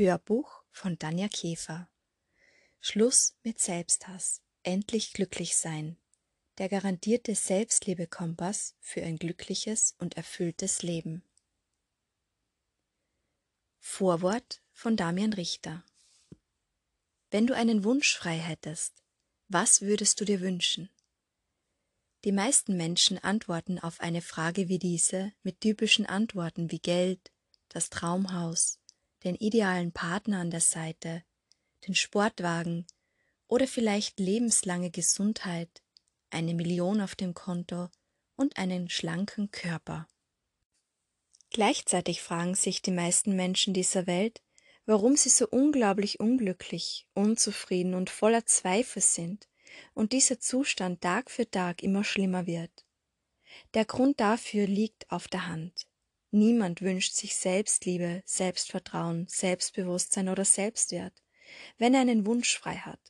Hörbuch von Danja Käfer Schluss mit Selbsthass. Endlich glücklich sein. Der garantierte Selbstliebe-Kompass für ein glückliches und erfülltes Leben. Vorwort von Damian Richter Wenn du einen Wunsch frei hättest, was würdest du dir wünschen? Die meisten Menschen antworten auf eine Frage wie diese mit typischen Antworten wie Geld, das Traumhaus, den idealen Partner an der Seite, den Sportwagen oder vielleicht lebenslange Gesundheit, eine Million auf dem Konto und einen schlanken Körper. Gleichzeitig fragen sich die meisten Menschen dieser Welt, warum sie so unglaublich unglücklich, unzufrieden und voller Zweifel sind und dieser Zustand Tag für Tag immer schlimmer wird. Der Grund dafür liegt auf der Hand. Niemand wünscht sich Selbstliebe, Selbstvertrauen, Selbstbewusstsein oder Selbstwert, wenn er einen Wunsch frei hat,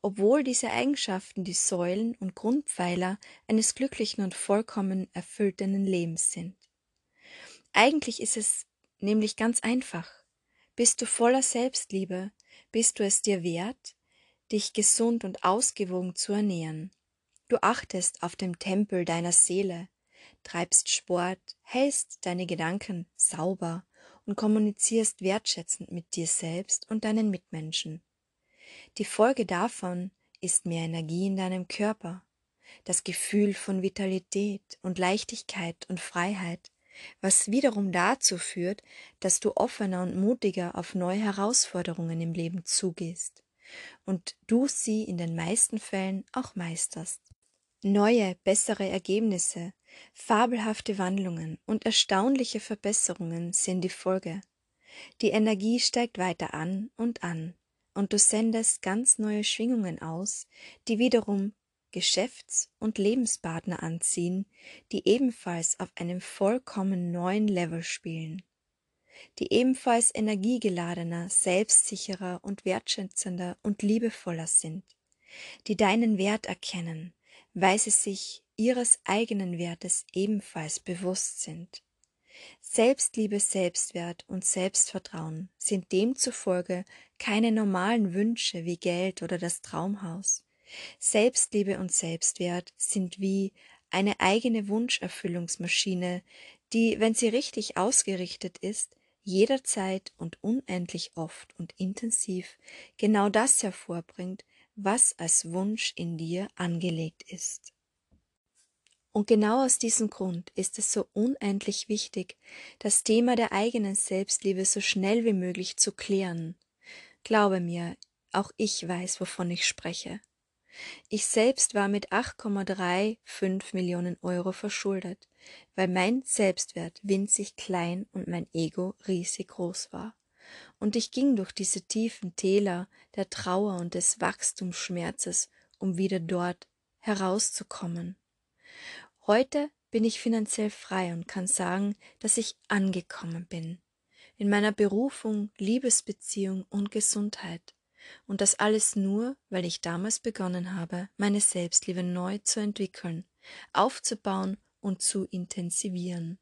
obwohl diese Eigenschaften die Säulen und Grundpfeiler eines glücklichen und vollkommen erfüllten Lebens sind. Eigentlich ist es nämlich ganz einfach. Bist du voller Selbstliebe, bist du es dir wert, dich gesund und ausgewogen zu ernähren. Du achtest auf den Tempel deiner Seele, treibst Sport, hältst deine Gedanken sauber und kommunizierst wertschätzend mit dir selbst und deinen Mitmenschen. Die Folge davon ist mehr Energie in deinem Körper, das Gefühl von Vitalität und Leichtigkeit und Freiheit, was wiederum dazu führt, dass du offener und mutiger auf neue Herausforderungen im Leben zugehst und du sie in den meisten Fällen auch meisterst. Neue, bessere Ergebnisse, fabelhafte Wandlungen und erstaunliche Verbesserungen sind die Folge. Die Energie steigt weiter an und an, und du sendest ganz neue Schwingungen aus, die wiederum Geschäfts- und Lebenspartner anziehen, die ebenfalls auf einem vollkommen neuen Level spielen, die ebenfalls energiegeladener, selbstsicherer und wertschätzender und liebevoller sind, die deinen Wert erkennen, weil sie sich ihres eigenen Wertes ebenfalls bewusst sind. Selbstliebe, Selbstwert und Selbstvertrauen sind demzufolge keine normalen Wünsche wie Geld oder das Traumhaus. Selbstliebe und Selbstwert sind wie eine eigene Wunscherfüllungsmaschine, die, wenn sie richtig ausgerichtet ist, jederzeit und unendlich oft und intensiv genau das hervorbringt, was als Wunsch in dir angelegt ist. Und genau aus diesem Grund ist es so unendlich wichtig, das Thema der eigenen Selbstliebe so schnell wie möglich zu klären. Glaube mir, auch ich weiß, wovon ich spreche. Ich selbst war mit 8,35 Millionen Euro verschuldet, weil mein Selbstwert winzig klein und mein Ego riesig groß war und ich ging durch diese tiefen Täler der Trauer und des Wachstumsschmerzes, um wieder dort herauszukommen. Heute bin ich finanziell frei und kann sagen, dass ich angekommen bin. In meiner Berufung, Liebesbeziehung und Gesundheit. Und das alles nur, weil ich damals begonnen habe, meine Selbstliebe neu zu entwickeln, aufzubauen und zu intensivieren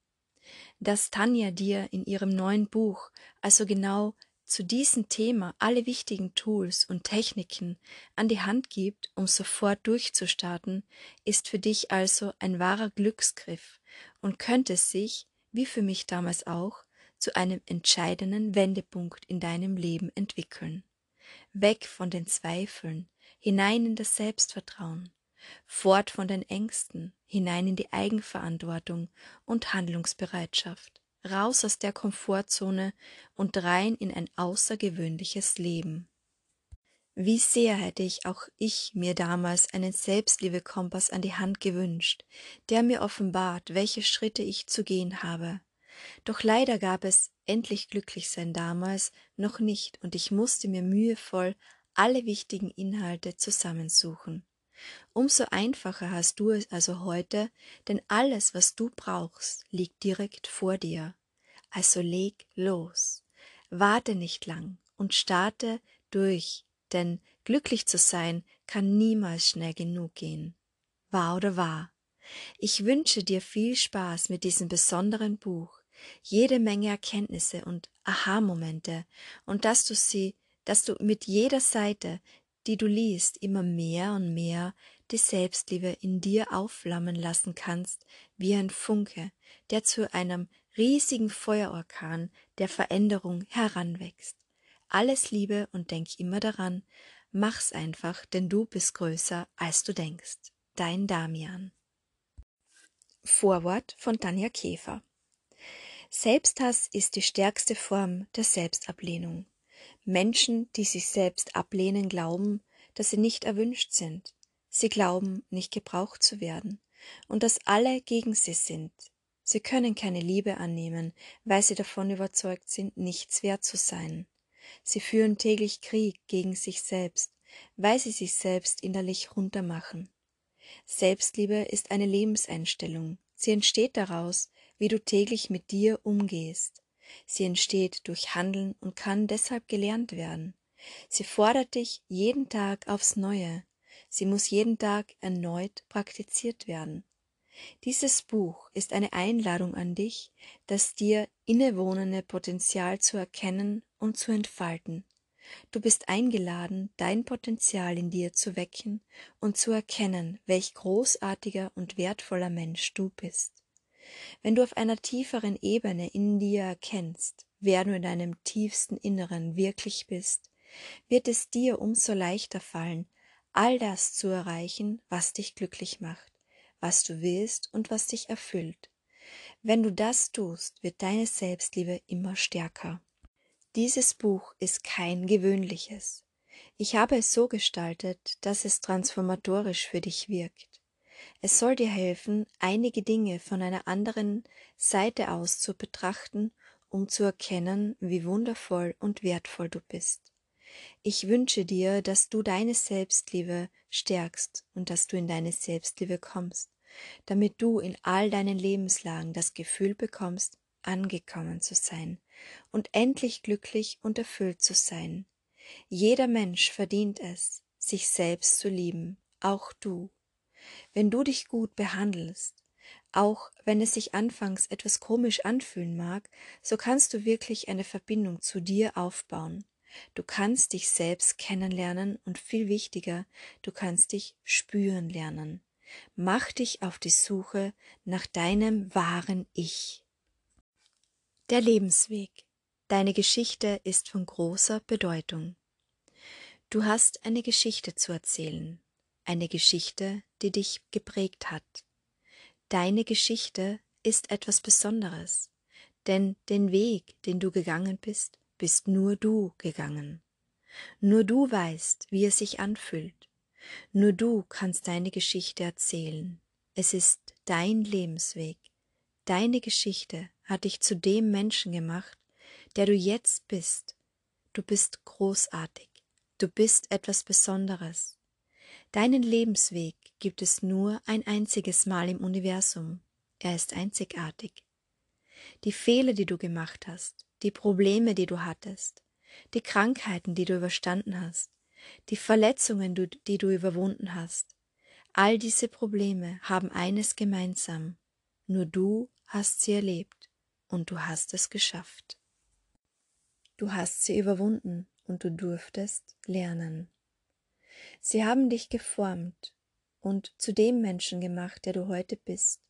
dass Tanja dir in ihrem neuen Buch also genau zu diesem Thema alle wichtigen Tools und Techniken an die Hand gibt, um sofort durchzustarten, ist für dich also ein wahrer Glücksgriff und könnte sich, wie für mich damals auch, zu einem entscheidenden Wendepunkt in deinem Leben entwickeln. Weg von den Zweifeln, hinein in das Selbstvertrauen, fort von den Ängsten, hinein in die Eigenverantwortung und Handlungsbereitschaft, raus aus der Komfortzone und rein in ein außergewöhnliches Leben. Wie sehr hätte ich auch ich mir damals einen Selbstliebekompass an die Hand gewünscht, der mir offenbart, welche Schritte ich zu gehen habe. Doch leider gab es endlich glücklich sein damals noch nicht, und ich musste mir mühevoll alle wichtigen Inhalte zusammensuchen. Umso einfacher hast du es also heute, denn alles, was du brauchst, liegt direkt vor dir. Also leg los. Warte nicht lang und starte durch, denn glücklich zu sein kann niemals schnell genug gehen. Wahr oder wahr? Ich wünsche dir viel Spaß mit diesem besonderen Buch, jede Menge Erkenntnisse und Aha-Momente und dass du sie, dass du mit jeder Seite, die du liest, immer mehr und mehr die Selbstliebe in dir aufflammen lassen kannst, wie ein Funke, der zu einem riesigen Feuerorkan der Veränderung heranwächst. Alles Liebe und denk immer daran, mach's einfach, denn du bist größer, als du denkst. Dein Damian. Vorwort von Tanja Käfer. Selbsthass ist die stärkste Form der Selbstablehnung. Menschen, die sich selbst ablehnen, glauben, dass sie nicht erwünscht sind. Sie glauben, nicht gebraucht zu werden und dass alle gegen sie sind. Sie können keine Liebe annehmen, weil sie davon überzeugt sind, nichts wert zu sein. Sie führen täglich Krieg gegen sich selbst, weil sie sich selbst innerlich runtermachen. Selbstliebe ist eine Lebenseinstellung. Sie entsteht daraus, wie du täglich mit dir umgehst. Sie entsteht durch Handeln und kann deshalb gelernt werden. Sie fordert dich jeden Tag aufs Neue. Sie muss jeden Tag erneut praktiziert werden. Dieses Buch ist eine Einladung an dich, das dir innewohnende Potenzial zu erkennen und zu entfalten. Du bist eingeladen, dein Potenzial in dir zu wecken und zu erkennen, welch großartiger und wertvoller Mensch du bist. Wenn du auf einer tieferen Ebene in dir erkennst, wer du in deinem tiefsten Inneren wirklich bist, wird es dir umso leichter fallen, all das zu erreichen, was dich glücklich macht, was du willst und was dich erfüllt. Wenn du das tust, wird deine Selbstliebe immer stärker. Dieses Buch ist kein gewöhnliches. Ich habe es so gestaltet, dass es transformatorisch für dich wirkt. Es soll dir helfen, einige Dinge von einer anderen Seite aus zu betrachten, um zu erkennen, wie wundervoll und wertvoll du bist. Ich wünsche dir, dass du deine Selbstliebe stärkst und dass du in deine Selbstliebe kommst, damit du in all deinen Lebenslagen das Gefühl bekommst, angekommen zu sein und endlich glücklich und erfüllt zu sein. Jeder Mensch verdient es, sich selbst zu lieben, auch du. Wenn du dich gut behandelst, auch wenn es sich anfangs etwas komisch anfühlen mag, so kannst du wirklich eine Verbindung zu dir aufbauen. Du kannst dich selbst kennenlernen und viel wichtiger, du kannst dich spüren lernen. Mach dich auf die Suche nach deinem wahren Ich. Der Lebensweg. Deine Geschichte ist von großer Bedeutung. Du hast eine Geschichte zu erzählen, eine Geschichte, die dich geprägt hat. Deine Geschichte ist etwas Besonderes, denn den Weg, den du gegangen bist, bist nur du gegangen. Nur du weißt, wie es sich anfühlt. Nur du kannst deine Geschichte erzählen. Es ist dein Lebensweg. Deine Geschichte hat dich zu dem Menschen gemacht, der du jetzt bist. Du bist großartig. Du bist etwas Besonderes. Deinen Lebensweg gibt es nur ein einziges Mal im Universum. Er ist einzigartig. Die Fehler, die du gemacht hast, die Probleme, die du hattest, die Krankheiten, die du überstanden hast, die Verletzungen, die du überwunden hast, all diese Probleme haben eines gemeinsam. Nur du hast sie erlebt und du hast es geschafft. Du hast sie überwunden und du durftest lernen. Sie haben dich geformt und zu dem Menschen gemacht, der du heute bist.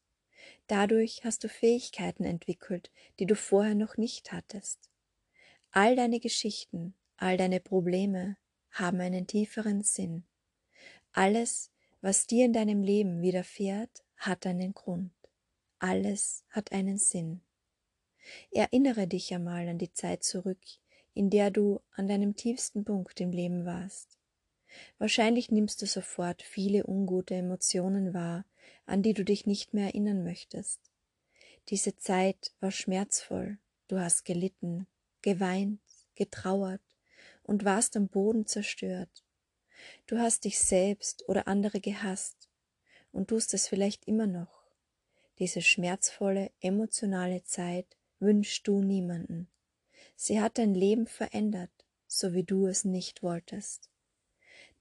Dadurch hast du Fähigkeiten entwickelt, die du vorher noch nicht hattest. All deine Geschichten, all deine Probleme haben einen tieferen Sinn. Alles, was dir in deinem Leben widerfährt, hat einen Grund. Alles hat einen Sinn. Erinnere dich einmal an die Zeit zurück, in der du an deinem tiefsten Punkt im Leben warst. Wahrscheinlich nimmst du sofort viele ungute Emotionen wahr, an die du dich nicht mehr erinnern möchtest. Diese Zeit war schmerzvoll, du hast gelitten, geweint, getrauert und warst am Boden zerstört. Du hast dich selbst oder andere gehasst und tust es vielleicht immer noch. Diese schmerzvolle, emotionale Zeit wünschst du niemanden. Sie hat dein Leben verändert, so wie du es nicht wolltest.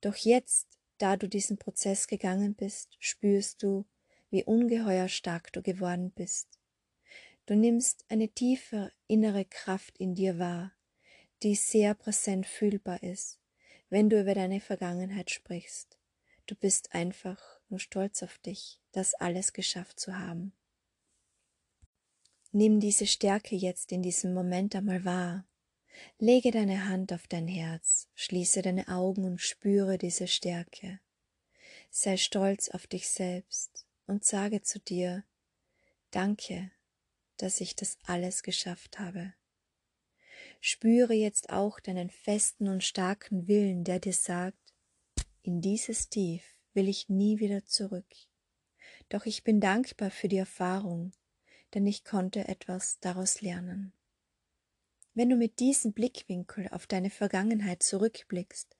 Doch jetzt, da du diesen Prozess gegangen bist, spürst du, wie ungeheuer stark du geworden bist. Du nimmst eine tiefe innere Kraft in dir wahr, die sehr präsent fühlbar ist, wenn du über deine Vergangenheit sprichst. Du bist einfach nur stolz auf dich, das alles geschafft zu haben. Nimm diese Stärke jetzt in diesem Moment einmal wahr. Lege deine Hand auf dein Herz, schließe deine Augen und spüre diese Stärke. Sei stolz auf dich selbst und sage zu dir, danke, dass ich das alles geschafft habe. Spüre jetzt auch deinen festen und starken Willen, der dir sagt, in dieses Tief will ich nie wieder zurück. Doch ich bin dankbar für die Erfahrung, denn ich konnte etwas daraus lernen. Wenn du mit diesem Blickwinkel auf deine Vergangenheit zurückblickst,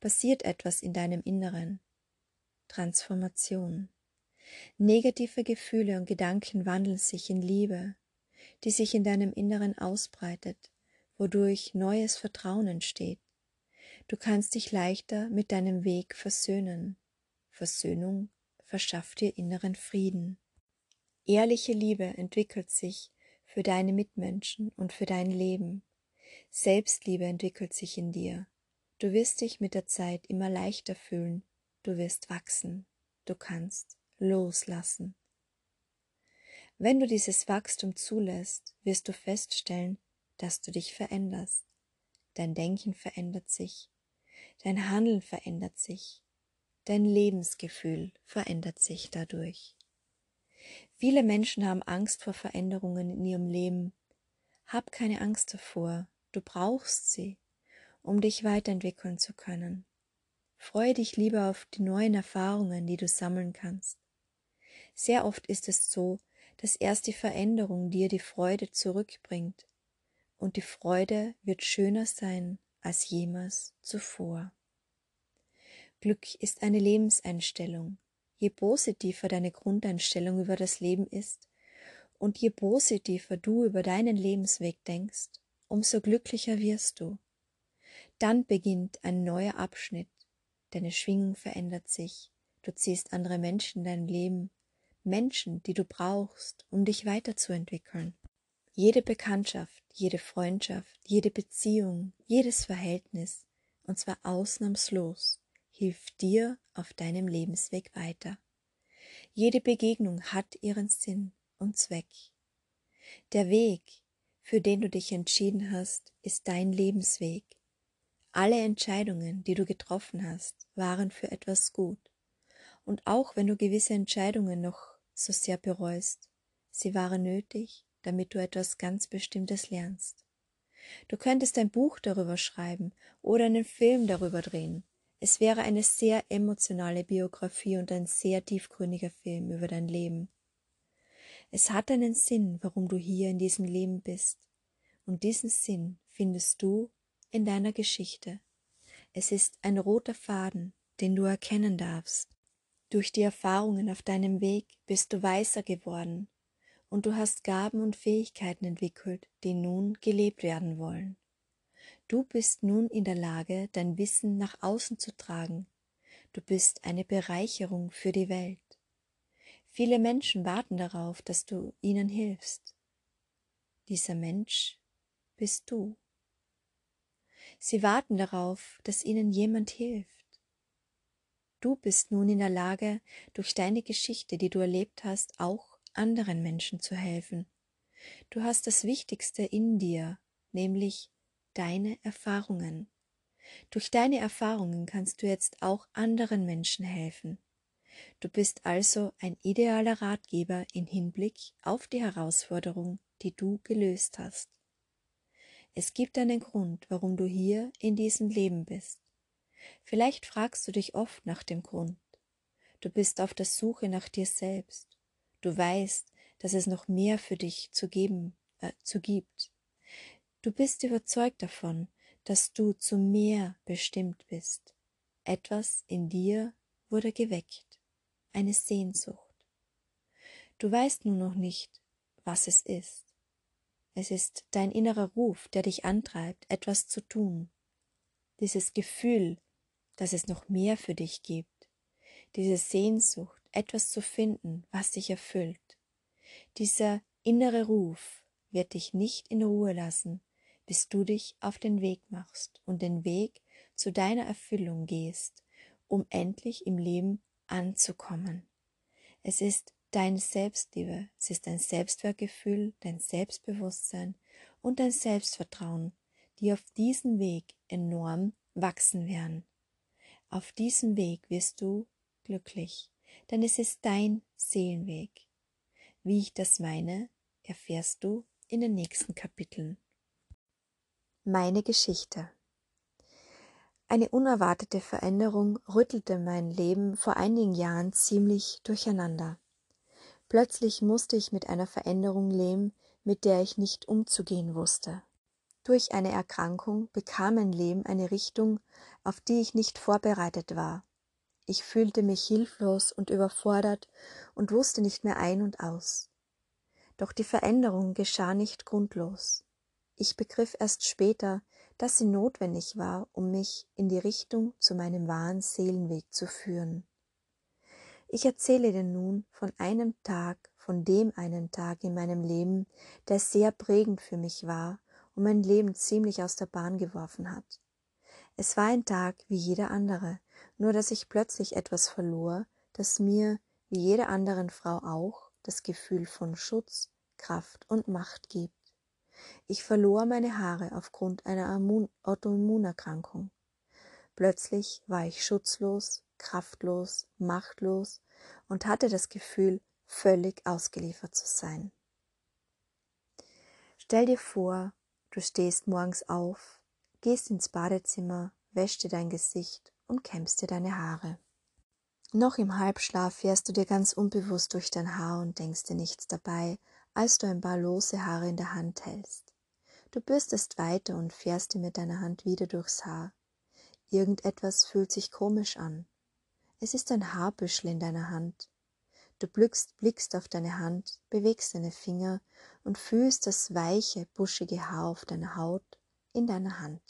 passiert etwas in deinem Inneren. Transformation. Negative Gefühle und Gedanken wandeln sich in Liebe, die sich in deinem Inneren ausbreitet, wodurch neues Vertrauen entsteht. Du kannst dich leichter mit deinem Weg versöhnen. Versöhnung verschafft dir inneren Frieden. Ehrliche Liebe entwickelt sich für deine Mitmenschen und für dein Leben. Selbstliebe entwickelt sich in dir. Du wirst dich mit der Zeit immer leichter fühlen. Du wirst wachsen. Du kannst loslassen. Wenn du dieses Wachstum zulässt, wirst du feststellen, dass du dich veränderst. Dein Denken verändert sich. Dein Handeln verändert sich. Dein Lebensgefühl verändert sich dadurch. Viele Menschen haben Angst vor Veränderungen in ihrem Leben. Hab keine Angst davor, du brauchst sie, um dich weiterentwickeln zu können. Freue dich lieber auf die neuen Erfahrungen, die du sammeln kannst. Sehr oft ist es so, dass erst die Veränderung dir die Freude zurückbringt, und die Freude wird schöner sein als jemals zuvor. Glück ist eine Lebenseinstellung, je positiver deine Grundeinstellung über das Leben ist und je positiver du über deinen Lebensweg denkst, umso glücklicher wirst du. Dann beginnt ein neuer Abschnitt, deine Schwingung verändert sich, du ziehst andere Menschen in dein Leben, Menschen, die du brauchst, um dich weiterzuentwickeln. Jede Bekanntschaft, jede Freundschaft, jede Beziehung, jedes Verhältnis, und zwar ausnahmslos, hilft dir auf deinem Lebensweg weiter. Jede Begegnung hat ihren Sinn und Zweck. Der Weg, für den du dich entschieden hast, ist dein Lebensweg. Alle Entscheidungen, die du getroffen hast, waren für etwas gut. Und auch wenn du gewisse Entscheidungen noch so sehr bereust, sie waren nötig, damit du etwas ganz Bestimmtes lernst. Du könntest ein Buch darüber schreiben oder einen Film darüber drehen. Es wäre eine sehr emotionale Biografie und ein sehr tiefgründiger Film über dein Leben. Es hat einen Sinn, warum du hier in diesem Leben bist. Und diesen Sinn findest du in deiner Geschichte. Es ist ein roter Faden, den du erkennen darfst. Durch die Erfahrungen auf deinem Weg bist du weiser geworden und du hast Gaben und Fähigkeiten entwickelt, die nun gelebt werden wollen. Du bist nun in der Lage, dein Wissen nach außen zu tragen. Du bist eine Bereicherung für die Welt. Viele Menschen warten darauf, dass du ihnen hilfst. Dieser Mensch bist du. Sie warten darauf, dass ihnen jemand hilft. Du bist nun in der Lage, durch deine Geschichte, die du erlebt hast, auch anderen Menschen zu helfen. Du hast das Wichtigste in dir, nämlich deine Erfahrungen. Durch deine Erfahrungen kannst du jetzt auch anderen Menschen helfen. Du bist also ein idealer Ratgeber in Hinblick auf die Herausforderung, die du gelöst hast. Es gibt einen Grund, warum du hier in diesem Leben bist. Vielleicht fragst du dich oft nach dem Grund. Du bist auf der Suche nach dir selbst. Du weißt, dass es noch mehr für dich zu geben, äh, zu gibt. Du bist überzeugt davon, dass du zu mehr bestimmt bist. Etwas in dir wurde geweckt, eine Sehnsucht. Du weißt nur noch nicht, was es ist. Es ist dein innerer Ruf, der dich antreibt, etwas zu tun. Dieses Gefühl, dass es noch mehr für dich gibt. Diese Sehnsucht, etwas zu finden, was dich erfüllt. Dieser innere Ruf wird dich nicht in Ruhe lassen, bis du dich auf den Weg machst und den Weg zu deiner Erfüllung gehst, um endlich im Leben anzukommen. Es ist deine Selbstliebe, es ist dein Selbstwertgefühl, dein Selbstbewusstsein und dein Selbstvertrauen, die auf diesem Weg enorm wachsen werden. Auf diesem Weg wirst du glücklich, denn es ist dein Seelenweg. Wie ich das meine, erfährst du in den nächsten Kapiteln. Meine Geschichte Eine unerwartete Veränderung rüttelte mein Leben vor einigen Jahren ziemlich durcheinander. Plötzlich musste ich mit einer Veränderung leben, mit der ich nicht umzugehen wusste. Durch eine Erkrankung bekam mein Leben eine Richtung, auf die ich nicht vorbereitet war. Ich fühlte mich hilflos und überfordert und wusste nicht mehr ein und aus. Doch die Veränderung geschah nicht grundlos. Ich begriff erst später, dass sie notwendig war, um mich in die Richtung zu meinem wahren Seelenweg zu führen. Ich erzähle dir nun von einem Tag, von dem einen Tag in meinem Leben, der sehr prägend für mich war und mein Leben ziemlich aus der Bahn geworfen hat. Es war ein Tag wie jeder andere, nur dass ich plötzlich etwas verlor, das mir, wie jeder anderen Frau auch, das Gefühl von Schutz, Kraft und Macht gibt. Ich verlor meine Haare aufgrund einer Autoimmunerkrankung. Plötzlich war ich schutzlos, kraftlos, machtlos und hatte das Gefühl, völlig ausgeliefert zu sein. Stell dir vor, du stehst morgens auf, gehst ins Badezimmer, wäschst dir dein Gesicht und kämmst dir deine Haare. Noch im Halbschlaf fährst du dir ganz unbewusst durch dein Haar und denkst dir nichts dabei, als du ein paar lose Haare in der Hand hältst. Du bürstest weiter und fährst dir mit deiner Hand wieder durchs Haar. Irgendetwas fühlt sich komisch an. Es ist ein Haarbüschel in deiner Hand. Du blickst, blickst auf deine Hand, bewegst deine Finger und fühlst das weiche, buschige Haar auf deiner Haut in deiner Hand.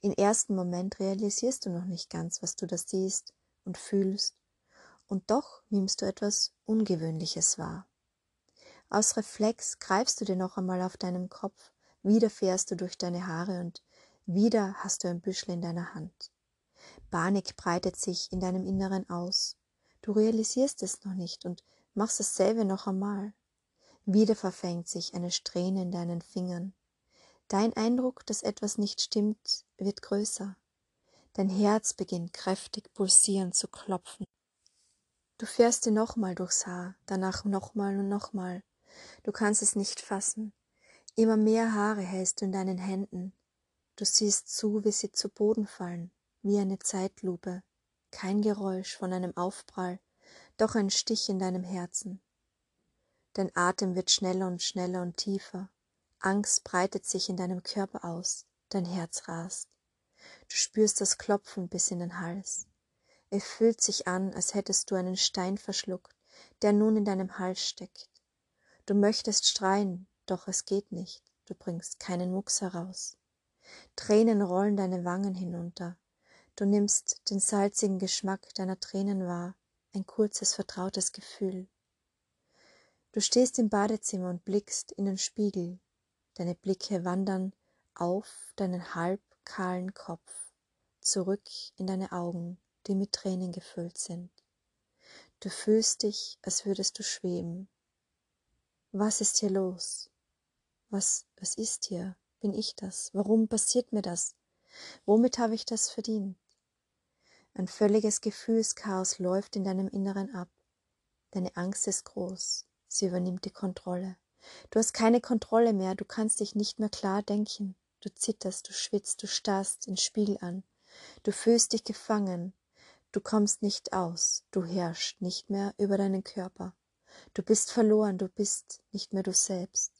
Im ersten Moment realisierst du noch nicht ganz, was du da siehst und fühlst, und doch nimmst du etwas Ungewöhnliches wahr. Aus Reflex greifst du dir noch einmal auf deinem Kopf, wieder fährst du durch deine Haare und wieder hast du ein Büschel in deiner Hand. Panik breitet sich in deinem Inneren aus. Du realisierst es noch nicht und machst dasselbe noch einmal. Wieder verfängt sich eine Strähne in deinen Fingern. Dein Eindruck, dass etwas nicht stimmt, wird größer. Dein Herz beginnt kräftig pulsieren zu klopfen. Du fährst dir nochmal durchs Haar, danach nochmal und nochmal. Du kannst es nicht fassen. Immer mehr Haare hältst du in deinen Händen. Du siehst zu, wie sie zu Boden fallen, wie eine Zeitlupe. Kein Geräusch von einem Aufprall, doch ein Stich in deinem Herzen. Dein Atem wird schneller und schneller und tiefer. Angst breitet sich in deinem Körper aus, dein Herz rast. Du spürst das Klopfen bis in den Hals. Es fühlt sich an, als hättest du einen Stein verschluckt, der nun in deinem Hals steckt. Du möchtest schreien, doch es geht nicht, du bringst keinen Mucks heraus. Tränen rollen deine Wangen hinunter. Du nimmst den salzigen Geschmack deiner Tränen wahr, ein kurzes, vertrautes Gefühl. Du stehst im Badezimmer und blickst in den Spiegel. Deine Blicke wandern auf deinen halb kahlen Kopf, zurück in deine Augen, die mit Tränen gefüllt sind. Du fühlst dich, als würdest du schweben, was ist hier los? Was, was ist hier? Bin ich das? Warum passiert mir das? Womit habe ich das verdient? Ein völliges Gefühlschaos läuft in deinem Inneren ab. Deine Angst ist groß. Sie übernimmt die Kontrolle. Du hast keine Kontrolle mehr, du kannst dich nicht mehr klar denken. Du zitterst, du schwitzt, du starrst den Spiegel an. Du fühlst dich gefangen. Du kommst nicht aus. Du herrschst nicht mehr über deinen Körper. Du bist verloren, du bist nicht mehr du selbst.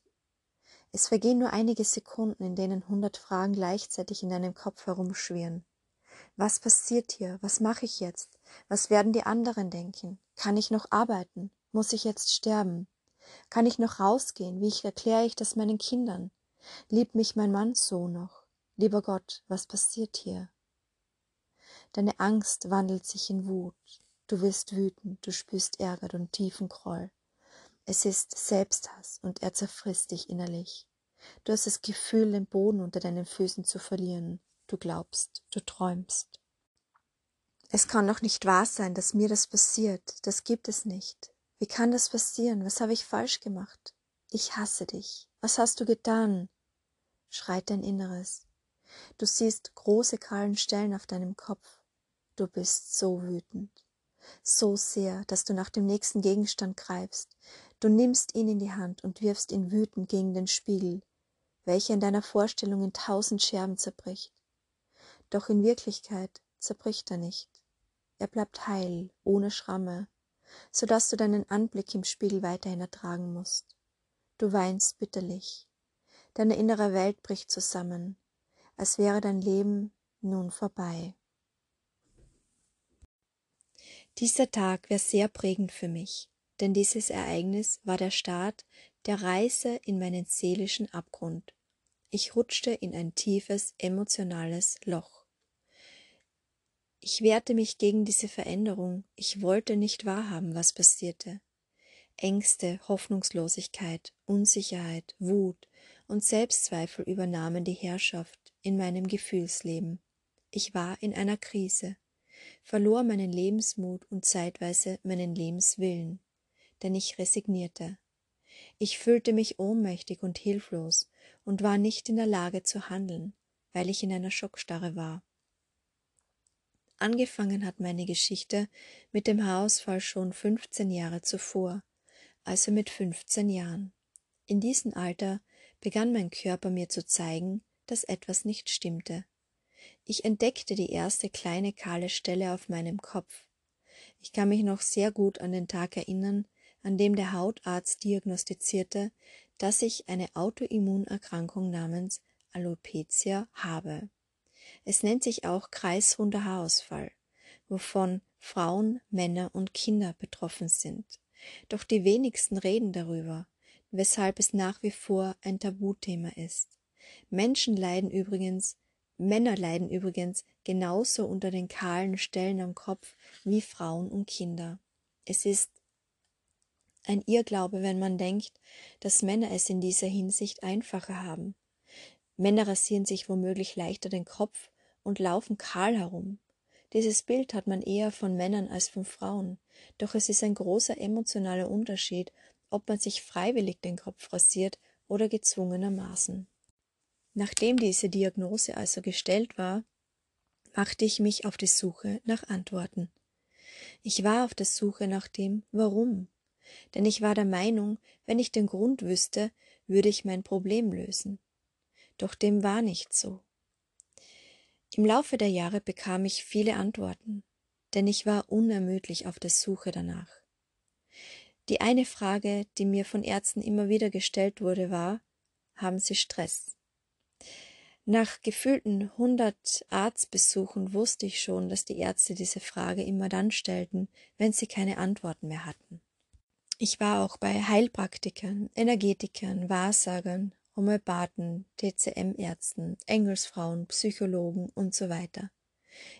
Es vergehen nur einige Sekunden, in denen hundert Fragen gleichzeitig in deinem Kopf herumschwirren. Was passiert hier? Was mache ich jetzt? Was werden die anderen denken? Kann ich noch arbeiten? Muss ich jetzt sterben? Kann ich noch rausgehen? Wie ich erkläre ich das meinen Kindern? Liebt mich mein Mann so noch? Lieber Gott, was passiert hier? Deine Angst wandelt sich in Wut. Du wirst wütend, du spürst Ärger und tiefen Groll. Es ist Selbsthass und er zerfrisst dich innerlich. Du hast das Gefühl, den Boden unter deinen Füßen zu verlieren. Du glaubst, du träumst. Es kann doch nicht wahr sein, dass mir das passiert. Das gibt es nicht. Wie kann das passieren? Was habe ich falsch gemacht? Ich hasse dich. Was hast du getan? schreit dein Inneres. Du siehst große kahlen Stellen auf deinem Kopf. Du bist so wütend. So sehr, dass du nach dem nächsten Gegenstand greifst. Du nimmst ihn in die Hand und wirfst ihn wütend gegen den Spiegel, welcher in deiner Vorstellung in tausend Scherben zerbricht. Doch in Wirklichkeit zerbricht er nicht. Er bleibt heil, ohne Schramme, so dass du deinen Anblick im Spiegel weiterhin ertragen musst. Du weinst bitterlich. Deine innere Welt bricht zusammen, als wäre dein Leben nun vorbei. Dieser Tag war sehr prägend für mich, denn dieses Ereignis war der Start der Reise in meinen seelischen Abgrund. Ich rutschte in ein tiefes emotionales Loch. Ich wehrte mich gegen diese Veränderung, ich wollte nicht wahrhaben, was passierte. Ängste, Hoffnungslosigkeit, Unsicherheit, Wut und Selbstzweifel übernahmen die Herrschaft in meinem Gefühlsleben. Ich war in einer Krise, verlor meinen Lebensmut und zeitweise meinen Lebenswillen, denn ich resignierte. Ich fühlte mich ohnmächtig und hilflos und war nicht in der Lage zu handeln, weil ich in einer Schockstarre war. Angefangen hat meine Geschichte mit dem Haarausfall schon 15 Jahre zuvor, also mit 15 Jahren. In diesem Alter begann mein Körper mir zu zeigen, dass etwas nicht stimmte. Ich entdeckte die erste kleine kahle Stelle auf meinem Kopf. Ich kann mich noch sehr gut an den Tag erinnern, an dem der Hautarzt diagnostizierte, dass ich eine Autoimmunerkrankung namens Alopecia habe. Es nennt sich auch kreisrunder Haarausfall, wovon Frauen, Männer und Kinder betroffen sind. Doch die wenigsten reden darüber, weshalb es nach wie vor ein Tabuthema ist. Menschen leiden übrigens, Männer leiden übrigens genauso unter den kahlen Stellen am Kopf wie Frauen und Kinder. Es ist ein Irrglaube, wenn man denkt, dass Männer es in dieser Hinsicht einfacher haben. Männer rasieren sich womöglich leichter den Kopf und laufen kahl herum. Dieses Bild hat man eher von Männern als von Frauen, doch es ist ein großer emotionaler Unterschied, ob man sich freiwillig den Kopf rasiert oder gezwungenermaßen. Nachdem diese Diagnose also gestellt war, machte ich mich auf die Suche nach Antworten. Ich war auf der Suche nach dem Warum, denn ich war der Meinung, wenn ich den Grund wüsste, würde ich mein Problem lösen. Doch dem war nicht so. Im Laufe der Jahre bekam ich viele Antworten, denn ich war unermüdlich auf der Suche danach. Die eine Frage, die mir von Ärzten immer wieder gestellt wurde, war, haben Sie Stress? Nach gefühlten hundert Arztbesuchen wusste ich schon, dass die Ärzte diese Frage immer dann stellten, wenn sie keine Antworten mehr hatten. Ich war auch bei Heilpraktikern, Energetikern, Wahrsagern, Homöopathen, TCM-Ärzten, Engelsfrauen, Psychologen und so weiter.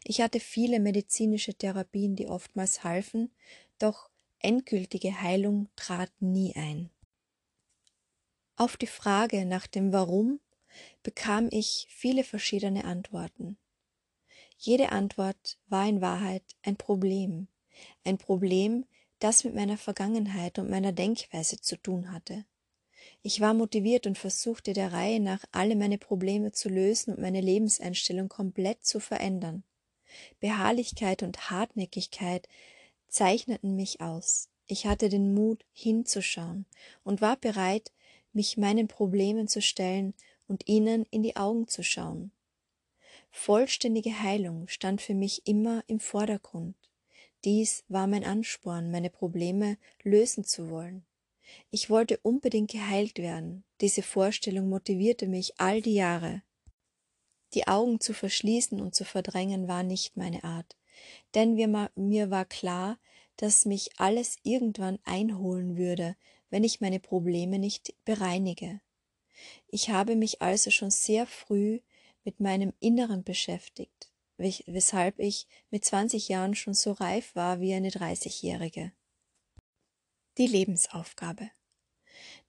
Ich hatte viele medizinische Therapien, die oftmals halfen, doch endgültige Heilung trat nie ein. Auf die Frage nach dem Warum bekam ich viele verschiedene Antworten. Jede Antwort war in Wahrheit ein Problem, ein Problem, das mit meiner Vergangenheit und meiner Denkweise zu tun hatte. Ich war motiviert und versuchte der Reihe nach alle meine Probleme zu lösen und meine Lebenseinstellung komplett zu verändern. Beharrlichkeit und Hartnäckigkeit zeichneten mich aus. Ich hatte den Mut, hinzuschauen und war bereit, mich meinen Problemen zu stellen und ihnen in die Augen zu schauen. Vollständige Heilung stand für mich immer im Vordergrund. Dies war mein Ansporn, meine Probleme lösen zu wollen. Ich wollte unbedingt geheilt werden. Diese Vorstellung motivierte mich all die Jahre. Die Augen zu verschließen und zu verdrängen war nicht meine Art, denn mir war klar, dass mich alles irgendwann einholen würde, wenn ich meine Probleme nicht bereinige. Ich habe mich also schon sehr früh mit meinem Inneren beschäftigt, weshalb ich mit 20 Jahren schon so reif war wie eine 30-Jährige. Die Lebensaufgabe.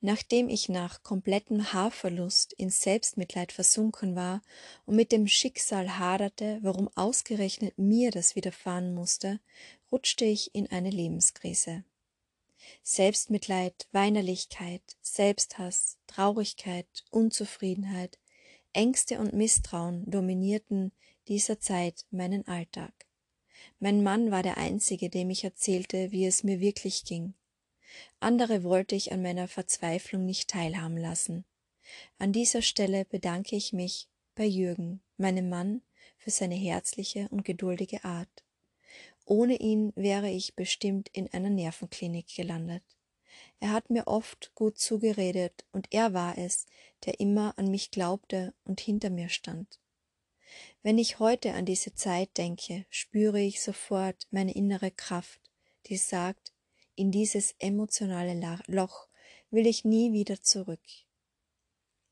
Nachdem ich nach komplettem Haarverlust in Selbstmitleid versunken war und mit dem Schicksal haderte, warum ausgerechnet mir das widerfahren musste, rutschte ich in eine Lebenskrise. Selbstmitleid, Weinerlichkeit, Selbsthass, Traurigkeit, Unzufriedenheit, Ängste und Misstrauen dominierten dieser Zeit meinen Alltag. Mein Mann war der Einzige, dem ich erzählte, wie es mir wirklich ging. Andere wollte ich an meiner Verzweiflung nicht teilhaben lassen. An dieser Stelle bedanke ich mich bei Jürgen, meinem Mann, für seine herzliche und geduldige Art. Ohne ihn wäre ich bestimmt in einer Nervenklinik gelandet. Er hat mir oft gut zugeredet, und er war es, der immer an mich glaubte und hinter mir stand. Wenn ich heute an diese Zeit denke, spüre ich sofort meine innere Kraft, die sagt, in dieses emotionale Loch will ich nie wieder zurück.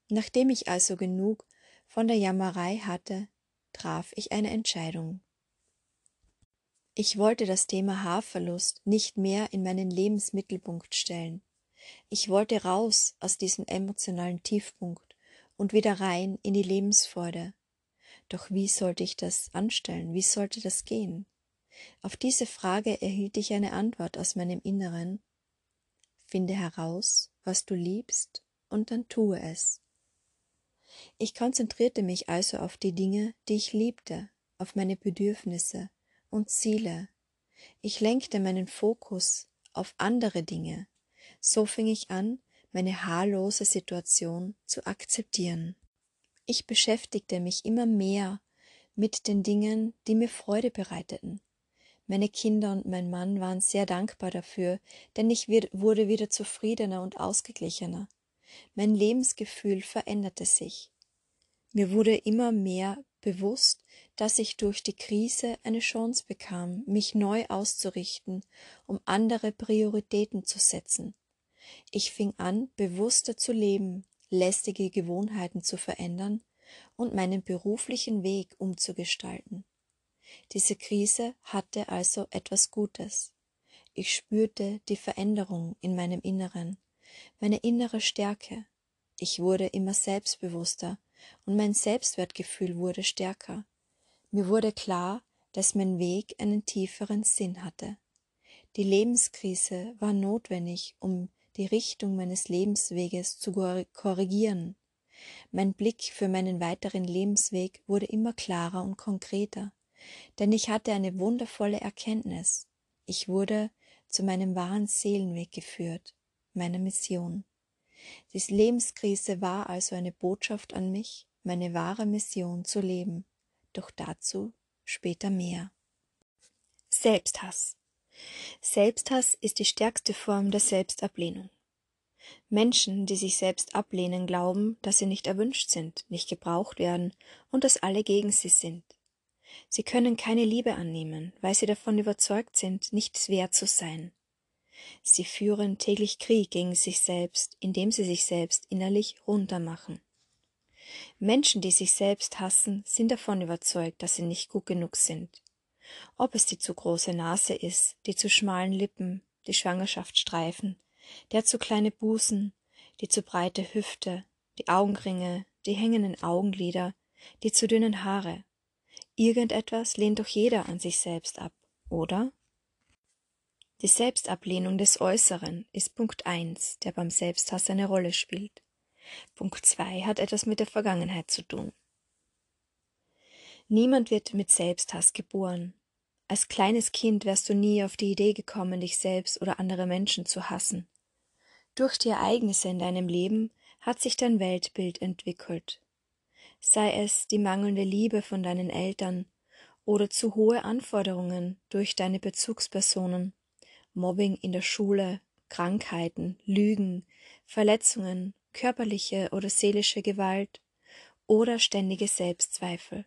Nachdem ich also genug von der Jammerei hatte, traf ich eine Entscheidung. Ich wollte das Thema Haarverlust nicht mehr in meinen Lebensmittelpunkt stellen. Ich wollte raus aus diesem emotionalen Tiefpunkt und wieder rein in die Lebensfreude. Doch wie sollte ich das anstellen? Wie sollte das gehen? Auf diese Frage erhielt ich eine Antwort aus meinem Inneren. Finde heraus, was du liebst, und dann tue es. Ich konzentrierte mich also auf die Dinge, die ich liebte, auf meine Bedürfnisse und Ziele. Ich lenkte meinen Fokus auf andere Dinge. So fing ich an, meine haarlose Situation zu akzeptieren. Ich beschäftigte mich immer mehr mit den Dingen, die mir Freude bereiteten. Meine Kinder und mein Mann waren sehr dankbar dafür, denn ich wurde wieder zufriedener und ausgeglichener. Mein Lebensgefühl veränderte sich. Mir wurde immer mehr bewusst, dass ich durch die Krise eine Chance bekam, mich neu auszurichten, um andere Prioritäten zu setzen. Ich fing an, bewusster zu leben, lästige Gewohnheiten zu verändern und meinen beruflichen Weg umzugestalten. Diese Krise hatte also etwas Gutes. Ich spürte die Veränderung in meinem Inneren, meine innere Stärke. Ich wurde immer selbstbewusster und mein Selbstwertgefühl wurde stärker. Mir wurde klar, dass mein Weg einen tieferen Sinn hatte. Die Lebenskrise war notwendig, um die Richtung meines Lebensweges zu korrigieren. Mein Blick für meinen weiteren Lebensweg wurde immer klarer und konkreter denn ich hatte eine wundervolle Erkenntnis. Ich wurde zu meinem wahren Seelenweg geführt, meiner Mission. Die Lebenskrise war also eine Botschaft an mich, meine wahre Mission zu leben. Doch dazu später mehr. Selbsthass. Selbsthass ist die stärkste Form der Selbstablehnung. Menschen, die sich selbst ablehnen, glauben, dass sie nicht erwünscht sind, nicht gebraucht werden und dass alle gegen sie sind. Sie können keine Liebe annehmen, weil sie davon überzeugt sind, nichts wert zu sein. Sie führen täglich Krieg gegen sich selbst, indem sie sich selbst innerlich runtermachen. Menschen, die sich selbst hassen, sind davon überzeugt, dass sie nicht gut genug sind. Ob es die zu große Nase ist, die zu schmalen Lippen, die Schwangerschaftsstreifen, der zu kleine Busen, die zu breite Hüfte, die Augenringe, die hängenden Augenlider, die zu dünnen Haare, Irgendetwas lehnt doch jeder an sich selbst ab, oder? Die Selbstablehnung des Äußeren ist Punkt 1, der beim Selbsthass eine Rolle spielt. Punkt 2 hat etwas mit der Vergangenheit zu tun. Niemand wird mit Selbsthass geboren. Als kleines Kind wärst du nie auf die Idee gekommen, dich selbst oder andere Menschen zu hassen. Durch die Ereignisse in deinem Leben hat sich dein Weltbild entwickelt sei es die mangelnde Liebe von deinen Eltern oder zu hohe Anforderungen durch deine Bezugspersonen, Mobbing in der Schule, Krankheiten, Lügen, Verletzungen, körperliche oder seelische Gewalt oder ständige Selbstzweifel.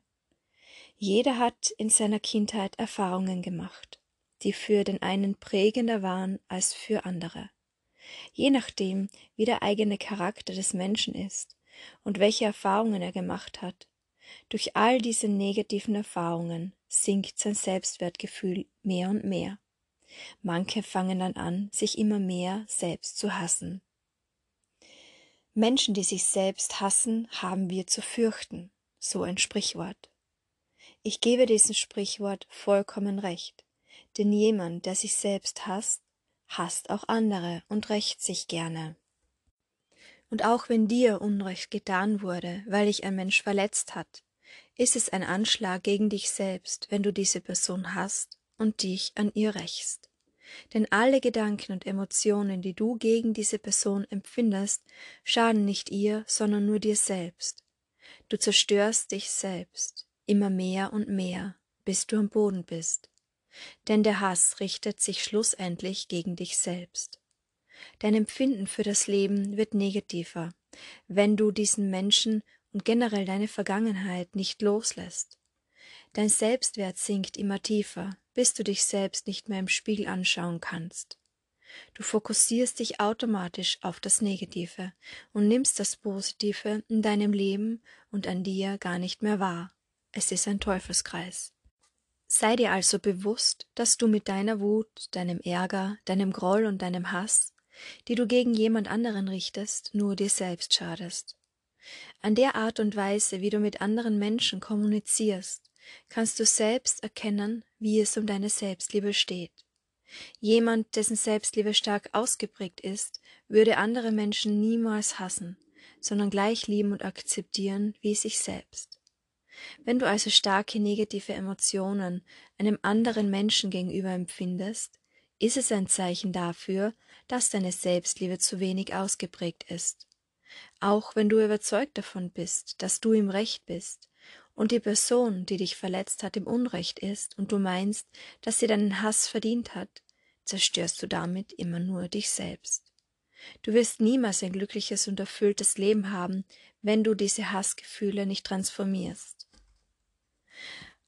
Jeder hat in seiner Kindheit Erfahrungen gemacht, die für den einen prägender waren als für andere. Je nachdem, wie der eigene Charakter des Menschen ist, und welche Erfahrungen er gemacht hat. Durch all diese negativen Erfahrungen sinkt sein Selbstwertgefühl mehr und mehr. Manche fangen dann an, sich immer mehr selbst zu hassen. Menschen, die sich selbst hassen, haben wir zu fürchten, so ein Sprichwort. Ich gebe diesem Sprichwort vollkommen recht, denn jemand, der sich selbst hasst, hasst auch andere und rächt sich gerne. Und auch wenn dir Unrecht getan wurde, weil dich ein Mensch verletzt hat, ist es ein Anschlag gegen dich selbst, wenn du diese Person hast und dich an ihr rächst. Denn alle Gedanken und Emotionen, die du gegen diese Person empfindest, schaden nicht ihr, sondern nur dir selbst. Du zerstörst dich selbst, immer mehr und mehr, bis du am Boden bist. Denn der Hass richtet sich schlussendlich gegen dich selbst. Dein Empfinden für das Leben wird negativer, wenn du diesen Menschen und generell deine Vergangenheit nicht loslässt. Dein Selbstwert sinkt immer tiefer, bis du dich selbst nicht mehr im Spiegel anschauen kannst. Du fokussierst dich automatisch auf das Negative und nimmst das Positive in deinem Leben und an dir gar nicht mehr wahr. Es ist ein Teufelskreis. Sei dir also bewusst, dass du mit deiner Wut, deinem Ärger, deinem Groll und deinem Hass, die du gegen jemand anderen richtest, nur dir selbst schadest. An der Art und Weise, wie du mit anderen Menschen kommunizierst, kannst du selbst erkennen, wie es um deine Selbstliebe steht. Jemand, dessen Selbstliebe stark ausgeprägt ist, würde andere Menschen niemals hassen, sondern gleich lieben und akzeptieren wie sich selbst. Wenn du also starke negative Emotionen einem anderen Menschen gegenüber empfindest, ist es ein Zeichen dafür, dass deine Selbstliebe zu wenig ausgeprägt ist. Auch wenn du überzeugt davon bist, dass du im Recht bist und die Person, die dich verletzt hat, im Unrecht ist und du meinst, dass sie deinen Hass verdient hat, zerstörst du damit immer nur dich selbst. Du wirst niemals ein glückliches und erfülltes Leben haben, wenn du diese Hassgefühle nicht transformierst.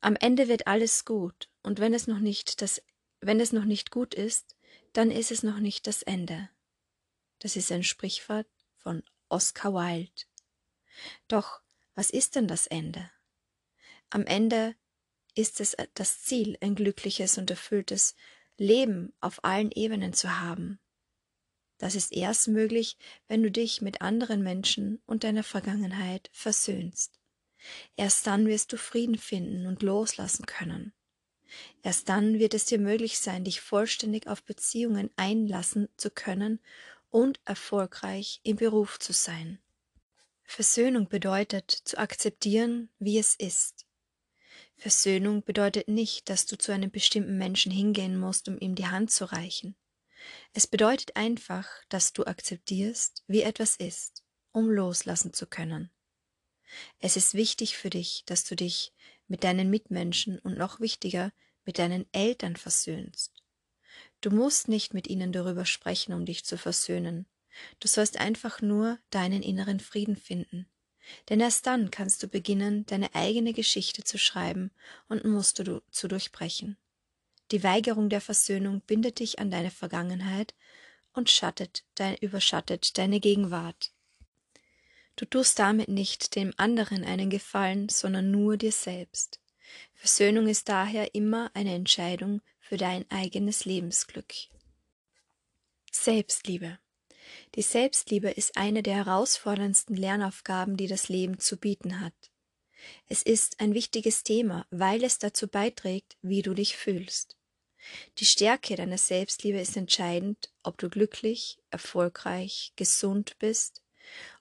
Am Ende wird alles gut, und wenn es noch nicht das, wenn es noch nicht gut ist, dann ist es noch nicht das Ende. Das ist ein Sprichwort von Oscar Wilde. Doch was ist denn das Ende? Am Ende ist es das Ziel, ein glückliches und erfülltes Leben auf allen Ebenen zu haben. Das ist erst möglich, wenn du dich mit anderen Menschen und deiner Vergangenheit versöhnst. Erst dann wirst du Frieden finden und loslassen können. Erst dann wird es dir möglich sein, dich vollständig auf Beziehungen einlassen zu können und erfolgreich im Beruf zu sein. Versöhnung bedeutet zu akzeptieren, wie es ist. Versöhnung bedeutet nicht, dass du zu einem bestimmten Menschen hingehen musst, um ihm die Hand zu reichen. Es bedeutet einfach, dass du akzeptierst, wie etwas ist, um loslassen zu können. Es ist wichtig für dich, dass du dich mit deinen Mitmenschen und noch wichtiger mit deinen Eltern versöhnst. Du musst nicht mit ihnen darüber sprechen, um dich zu versöhnen. Du sollst einfach nur deinen inneren Frieden finden. Denn erst dann kannst du beginnen, deine eigene Geschichte zu schreiben und Muster du zu durchbrechen. Die Weigerung der Versöhnung bindet dich an deine Vergangenheit und schattet dein, überschattet deine Gegenwart. Du tust damit nicht dem anderen einen Gefallen, sondern nur dir selbst. Versöhnung ist daher immer eine Entscheidung für dein eigenes Lebensglück. Selbstliebe. Die Selbstliebe ist eine der herausforderndsten Lernaufgaben, die das Leben zu bieten hat. Es ist ein wichtiges Thema, weil es dazu beiträgt, wie du dich fühlst. Die Stärke deiner Selbstliebe ist entscheidend, ob du glücklich, erfolgreich, gesund bist,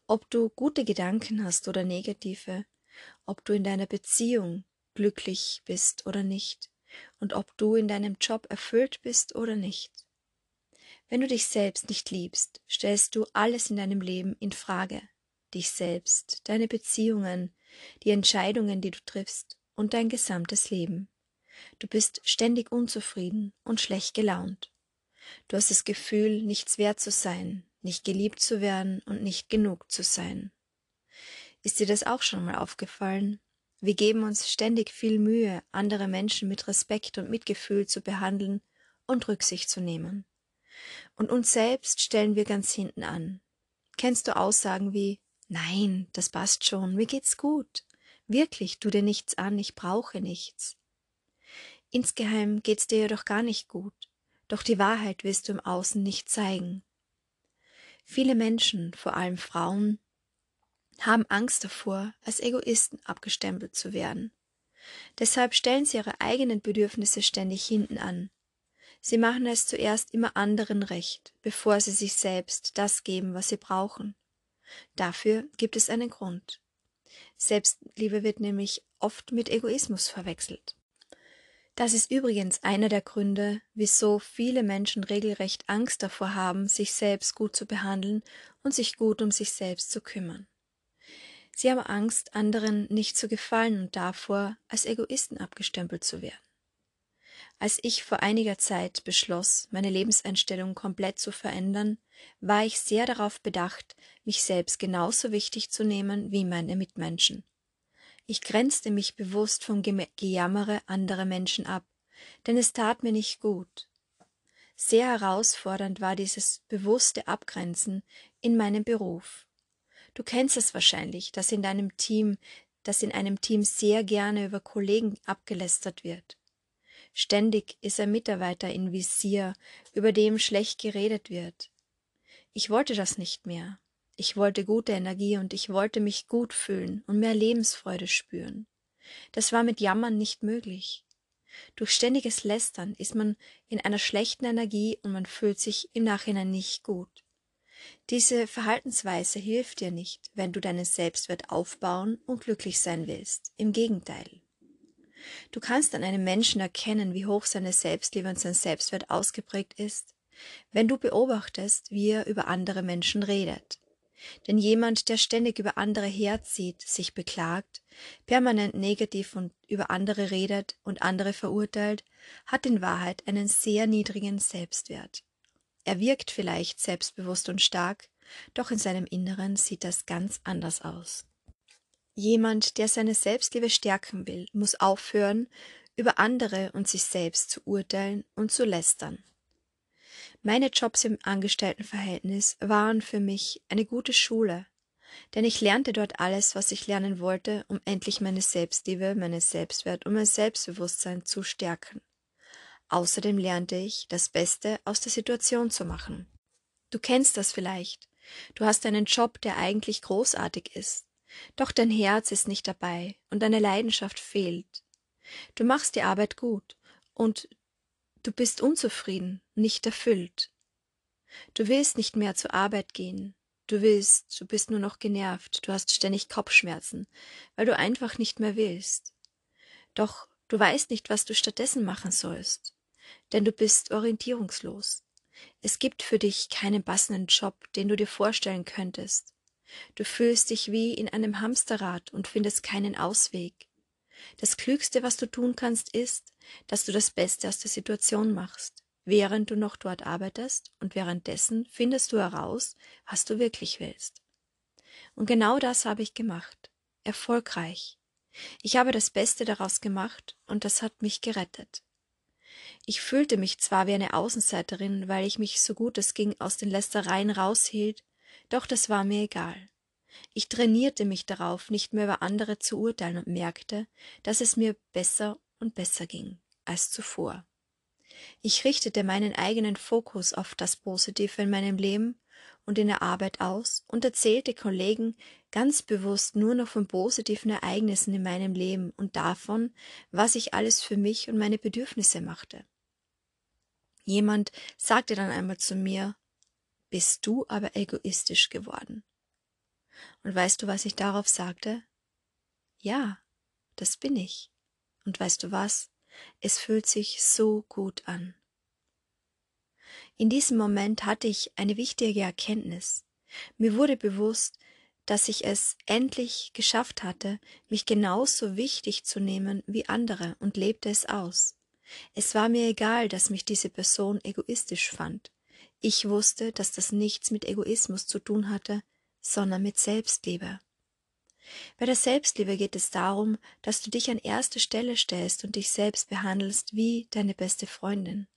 ob du gute Gedanken hast oder negative, ob du in deiner Beziehung glücklich bist oder nicht, und ob du in deinem Job erfüllt bist oder nicht. Wenn du dich selbst nicht liebst, stellst du alles in deinem Leben in Frage. Dich selbst, deine Beziehungen, die Entscheidungen, die du triffst und dein gesamtes Leben. Du bist ständig unzufrieden und schlecht gelaunt. Du hast das Gefühl, nichts wert zu sein, nicht geliebt zu werden und nicht genug zu sein. Ist dir das auch schon mal aufgefallen? Wir geben uns ständig viel Mühe, andere Menschen mit Respekt und Mitgefühl zu behandeln und Rücksicht zu nehmen. Und uns selbst stellen wir ganz hinten an. Kennst du Aussagen wie Nein, das passt schon, mir geht's gut. Wirklich, tu dir nichts an, ich brauche nichts. Insgeheim geht's dir jedoch gar nicht gut, doch die Wahrheit willst du im Außen nicht zeigen. Viele Menschen, vor allem Frauen, haben Angst davor, als Egoisten abgestempelt zu werden. Deshalb stellen sie ihre eigenen Bedürfnisse ständig hinten an. Sie machen es zuerst immer anderen recht, bevor sie sich selbst das geben, was sie brauchen. Dafür gibt es einen Grund. Selbstliebe wird nämlich oft mit Egoismus verwechselt. Das ist übrigens einer der Gründe, wieso viele Menschen regelrecht Angst davor haben, sich selbst gut zu behandeln und sich gut um sich selbst zu kümmern. Sie haben Angst, anderen nicht zu gefallen und davor, als Egoisten abgestempelt zu werden. Als ich vor einiger Zeit beschloss, meine Lebenseinstellung komplett zu verändern, war ich sehr darauf bedacht, mich selbst genauso wichtig zu nehmen wie meine Mitmenschen. Ich grenzte mich bewusst vom Gejammere anderer Menschen ab, denn es tat mir nicht gut. Sehr herausfordernd war dieses bewusste Abgrenzen in meinem Beruf. Du kennst es wahrscheinlich, dass in deinem Team, dass in einem Team sehr gerne über Kollegen abgelästert wird. Ständig ist ein Mitarbeiter in Visier, über dem schlecht geredet wird. Ich wollte das nicht mehr. Ich wollte gute Energie und ich wollte mich gut fühlen und mehr Lebensfreude spüren. Das war mit Jammern nicht möglich. Durch ständiges Lästern ist man in einer schlechten Energie und man fühlt sich im Nachhinein nicht gut. Diese Verhaltensweise hilft dir nicht, wenn du deinen Selbstwert aufbauen und glücklich sein willst. Im Gegenteil. Du kannst an einem Menschen erkennen, wie hoch seine Selbstliebe und sein Selbstwert ausgeprägt ist, wenn du beobachtest, wie er über andere Menschen redet. Denn jemand, der ständig über andere herzieht, sich beklagt, permanent negativ und über andere redet und andere verurteilt, hat in Wahrheit einen sehr niedrigen Selbstwert. Er wirkt vielleicht selbstbewusst und stark, doch in seinem Inneren sieht das ganz anders aus. Jemand, der seine Selbstliebe stärken will, muss aufhören, über andere und sich selbst zu urteilen und zu lästern. Meine Jobs im Angestelltenverhältnis waren für mich eine gute Schule, denn ich lernte dort alles, was ich lernen wollte, um endlich meine Selbstliebe, meinen Selbstwert und mein Selbstbewusstsein zu stärken. Außerdem lernte ich, das Beste aus der Situation zu machen. Du kennst das vielleicht. Du hast einen Job, der eigentlich großartig ist. Doch dein Herz ist nicht dabei und deine Leidenschaft fehlt. Du machst die Arbeit gut und du bist unzufrieden, nicht erfüllt. Du willst nicht mehr zur Arbeit gehen. Du willst, du bist nur noch genervt, du hast ständig Kopfschmerzen, weil du einfach nicht mehr willst. Doch du weißt nicht, was du stattdessen machen sollst denn du bist orientierungslos. Es gibt für dich keinen passenden Job, den du dir vorstellen könntest. Du fühlst dich wie in einem Hamsterrad und findest keinen Ausweg. Das Klügste, was du tun kannst, ist, dass du das Beste aus der Situation machst, während du noch dort arbeitest, und währenddessen findest du heraus, was du wirklich willst. Und genau das habe ich gemacht. Erfolgreich. Ich habe das Beste daraus gemacht, und das hat mich gerettet. Ich fühlte mich zwar wie eine Außenseiterin, weil ich mich so gut es ging aus den Lästereien raushielt, doch das war mir egal. Ich trainierte mich darauf, nicht mehr über andere zu urteilen und merkte, dass es mir besser und besser ging als zuvor. Ich richtete meinen eigenen Fokus auf das Positive in meinem Leben und in der Arbeit aus und erzählte Kollegen ganz bewusst nur noch von positiven Ereignissen in meinem Leben und davon, was ich alles für mich und meine Bedürfnisse machte. Jemand sagte dann einmal zu mir, bist du aber egoistisch geworden. Und weißt du, was ich darauf sagte? Ja, das bin ich. Und weißt du was? Es fühlt sich so gut an. In diesem Moment hatte ich eine wichtige Erkenntnis. Mir wurde bewusst, dass ich es endlich geschafft hatte, mich genauso wichtig zu nehmen wie andere und lebte es aus. Es war mir egal, dass mich diese Person egoistisch fand. Ich wusste, dass das nichts mit Egoismus zu tun hatte, sondern mit Selbstliebe. Bei der Selbstliebe geht es darum, dass du dich an erste Stelle stellst und dich selbst behandelst wie deine beste Freundin.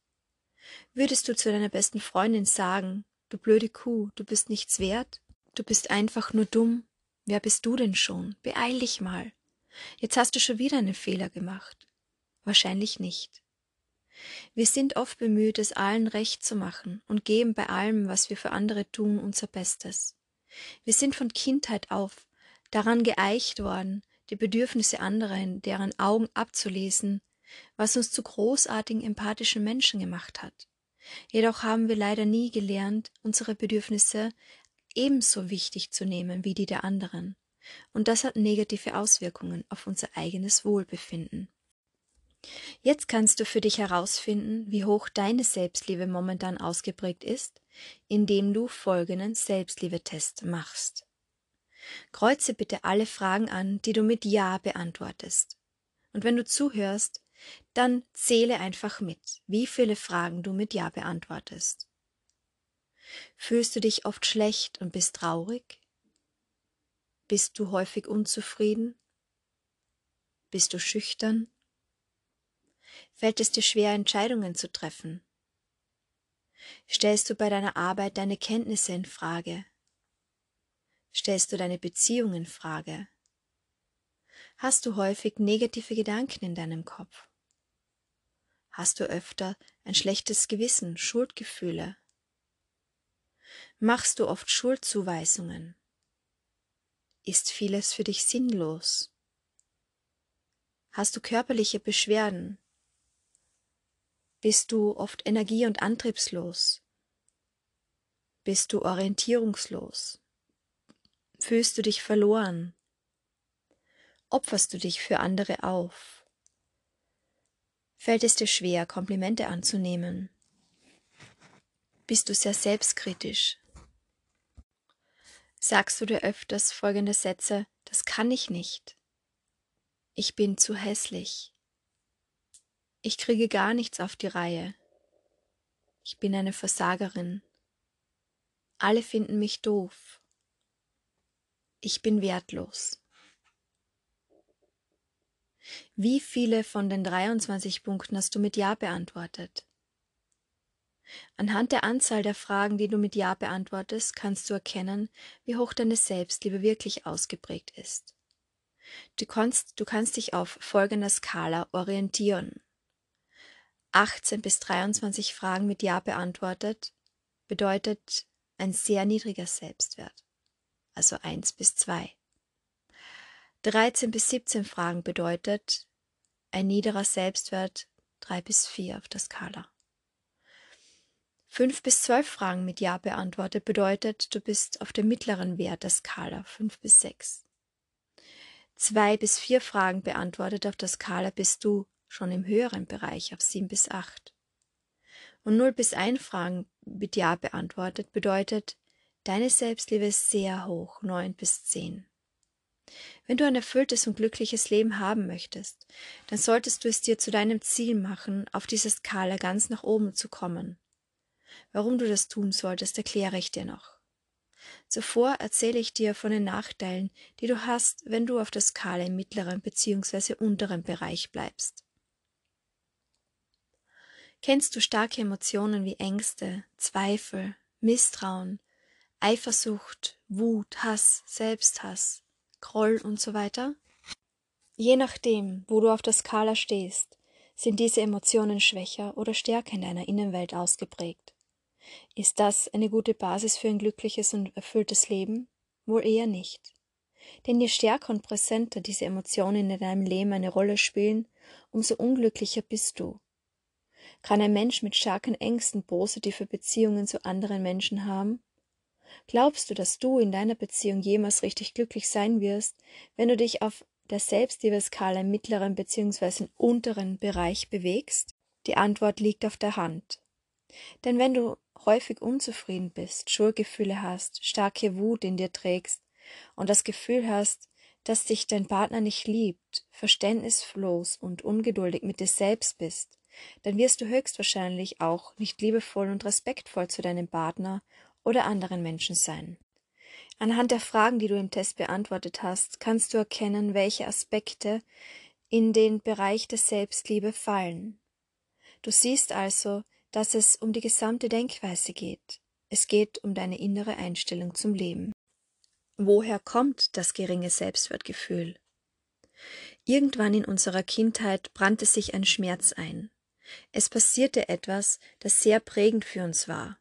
Würdest du zu deiner besten Freundin sagen, du blöde Kuh, du bist nichts wert, du bist einfach nur dumm, wer bist du denn schon? Beeil dich mal. Jetzt hast du schon wieder einen Fehler gemacht. Wahrscheinlich nicht. Wir sind oft bemüht, es allen recht zu machen und geben bei allem, was wir für andere tun, unser Bestes. Wir sind von Kindheit auf daran geeicht worden, die Bedürfnisse anderer in deren Augen abzulesen, was uns zu großartigen empathischen Menschen gemacht hat. Jedoch haben wir leider nie gelernt, unsere Bedürfnisse ebenso wichtig zu nehmen wie die der anderen, und das hat negative Auswirkungen auf unser eigenes Wohlbefinden. Jetzt kannst du für dich herausfinden, wie hoch deine Selbstliebe momentan ausgeprägt ist, indem du folgenden Selbstliebetest machst. Kreuze bitte alle Fragen an, die du mit Ja beantwortest. Und wenn du zuhörst, dann zähle einfach mit, wie viele Fragen du mit Ja beantwortest. Fühlst du dich oft schlecht und bist traurig? Bist du häufig unzufrieden? Bist du schüchtern? Fällt es dir schwer, Entscheidungen zu treffen? Stellst du bei deiner Arbeit deine Kenntnisse in Frage? Stellst du deine Beziehung in Frage? Hast du häufig negative Gedanken in deinem Kopf? Hast du öfter ein schlechtes Gewissen, Schuldgefühle? Machst du oft Schuldzuweisungen? Ist vieles für dich sinnlos? Hast du körperliche Beschwerden? Bist du oft energie- und antriebslos? Bist du orientierungslos? Fühlst du dich verloren? Opferst du dich für andere auf? Fällt es dir schwer, Komplimente anzunehmen? Bist du sehr selbstkritisch? Sagst du dir öfters folgende Sätze, das kann ich nicht. Ich bin zu hässlich. Ich kriege gar nichts auf die Reihe. Ich bin eine Versagerin. Alle finden mich doof. Ich bin wertlos. Wie viele von den 23 Punkten hast du mit Ja beantwortet? Anhand der Anzahl der Fragen, die du mit Ja beantwortest, kannst du erkennen, wie hoch deine Selbstliebe wirklich ausgeprägt ist. Du kannst, du kannst dich auf folgender Skala orientieren. 18 bis 23 Fragen mit Ja beantwortet bedeutet ein sehr niedriger Selbstwert also 1 bis 2. 13 bis 17 Fragen bedeutet ein niederer Selbstwert 3 bis 4 auf der Skala. 5 bis 12 Fragen mit Ja beantwortet bedeutet, du bist auf dem mittleren Wert der Skala 5 bis 6. 2 bis 4 Fragen beantwortet auf der Skala bist du schon im höheren Bereich auf 7 bis 8. Und 0 bis 1 Fragen mit Ja beantwortet bedeutet, Deine Selbstliebe ist sehr hoch, neun bis zehn. Wenn du ein erfülltes und glückliches Leben haben möchtest, dann solltest du es dir zu deinem Ziel machen, auf dieser Skala ganz nach oben zu kommen. Warum du das tun solltest, erkläre ich dir noch. Zuvor erzähle ich dir von den Nachteilen, die du hast, wenn du auf der Skala im mittleren bzw. unteren Bereich bleibst. Kennst du starke Emotionen wie Ängste, Zweifel, Misstrauen, Eifersucht, Wut, Hass, Selbsthass, Groll und so weiter? Je nachdem, wo du auf der Skala stehst, sind diese Emotionen schwächer oder stärker in deiner Innenwelt ausgeprägt. Ist das eine gute Basis für ein glückliches und erfülltes Leben? Wohl eher nicht. Denn je stärker und präsenter diese Emotionen in deinem Leben eine Rolle spielen, umso unglücklicher bist du. Kann ein Mensch mit starken Ängsten positive Beziehungen zu anderen Menschen haben? Glaubst du, dass du in deiner Beziehung jemals richtig glücklich sein wirst, wenn du dich auf der Selbstliebeskala im mittleren bzw. unteren Bereich bewegst? Die Antwort liegt auf der Hand. Denn wenn du häufig unzufrieden bist, Schuldgefühle hast, starke Wut in dir trägst und das Gefühl hast, dass dich dein Partner nicht liebt, verständnislos und ungeduldig mit dir selbst bist, dann wirst du höchstwahrscheinlich auch nicht liebevoll und respektvoll zu deinem Partner oder anderen Menschen sein. Anhand der Fragen, die du im Test beantwortet hast, kannst du erkennen, welche Aspekte in den Bereich der Selbstliebe fallen. Du siehst also, dass es um die gesamte Denkweise geht. Es geht um deine innere Einstellung zum Leben. Woher kommt das geringe Selbstwertgefühl? Irgendwann in unserer Kindheit brannte sich ein Schmerz ein. Es passierte etwas, das sehr prägend für uns war.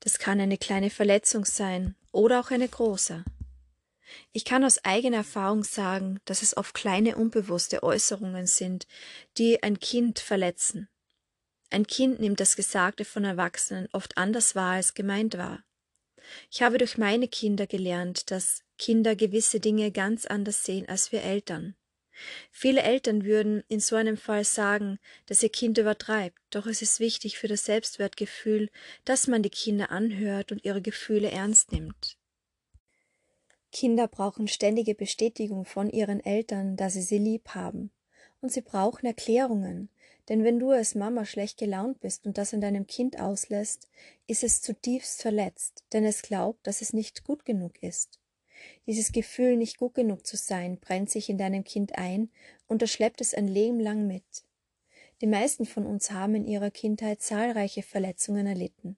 Das kann eine kleine Verletzung sein oder auch eine große. Ich kann aus eigener Erfahrung sagen, dass es oft kleine unbewusste Äußerungen sind, die ein Kind verletzen. Ein Kind nimmt das Gesagte von Erwachsenen oft anders wahr, als gemeint war. Ich habe durch meine Kinder gelernt, dass Kinder gewisse Dinge ganz anders sehen als wir Eltern. Viele Eltern würden in so einem Fall sagen, dass ihr Kind übertreibt, doch es ist wichtig für das Selbstwertgefühl, dass man die Kinder anhört und ihre Gefühle ernst nimmt. Kinder brauchen ständige Bestätigung von ihren Eltern, dass sie sie lieb haben. Und sie brauchen Erklärungen, denn wenn du als Mama schlecht gelaunt bist und das in deinem Kind auslässt, ist es zutiefst verletzt, denn es glaubt, dass es nicht gut genug ist. Dieses Gefühl, nicht gut genug zu sein, brennt sich in deinem Kind ein und das schleppt es ein Leben lang mit. Die meisten von uns haben in ihrer Kindheit zahlreiche Verletzungen erlitten.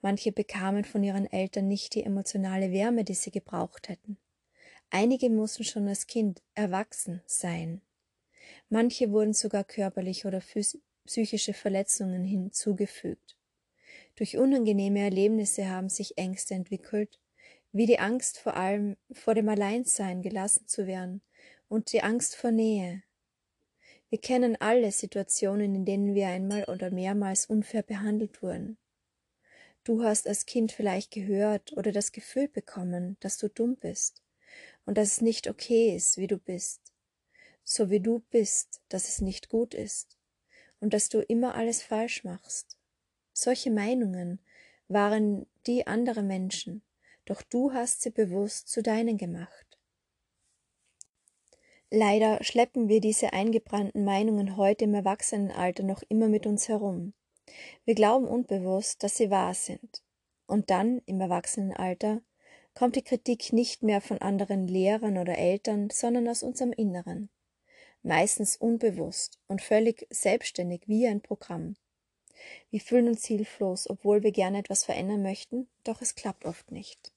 Manche bekamen von ihren Eltern nicht die emotionale Wärme, die sie gebraucht hätten. Einige mussten schon als Kind erwachsen sein. Manche wurden sogar körperliche oder psychische Verletzungen hinzugefügt. Durch unangenehme Erlebnisse haben sich Ängste entwickelt, wie die Angst vor allem vor dem Alleinsein gelassen zu werden und die Angst vor Nähe. Wir kennen alle Situationen, in denen wir einmal oder mehrmals unfair behandelt wurden. Du hast als Kind vielleicht gehört oder das Gefühl bekommen, dass du dumm bist und dass es nicht okay ist, wie du bist, so wie du bist, dass es nicht gut ist und dass du immer alles falsch machst. Solche Meinungen waren die anderer Menschen, doch du hast sie bewusst zu deinen gemacht. Leider schleppen wir diese eingebrannten Meinungen heute im Erwachsenenalter noch immer mit uns herum. Wir glauben unbewusst, dass sie wahr sind. Und dann, im Erwachsenenalter, kommt die Kritik nicht mehr von anderen Lehrern oder Eltern, sondern aus unserem Inneren. Meistens unbewusst und völlig selbstständig wie ein Programm. Wir fühlen uns hilflos, obwohl wir gerne etwas verändern möchten, doch es klappt oft nicht.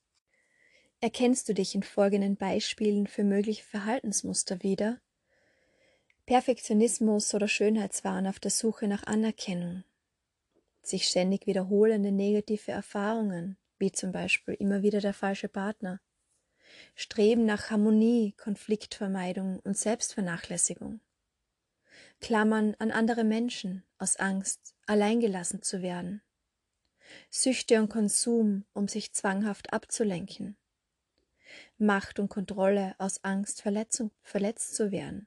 Erkennst du dich in folgenden Beispielen für mögliche Verhaltensmuster wieder? Perfektionismus oder Schönheitswahn auf der Suche nach Anerkennung, sich ständig wiederholende negative Erfahrungen, wie zum Beispiel immer wieder der falsche Partner, Streben nach Harmonie, Konfliktvermeidung und Selbstvernachlässigung, Klammern an andere Menschen aus Angst, alleingelassen zu werden, Süchte und Konsum, um sich zwanghaft abzulenken, Macht und Kontrolle aus Angst, Verletzung, verletzt zu werden.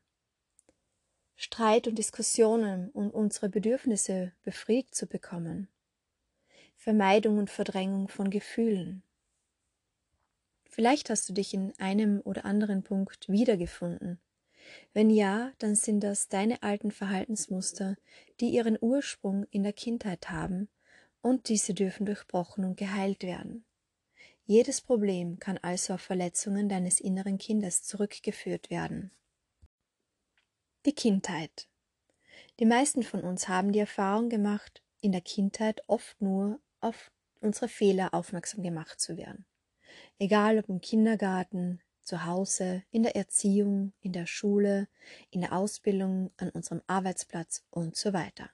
Streit und Diskussionen, um unsere Bedürfnisse befriedigt zu bekommen. Vermeidung und Verdrängung von Gefühlen. Vielleicht hast du dich in einem oder anderen Punkt wiedergefunden. Wenn ja, dann sind das deine alten Verhaltensmuster, die ihren Ursprung in der Kindheit haben, und diese dürfen durchbrochen und geheilt werden. Jedes Problem kann also auf Verletzungen deines inneren Kindes zurückgeführt werden. Die Kindheit. Die meisten von uns haben die Erfahrung gemacht, in der Kindheit oft nur auf unsere Fehler aufmerksam gemacht zu werden. Egal ob im Kindergarten, zu Hause, in der Erziehung, in der Schule, in der Ausbildung, an unserem Arbeitsplatz und so weiter.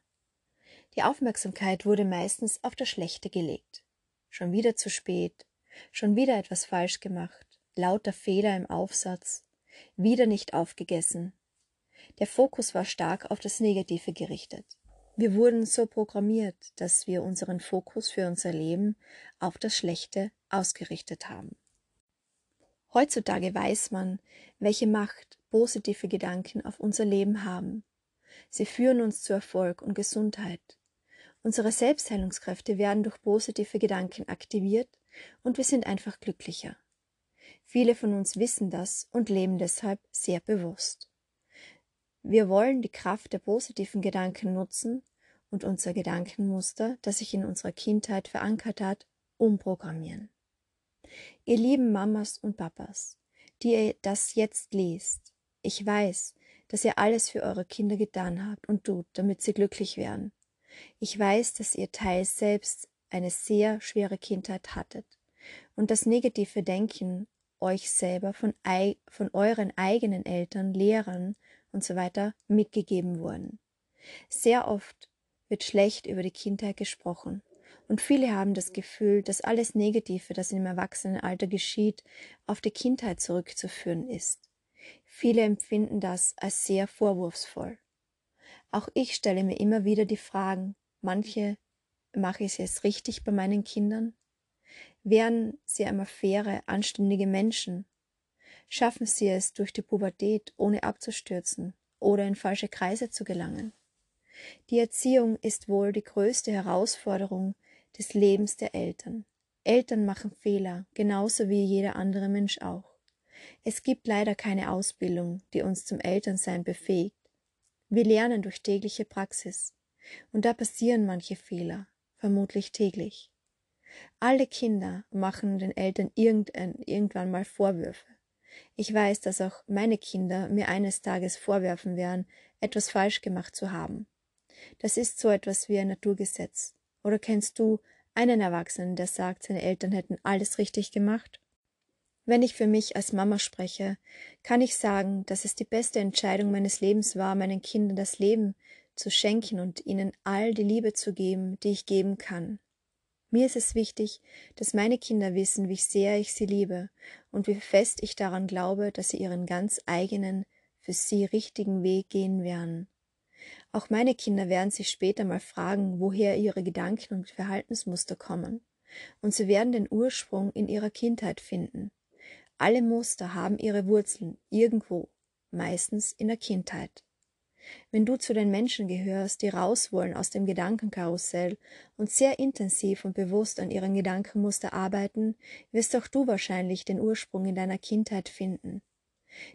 Die Aufmerksamkeit wurde meistens auf das Schlechte gelegt. Schon wieder zu spät, Schon wieder etwas falsch gemacht, lauter Fehler im Aufsatz, wieder nicht aufgegessen. Der Fokus war stark auf das Negative gerichtet. Wir wurden so programmiert, dass wir unseren Fokus für unser Leben auf das Schlechte ausgerichtet haben. Heutzutage weiß man, welche Macht positive Gedanken auf unser Leben haben. Sie führen uns zu Erfolg und Gesundheit. Unsere Selbstheilungskräfte werden durch positive Gedanken aktiviert und wir sind einfach glücklicher. Viele von uns wissen das und leben deshalb sehr bewusst. Wir wollen die Kraft der positiven Gedanken nutzen und unser Gedankenmuster, das sich in unserer Kindheit verankert hat, umprogrammieren. Ihr lieben Mamas und Papas, die ihr das jetzt lest, ich weiß, dass ihr alles für eure Kinder getan habt und tut, damit sie glücklich werden. Ich weiß, dass ihr teils selbst eine sehr schwere Kindheit hattet und das negative Denken euch selber von, von euren eigenen Eltern, Lehrern und so weiter mitgegeben wurden. Sehr oft wird schlecht über die Kindheit gesprochen. Und viele haben das Gefühl, dass alles Negative, das im Erwachsenenalter geschieht, auf die Kindheit zurückzuführen ist. Viele empfinden das als sehr vorwurfsvoll. Auch ich stelle mir immer wieder die Fragen, manche mache ich es richtig bei meinen Kindern? Wären sie einmal faire, anständige Menschen? Schaffen sie es durch die Pubertät, ohne abzustürzen oder in falsche Kreise zu gelangen? Die Erziehung ist wohl die größte Herausforderung, des Lebens der Eltern. Eltern machen Fehler, genauso wie jeder andere Mensch auch. Es gibt leider keine Ausbildung, die uns zum Elternsein befähigt. Wir lernen durch tägliche Praxis. Und da passieren manche Fehler, vermutlich täglich. Alle Kinder machen den Eltern irgendwann mal Vorwürfe. Ich weiß, dass auch meine Kinder mir eines Tages vorwerfen werden, etwas falsch gemacht zu haben. Das ist so etwas wie ein Naturgesetz. Oder kennst du einen Erwachsenen, der sagt, seine Eltern hätten alles richtig gemacht? Wenn ich für mich als Mama spreche, kann ich sagen, dass es die beste Entscheidung meines Lebens war, meinen Kindern das Leben zu schenken und ihnen all die Liebe zu geben, die ich geben kann. Mir ist es wichtig, dass meine Kinder wissen, wie sehr ich sie liebe und wie fest ich daran glaube, dass sie ihren ganz eigenen, für sie richtigen Weg gehen werden. Auch meine Kinder werden sich später mal fragen, woher ihre Gedanken und Verhaltensmuster kommen. Und sie werden den Ursprung in ihrer Kindheit finden. Alle Muster haben ihre Wurzeln irgendwo, meistens in der Kindheit. Wenn du zu den Menschen gehörst, die raus wollen aus dem Gedankenkarussell und sehr intensiv und bewusst an ihren Gedankenmuster arbeiten, wirst auch du wahrscheinlich den Ursprung in deiner Kindheit finden.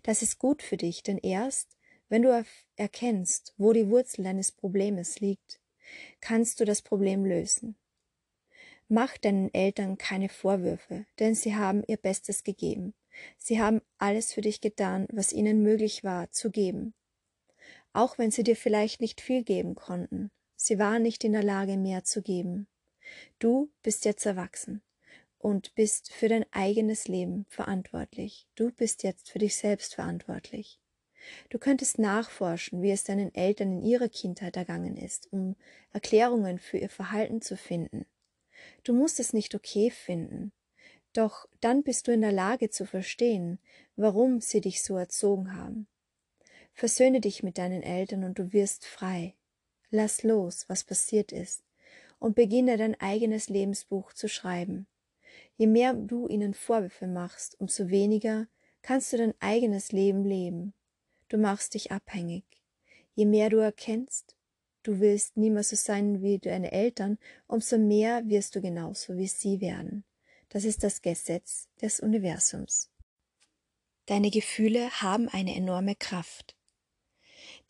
Das ist gut für dich, denn erst, wenn du erkennst, wo die Wurzel deines Problems liegt, kannst du das Problem lösen. Mach deinen Eltern keine Vorwürfe, denn sie haben ihr Bestes gegeben. Sie haben alles für dich getan, was ihnen möglich war zu geben. Auch wenn sie dir vielleicht nicht viel geben konnten. Sie waren nicht in der Lage, mehr zu geben. Du bist jetzt erwachsen und bist für dein eigenes Leben verantwortlich. Du bist jetzt für dich selbst verantwortlich. Du könntest nachforschen, wie es deinen Eltern in ihrer Kindheit ergangen ist, um Erklärungen für ihr Verhalten zu finden. Du musst es nicht okay finden, doch dann bist du in der Lage zu verstehen, warum sie dich so erzogen haben. Versöhne dich mit deinen Eltern und du wirst frei. Lass los, was passiert ist, und beginne dein eigenes Lebensbuch zu schreiben. Je mehr du ihnen Vorwürfe machst, umso weniger kannst du dein eigenes Leben leben du machst dich abhängig. Je mehr du erkennst, du willst niemals so sein wie deine Eltern, umso mehr wirst du genauso wie sie werden. Das ist das Gesetz des Universums. Deine Gefühle haben eine enorme Kraft.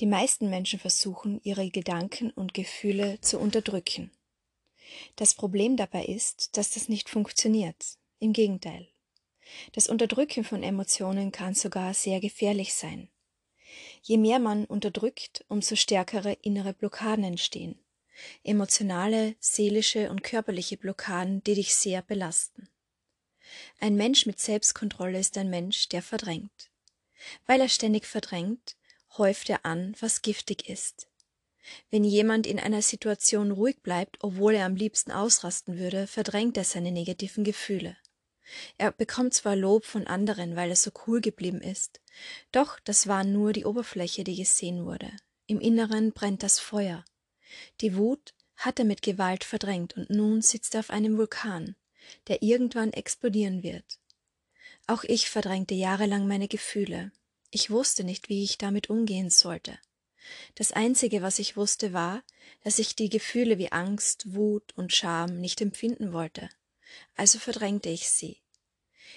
Die meisten Menschen versuchen, ihre Gedanken und Gefühle zu unterdrücken. Das Problem dabei ist, dass das nicht funktioniert. Im Gegenteil. Das Unterdrücken von Emotionen kann sogar sehr gefährlich sein. Je mehr man unterdrückt, umso stärkere innere Blockaden entstehen. Emotionale, seelische und körperliche Blockaden, die dich sehr belasten. Ein Mensch mit Selbstkontrolle ist ein Mensch, der verdrängt. Weil er ständig verdrängt, häuft er an, was giftig ist. Wenn jemand in einer Situation ruhig bleibt, obwohl er am liebsten ausrasten würde, verdrängt er seine negativen Gefühle. Er bekommt zwar Lob von anderen, weil er so cool geblieben ist, doch das war nur die Oberfläche, die gesehen wurde. Im Inneren brennt das Feuer. Die Wut hat er mit Gewalt verdrängt und nun sitzt er auf einem Vulkan, der irgendwann explodieren wird. Auch ich verdrängte jahrelang meine Gefühle. Ich wusste nicht, wie ich damit umgehen sollte. Das Einzige, was ich wusste, war, dass ich die Gefühle wie Angst, Wut und Scham nicht empfinden wollte also verdrängte ich sie.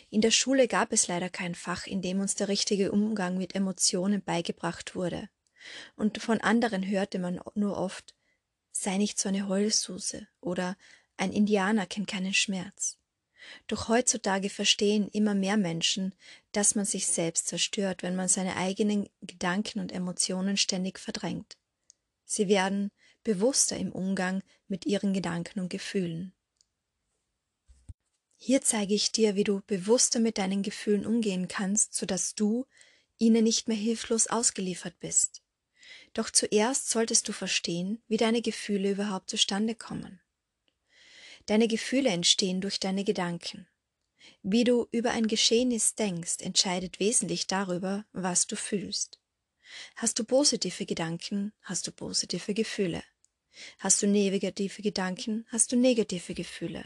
In der Schule gab es leider kein Fach, in dem uns der richtige Umgang mit Emotionen beigebracht wurde, und von anderen hörte man nur oft sei nicht so eine Heulsuse oder ein Indianer kennt keinen Schmerz. Doch heutzutage verstehen immer mehr Menschen, dass man sich selbst zerstört, wenn man seine eigenen Gedanken und Emotionen ständig verdrängt. Sie werden bewusster im Umgang mit ihren Gedanken und Gefühlen. Hier zeige ich dir, wie du bewusster mit deinen Gefühlen umgehen kannst, sodass du ihnen nicht mehr hilflos ausgeliefert bist. Doch zuerst solltest du verstehen, wie deine Gefühle überhaupt zustande kommen. Deine Gefühle entstehen durch deine Gedanken. Wie du über ein Geschehnis denkst, entscheidet wesentlich darüber, was du fühlst. Hast du positive Gedanken, hast du positive Gefühle. Hast du negative Gedanken, hast du negative Gefühle.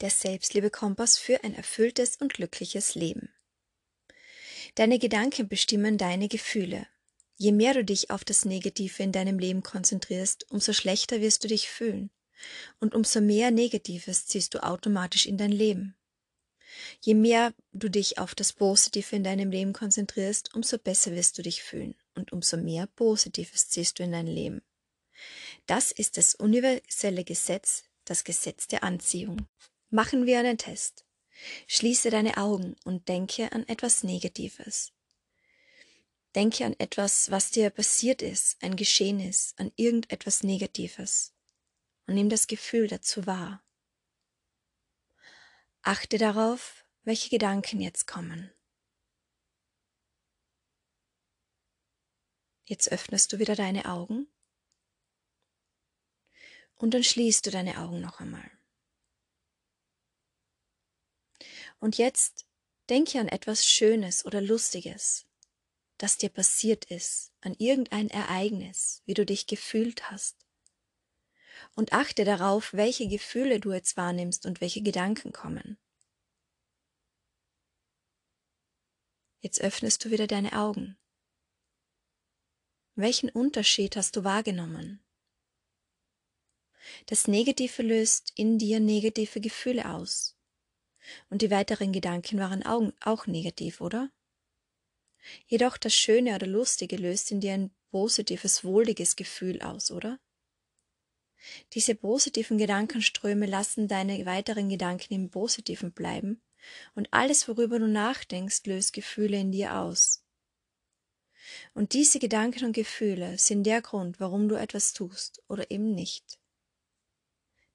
Der Selbstliebe-Kompass für ein erfülltes und glückliches Leben. Deine Gedanken bestimmen deine Gefühle. Je mehr du dich auf das Negative in deinem Leben konzentrierst, umso schlechter wirst du dich fühlen. Und umso mehr Negatives ziehst du automatisch in dein Leben. Je mehr du dich auf das Positive in deinem Leben konzentrierst, umso besser wirst du dich fühlen und umso mehr Positives ziehst du in dein Leben. Das ist das universelle Gesetz, das Gesetz der Anziehung. Machen wir einen Test. Schließe deine Augen und denke an etwas Negatives. Denke an etwas, was dir passiert ist, ein Geschehen ist, an irgendetwas Negatives. Und nimm das Gefühl dazu wahr. Achte darauf, welche Gedanken jetzt kommen. Jetzt öffnest du wieder deine Augen und dann schließt du deine Augen noch einmal. Und jetzt denke an etwas Schönes oder Lustiges, das dir passiert ist, an irgendein Ereignis, wie du dich gefühlt hast. Und achte darauf, welche Gefühle du jetzt wahrnimmst und welche Gedanken kommen. Jetzt öffnest du wieder deine Augen. Welchen Unterschied hast du wahrgenommen? Das Negative löst in dir negative Gefühle aus. Und die weiteren Gedanken waren auch negativ, oder? Jedoch das Schöne oder Lustige löst in dir ein positives, wohliges Gefühl aus, oder? Diese positiven Gedankenströme lassen deine weiteren Gedanken im Positiven bleiben, und alles, worüber du nachdenkst, löst Gefühle in dir aus. Und diese Gedanken und Gefühle sind der Grund, warum du etwas tust oder eben nicht.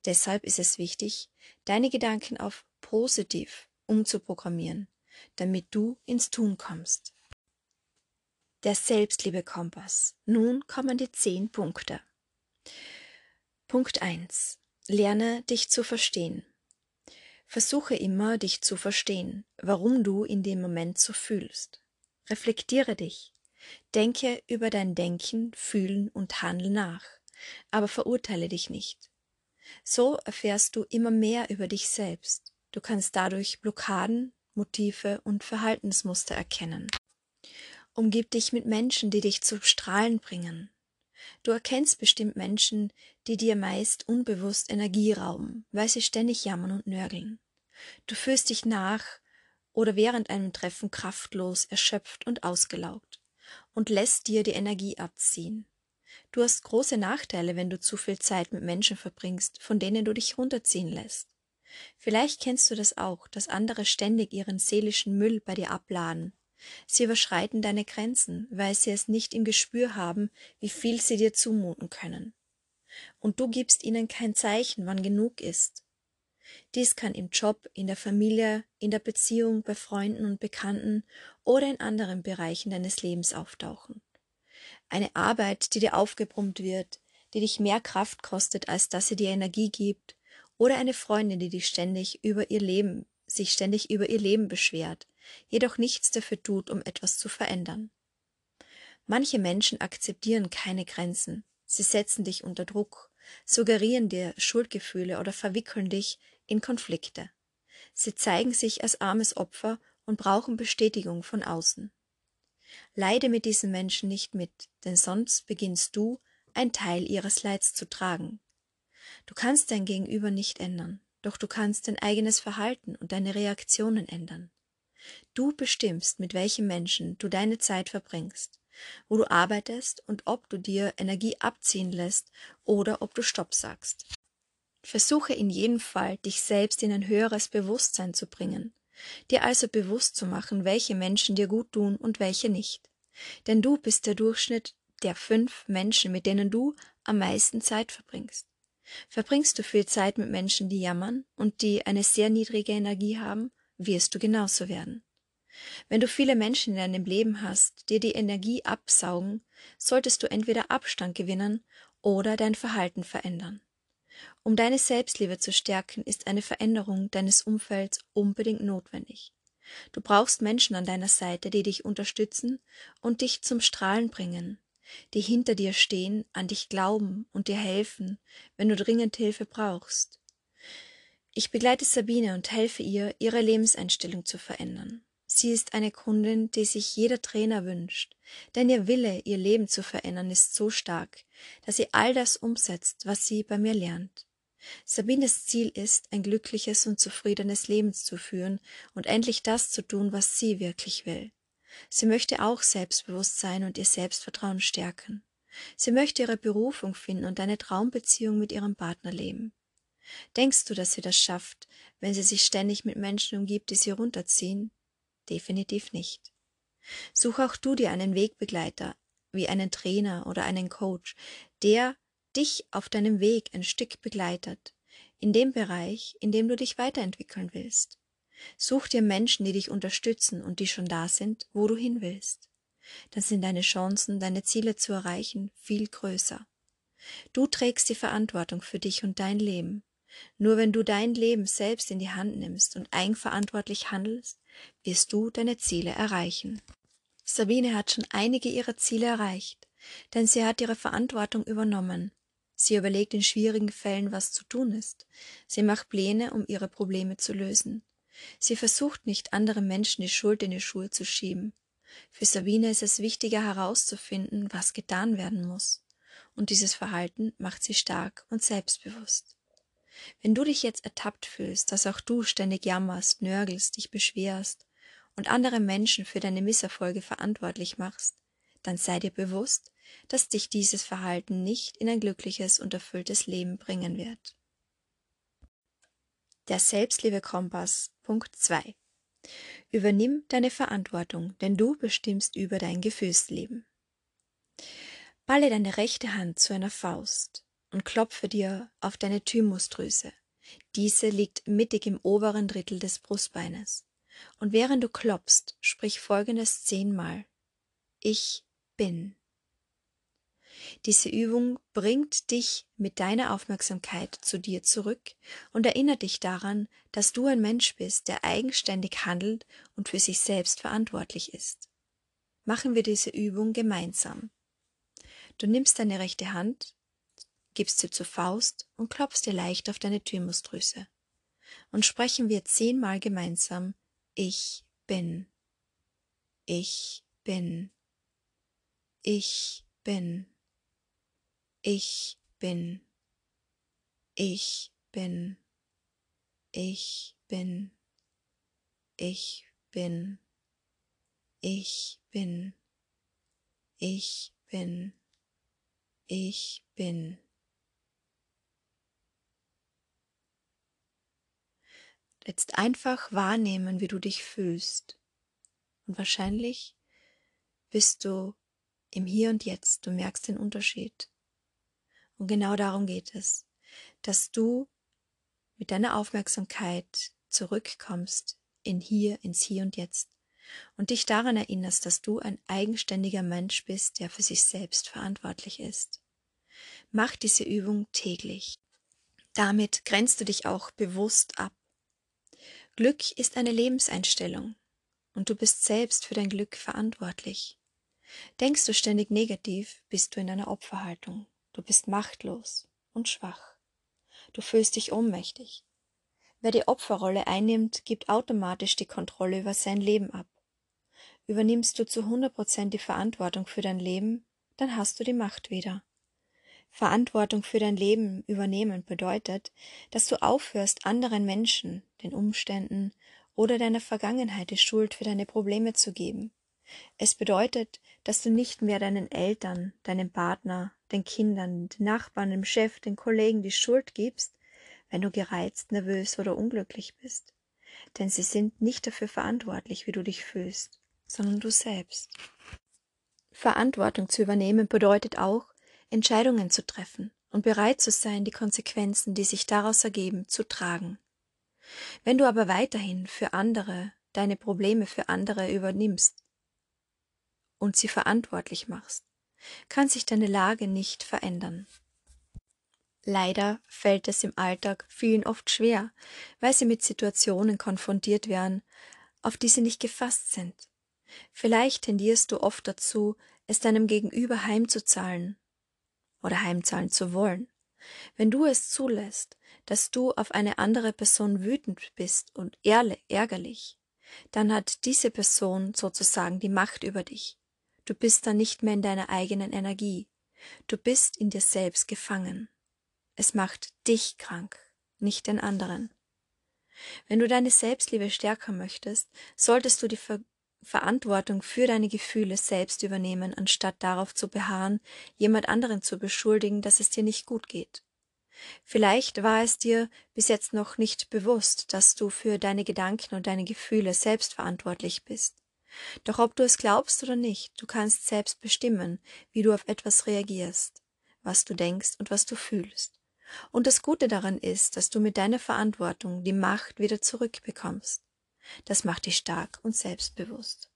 Deshalb ist es wichtig, deine Gedanken auf positiv umzuprogrammieren, damit du ins Tun kommst. Der Selbstliebe-Kompass. Nun kommen die zehn Punkte. Punkt 1. Lerne dich zu verstehen. Versuche immer, dich zu verstehen, warum du in dem Moment so fühlst. Reflektiere dich. Denke über dein Denken, Fühlen und Handeln nach, aber verurteile dich nicht. So erfährst du immer mehr über dich selbst. Du kannst dadurch Blockaden, Motive und Verhaltensmuster erkennen. Umgib dich mit Menschen, die dich zum Strahlen bringen. Du erkennst bestimmt Menschen, die dir meist unbewusst Energie rauben, weil sie ständig jammern und nörgeln. Du fühlst dich nach oder während einem Treffen kraftlos, erschöpft und ausgelaugt und lässt dir die Energie abziehen. Du hast große Nachteile, wenn du zu viel Zeit mit Menschen verbringst, von denen du dich runterziehen lässt. Vielleicht kennst du das auch, dass andere ständig ihren seelischen Müll bei dir abladen. Sie überschreiten deine Grenzen, weil sie es nicht im Gespür haben, wie viel sie dir zumuten können. Und du gibst ihnen kein Zeichen, wann genug ist. Dies kann im Job, in der Familie, in der Beziehung, bei Freunden und Bekannten oder in anderen Bereichen deines Lebens auftauchen eine Arbeit, die dir aufgebrummt wird, die dich mehr Kraft kostet, als dass sie dir Energie gibt, oder eine Freundin, die dich ständig über ihr Leben, sich ständig über ihr Leben beschwert, jedoch nichts dafür tut, um etwas zu verändern. Manche Menschen akzeptieren keine Grenzen, sie setzen dich unter Druck, suggerieren dir Schuldgefühle oder verwickeln dich in Konflikte. Sie zeigen sich als armes Opfer und brauchen Bestätigung von außen. Leide mit diesen Menschen nicht mit, denn sonst beginnst du, ein Teil ihres Leids zu tragen. Du kannst dein Gegenüber nicht ändern, doch du kannst dein eigenes Verhalten und deine Reaktionen ändern. Du bestimmst, mit welchen Menschen du deine Zeit verbringst, wo du arbeitest und ob du dir Energie abziehen lässt oder ob du Stopp sagst. Versuche in jedem Fall, dich selbst in ein höheres Bewusstsein zu bringen, dir also bewusst zu machen, welche Menschen dir gut tun und welche nicht. Denn du bist der Durchschnitt der fünf Menschen, mit denen du am meisten Zeit verbringst. Verbringst du viel Zeit mit Menschen, die jammern und die eine sehr niedrige Energie haben, wirst du genauso werden. Wenn du viele Menschen in deinem Leben hast, die die Energie absaugen, solltest du entweder Abstand gewinnen oder dein Verhalten verändern. Um deine Selbstliebe zu stärken, ist eine Veränderung deines Umfelds unbedingt notwendig. Du brauchst Menschen an deiner Seite, die dich unterstützen und dich zum Strahlen bringen, die hinter dir stehen, an dich glauben und dir helfen, wenn du dringend Hilfe brauchst. Ich begleite Sabine und helfe ihr, ihre Lebenseinstellung zu verändern. Sie ist eine Kundin, die sich jeder Trainer wünscht, denn ihr Wille, ihr Leben zu verändern, ist so stark, dass sie all das umsetzt, was sie bei mir lernt. Sabines Ziel ist, ein glückliches und zufriedenes Leben zu führen und endlich das zu tun, was sie wirklich will. Sie möchte auch selbstbewusst sein und ihr Selbstvertrauen stärken. Sie möchte ihre Berufung finden und eine Traumbeziehung mit ihrem Partner leben. Denkst du, dass sie das schafft, wenn sie sich ständig mit Menschen umgibt, die sie runterziehen? Definitiv nicht. Such auch du dir einen Wegbegleiter, wie einen Trainer oder einen Coach, der dich auf deinem Weg ein Stück begleitet, in dem Bereich, in dem du dich weiterentwickeln willst. Such dir Menschen, die dich unterstützen und die schon da sind, wo du hin willst. Dann sind deine Chancen, deine Ziele zu erreichen, viel größer. Du trägst die Verantwortung für dich und dein Leben. Nur wenn du dein Leben selbst in die Hand nimmst und eigenverantwortlich handelst, wirst du deine Ziele erreichen. Sabine hat schon einige ihrer Ziele erreicht, denn sie hat ihre Verantwortung übernommen. Sie überlegt in schwierigen Fällen, was zu tun ist. Sie macht Pläne, um ihre Probleme zu lösen. Sie versucht nicht, anderen Menschen die Schuld in die Schuhe zu schieben. Für Sabine ist es wichtiger herauszufinden, was getan werden muss. Und dieses Verhalten macht sie stark und selbstbewusst. Wenn du dich jetzt ertappt fühlst, dass auch du ständig jammerst, nörgelst, dich beschwerst und andere Menschen für deine Misserfolge verantwortlich machst, dann sei dir bewusst, dass dich dieses Verhalten nicht in ein glückliches und erfülltes Leben bringen wird. Der Selbstliebe-Kompass Punkt 2 Übernimm deine Verantwortung, denn du bestimmst über dein Gefühlsleben. Balle deine rechte Hand zu einer Faust und klopfe dir auf deine Thymusdrüse. Diese liegt mittig im oberen Drittel des Brustbeines. Und während du klopfst, sprich folgendes zehnmal. Ich bin. Diese Übung bringt dich mit deiner Aufmerksamkeit zu dir zurück und erinnert dich daran, dass du ein Mensch bist, der eigenständig handelt und für sich selbst verantwortlich ist. Machen wir diese Übung gemeinsam. Du nimmst deine rechte Hand, gibst sie zur Faust und klopfst dir leicht auf deine Thymusdrüse. Und sprechen wir zehnmal gemeinsam Ich bin. Ich bin. Ich bin. Ich bin. Ich bin. Ich bin. Ich bin. Ich bin. Ich bin. Ich bin. Jetzt einfach wahrnehmen, wie du dich fühlst. Und wahrscheinlich bist du im Hier und Jetzt. Du merkst den Unterschied. Und genau darum geht es, dass du mit deiner Aufmerksamkeit zurückkommst in hier, ins Hier und Jetzt und dich daran erinnerst, dass du ein eigenständiger Mensch bist, der für sich selbst verantwortlich ist. Mach diese Übung täglich. Damit grenzt du dich auch bewusst ab. Glück ist eine Lebenseinstellung und du bist selbst für dein Glück verantwortlich. Denkst du ständig negativ, bist du in einer Opferhaltung. Du bist machtlos und schwach. Du fühlst dich ohnmächtig. Wer die Opferrolle einnimmt, gibt automatisch die Kontrolle über sein Leben ab. Übernimmst du zu 100% die Verantwortung für dein Leben, dann hast du die Macht wieder. Verantwortung für dein Leben übernehmen bedeutet, dass du aufhörst, anderen Menschen, den Umständen oder deiner Vergangenheit die Schuld für deine Probleme zu geben. Es bedeutet, dass du nicht mehr deinen Eltern, deinem Partner, den Kindern, den Nachbarn, dem Chef, den Kollegen die Schuld gibst, wenn du gereizt, nervös oder unglücklich bist. Denn sie sind nicht dafür verantwortlich, wie du dich fühlst, sondern du selbst. Verantwortung zu übernehmen bedeutet auch, Entscheidungen zu treffen und bereit zu sein, die Konsequenzen, die sich daraus ergeben, zu tragen. Wenn du aber weiterhin für andere deine Probleme für andere übernimmst und sie verantwortlich machst, kann sich deine Lage nicht verändern. Leider fällt es im Alltag vielen oft schwer, weil sie mit Situationen konfrontiert werden, auf die sie nicht gefasst sind. Vielleicht tendierst du oft dazu, es deinem Gegenüber heimzuzahlen oder heimzahlen zu wollen. Wenn du es zulässt, dass du auf eine andere Person wütend bist und ärgerlich, dann hat diese Person sozusagen die Macht über dich. Du bist dann nicht mehr in deiner eigenen Energie. Du bist in dir selbst gefangen. Es macht dich krank, nicht den anderen. Wenn du deine Selbstliebe stärker möchtest, solltest du die Ver Verantwortung für deine Gefühle selbst übernehmen, anstatt darauf zu beharren, jemand anderen zu beschuldigen, dass es dir nicht gut geht. Vielleicht war es dir bis jetzt noch nicht bewusst, dass du für deine Gedanken und deine Gefühle selbst verantwortlich bist. Doch ob du es glaubst oder nicht, du kannst selbst bestimmen, wie du auf etwas reagierst, was du denkst und was du fühlst. Und das Gute daran ist, dass du mit deiner Verantwortung die Macht wieder zurückbekommst. Das macht dich stark und selbstbewusst.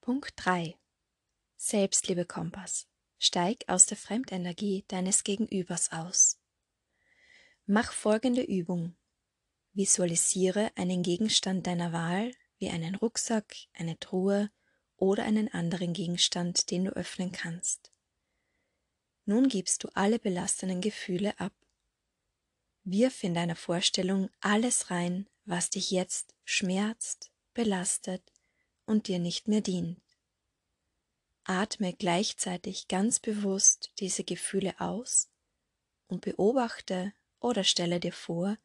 Punkt 3. Selbstliebe Kompass. Steig aus der Fremdenergie deines Gegenübers aus. Mach folgende Übung. Visualisiere einen Gegenstand deiner Wahl, wie einen Rucksack, eine Truhe oder einen anderen Gegenstand, den du öffnen kannst. Nun gibst du alle belastenden Gefühle ab. Wirf in deiner Vorstellung alles rein, was dich jetzt schmerzt, belastet und dir nicht mehr dient. Atme gleichzeitig ganz bewusst diese Gefühle aus und beobachte oder stelle dir vor,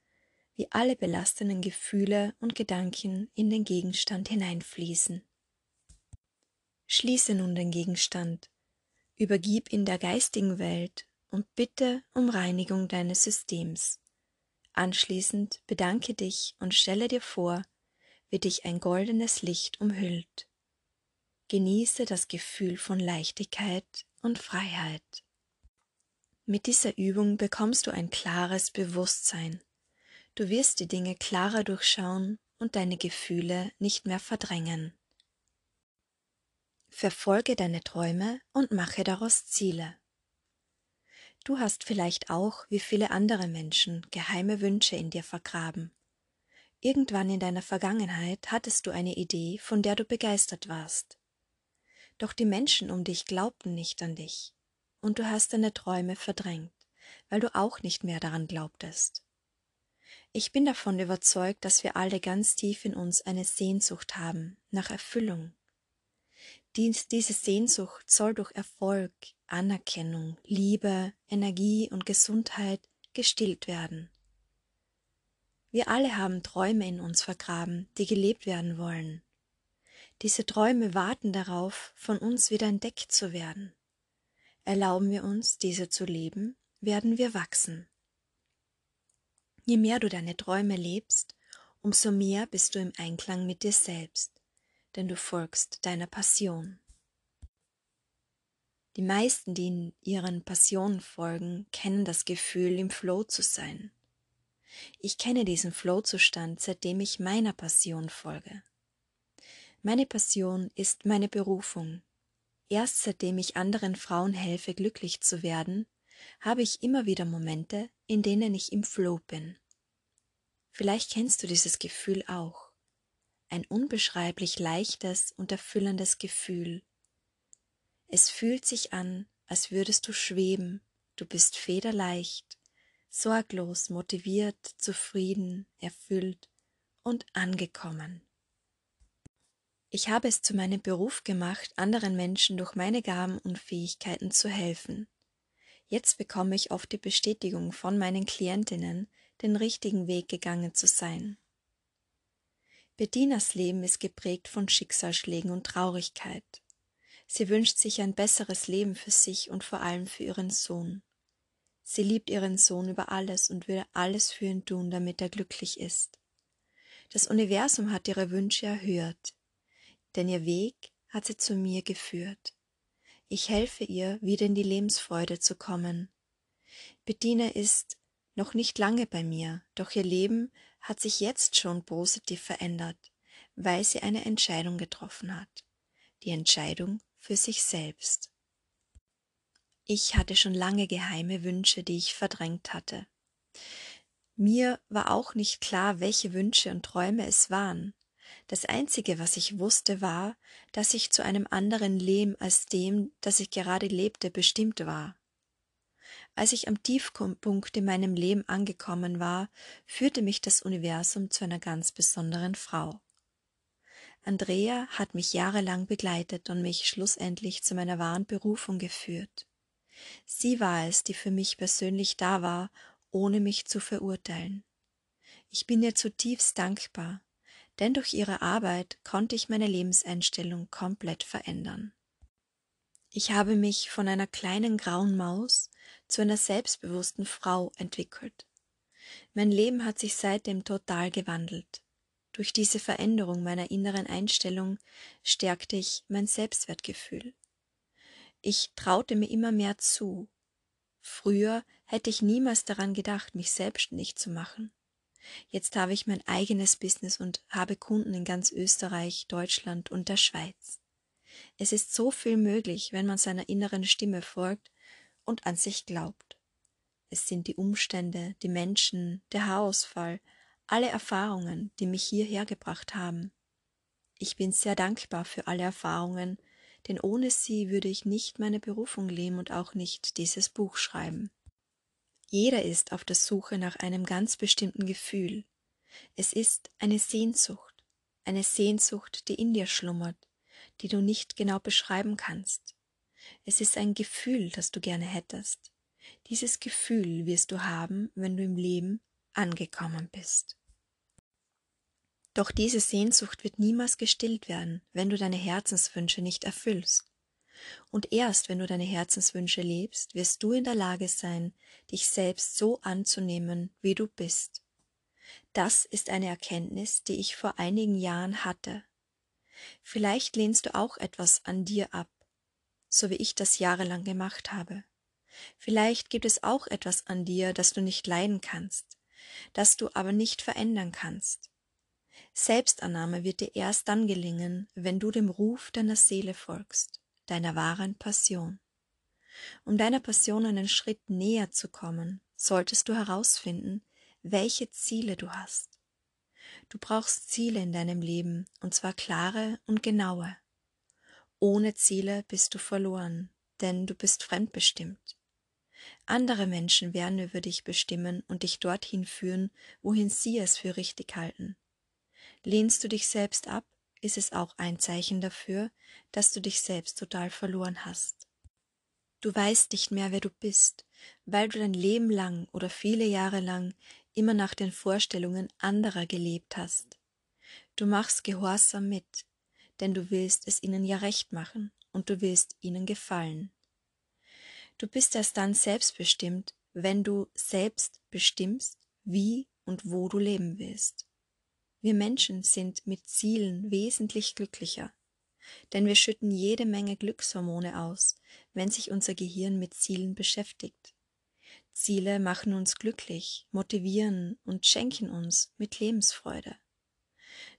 wie alle belastenden Gefühle und Gedanken in den Gegenstand hineinfließen. Schließe nun den Gegenstand, übergib ihn der geistigen Welt und bitte um Reinigung deines Systems. Anschließend bedanke dich und stelle dir vor, wie dich ein goldenes Licht umhüllt. Genieße das Gefühl von Leichtigkeit und Freiheit. Mit dieser Übung bekommst du ein klares Bewusstsein. Du wirst die Dinge klarer durchschauen und deine Gefühle nicht mehr verdrängen. Verfolge deine Träume und mache daraus Ziele. Du hast vielleicht auch, wie viele andere Menschen, geheime Wünsche in dir vergraben. Irgendwann in deiner Vergangenheit hattest du eine Idee, von der du begeistert warst. Doch die Menschen um dich glaubten nicht an dich, und du hast deine Träume verdrängt, weil du auch nicht mehr daran glaubtest. Ich bin davon überzeugt, dass wir alle ganz tief in uns eine Sehnsucht haben nach Erfüllung. Dies, diese Sehnsucht soll durch Erfolg, Anerkennung, Liebe, Energie und Gesundheit gestillt werden. Wir alle haben Träume in uns vergraben, die gelebt werden wollen. Diese Träume warten darauf, von uns wieder entdeckt zu werden. Erlauben wir uns, diese zu leben, werden wir wachsen. Je mehr du deine Träume lebst, umso mehr bist du im Einklang mit dir selbst, denn du folgst deiner Passion. Die meisten, die in ihren Passionen folgen, kennen das Gefühl, im Flow zu sein. Ich kenne diesen Flow-Zustand, seitdem ich meiner Passion folge. Meine Passion ist meine Berufung. Erst seitdem ich anderen Frauen helfe, glücklich zu werden, habe ich immer wieder Momente, in denen ich im Flow bin. Vielleicht kennst du dieses Gefühl auch. Ein unbeschreiblich leichtes und erfüllendes Gefühl. Es fühlt sich an, als würdest du schweben, du bist federleicht, sorglos, motiviert, zufrieden, erfüllt und angekommen. Ich habe es zu meinem Beruf gemacht, anderen Menschen durch meine Gaben und Fähigkeiten zu helfen. Jetzt bekomme ich oft die Bestätigung von meinen Klientinnen, den richtigen Weg gegangen zu sein. Bettinas Leben ist geprägt von Schicksalsschlägen und Traurigkeit. Sie wünscht sich ein besseres Leben für sich und vor allem für ihren Sohn. Sie liebt ihren Sohn über alles und will alles für ihn tun, damit er glücklich ist. Das Universum hat ihre Wünsche erhört denn ihr Weg hat sie zu mir geführt. Ich helfe ihr, wieder in die Lebensfreude zu kommen. Bettina ist noch nicht lange bei mir, doch ihr Leben hat sich jetzt schon positiv verändert, weil sie eine Entscheidung getroffen hat. Die Entscheidung für sich selbst. Ich hatte schon lange geheime Wünsche, die ich verdrängt hatte. Mir war auch nicht klar, welche Wünsche und Träume es waren. Das Einzige, was ich wusste, war, dass ich zu einem anderen Leben als dem, das ich gerade lebte, bestimmt war. Als ich am Tiefpunkt in meinem Leben angekommen war, führte mich das Universum zu einer ganz besonderen Frau. Andrea hat mich jahrelang begleitet und mich schlussendlich zu meiner wahren Berufung geführt. Sie war es, die für mich persönlich da war, ohne mich zu verurteilen. Ich bin ihr zutiefst dankbar, denn durch ihre Arbeit konnte ich meine Lebenseinstellung komplett verändern. Ich habe mich von einer kleinen grauen Maus zu einer selbstbewussten Frau entwickelt. Mein Leben hat sich seitdem total gewandelt. Durch diese Veränderung meiner inneren Einstellung stärkte ich mein Selbstwertgefühl. Ich traute mir immer mehr zu. Früher hätte ich niemals daran gedacht, mich selbstständig zu machen. Jetzt habe ich mein eigenes Business und habe Kunden in ganz Österreich, Deutschland und der Schweiz. Es ist so viel möglich, wenn man seiner inneren Stimme folgt und an sich glaubt. Es sind die Umstände, die Menschen, der Haarausfall, alle Erfahrungen, die mich hierher gebracht haben. Ich bin sehr dankbar für alle Erfahrungen, denn ohne sie würde ich nicht meine Berufung leben und auch nicht dieses Buch schreiben. Jeder ist auf der Suche nach einem ganz bestimmten Gefühl. Es ist eine Sehnsucht, eine Sehnsucht, die in dir schlummert, die du nicht genau beschreiben kannst. Es ist ein Gefühl, das du gerne hättest. Dieses Gefühl wirst du haben, wenn du im Leben angekommen bist. Doch diese Sehnsucht wird niemals gestillt werden, wenn du deine Herzenswünsche nicht erfüllst. Und erst wenn du deine Herzenswünsche lebst, wirst du in der Lage sein, dich selbst so anzunehmen, wie du bist. Das ist eine Erkenntnis, die ich vor einigen Jahren hatte. Vielleicht lehnst du auch etwas an dir ab, so wie ich das jahrelang gemacht habe. Vielleicht gibt es auch etwas an dir, das du nicht leiden kannst, das du aber nicht verändern kannst. Selbstannahme wird dir erst dann gelingen, wenn du dem Ruf deiner Seele folgst, deiner wahren Passion. Um deiner Passion einen Schritt näher zu kommen, solltest du herausfinden, welche Ziele du hast. Du brauchst Ziele in deinem Leben, und zwar klare und genaue. Ohne Ziele bist du verloren, denn du bist fremdbestimmt. Andere Menschen werden über dich bestimmen und dich dorthin führen, wohin sie es für richtig halten. Lehnst du dich selbst ab, ist es auch ein Zeichen dafür, dass du dich selbst total verloren hast. Du weißt nicht mehr, wer du bist, weil du dein Leben lang oder viele Jahre lang immer nach den Vorstellungen anderer gelebt hast. Du machst gehorsam mit, denn du willst es ihnen ja recht machen und du willst ihnen gefallen. Du bist erst dann selbstbestimmt, wenn du selbst bestimmst, wie und wo du leben willst. Wir Menschen sind mit Zielen wesentlich glücklicher, denn wir schütten jede Menge Glückshormone aus, wenn sich unser Gehirn mit Zielen beschäftigt. Ziele machen uns glücklich, motivieren und schenken uns mit Lebensfreude.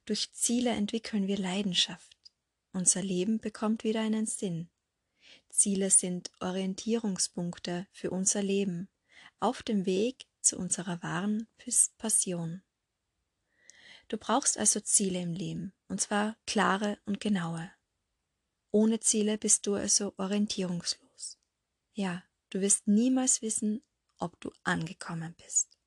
Durch Ziele entwickeln wir Leidenschaft. Unser Leben bekommt wieder einen Sinn. Ziele sind Orientierungspunkte für unser Leben auf dem Weg zu unserer wahren Passion. Du brauchst also Ziele im Leben, und zwar klare und genaue. Ohne Ziele bist du also orientierungslos. Ja, du wirst niemals wissen, ob du angekommen bist.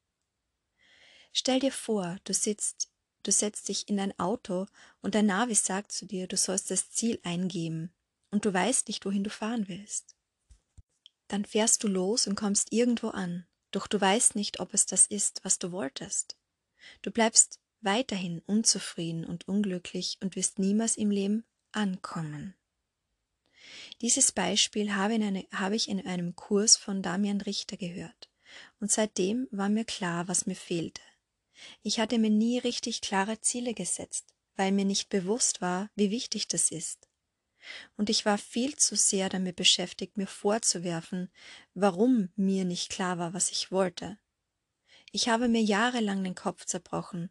Stell dir vor, du sitzt, du setzt dich in ein Auto und dein Navi sagt zu dir, du sollst das Ziel eingeben und du weißt nicht, wohin du fahren willst. Dann fährst du los und kommst irgendwo an, doch du weißt nicht, ob es das ist, was du wolltest. Du bleibst weiterhin unzufrieden und unglücklich und wirst niemals im Leben ankommen. Dieses Beispiel habe, eine, habe, ich in einem Kurs von Damian Richter gehört, und seitdem war mir klar, was mir fehlte. Ich hatte mir nie richtig klare Ziele gesetzt, weil mir nicht bewusst war, wie wichtig das ist. Und ich war viel zu sehr damit beschäftigt, mir vorzuwerfen, warum mir nicht klar war, was ich wollte. Ich habe mir jahrelang den Kopf zerbrochen,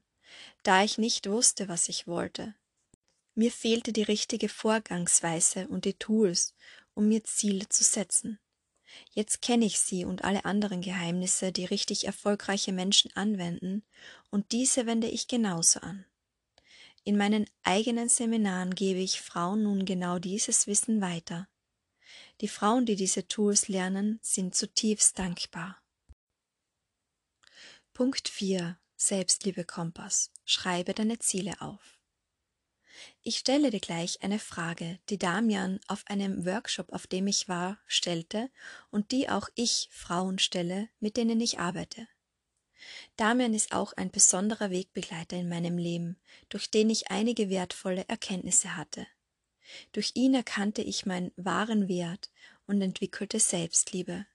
da ich nicht wusste, was ich wollte. Mir fehlte die richtige Vorgangsweise und die Tools, um mir Ziele zu setzen. Jetzt kenne ich sie und alle anderen Geheimnisse, die richtig erfolgreiche Menschen anwenden, und diese wende ich genauso an. In meinen eigenen Seminaren gebe ich Frauen nun genau dieses Wissen weiter. Die Frauen, die diese Tools lernen, sind zutiefst dankbar. Punkt 4. Selbstliebe Kompass. Schreibe deine Ziele auf. Ich stelle dir gleich eine Frage, die Damian auf einem Workshop, auf dem ich war, stellte und die auch ich Frauen stelle, mit denen ich arbeite. Damian ist auch ein besonderer Wegbegleiter in meinem Leben, durch den ich einige wertvolle Erkenntnisse hatte. Durch ihn erkannte ich meinen wahren Wert und entwickelte Selbstliebe.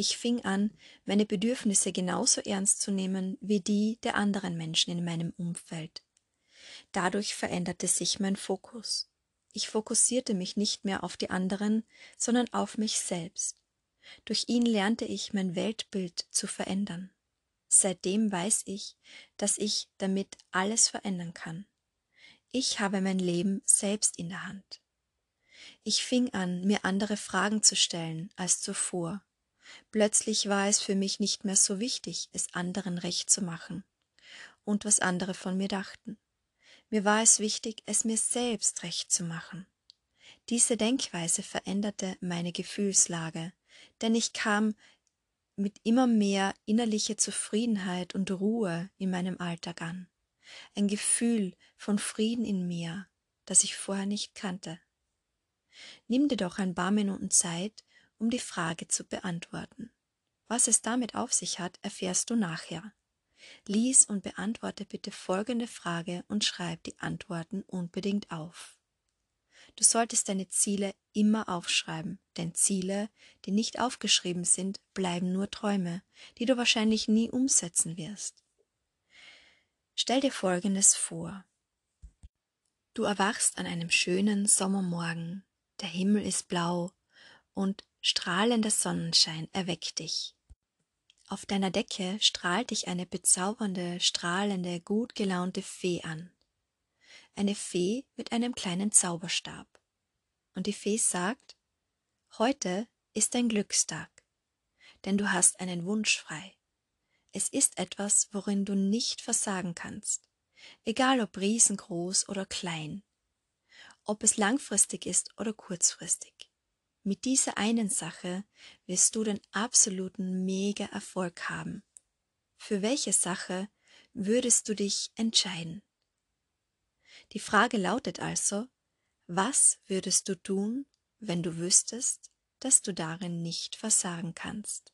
Ich fing an, meine Bedürfnisse genauso ernst zu nehmen wie die der anderen Menschen in meinem Umfeld. Dadurch veränderte sich mein Fokus. Ich fokussierte mich nicht mehr auf die anderen, sondern auf mich selbst. Durch ihn lernte ich mein Weltbild zu verändern. Seitdem weiß ich, dass ich damit alles verändern kann. Ich habe mein Leben selbst in der Hand. Ich fing an, mir andere Fragen zu stellen als zuvor. Plötzlich war es für mich nicht mehr so wichtig, es anderen recht zu machen und was andere von mir dachten. Mir war es wichtig, es mir selbst recht zu machen. Diese Denkweise veränderte meine Gefühlslage, denn ich kam mit immer mehr innerlicher Zufriedenheit und Ruhe in meinem Alltag an. Ein Gefühl von Frieden in mir, das ich vorher nicht kannte. Nimm dir doch ein paar Minuten Zeit, um die Frage zu beantworten. Was es damit auf sich hat, erfährst du nachher. Lies und beantworte bitte folgende Frage und schreib die Antworten unbedingt auf. Du solltest deine Ziele immer aufschreiben, denn Ziele, die nicht aufgeschrieben sind, bleiben nur Träume, die du wahrscheinlich nie umsetzen wirst. Stell dir Folgendes vor. Du erwachst an einem schönen Sommermorgen, der Himmel ist blau und strahlender Sonnenschein erweckt dich. Auf deiner Decke strahlt dich eine bezaubernde, strahlende, gut gelaunte Fee an eine Fee mit einem kleinen Zauberstab. Und die Fee sagt, heute ist dein Glückstag, denn du hast einen Wunsch frei. Es ist etwas, worin du nicht versagen kannst, egal ob riesengroß oder klein, ob es langfristig ist oder kurzfristig. Mit dieser einen Sache wirst du den absoluten Mega-Erfolg haben. Für welche Sache würdest du dich entscheiden? Die Frage lautet also, was würdest du tun, wenn du wüsstest, dass du darin nicht versagen kannst?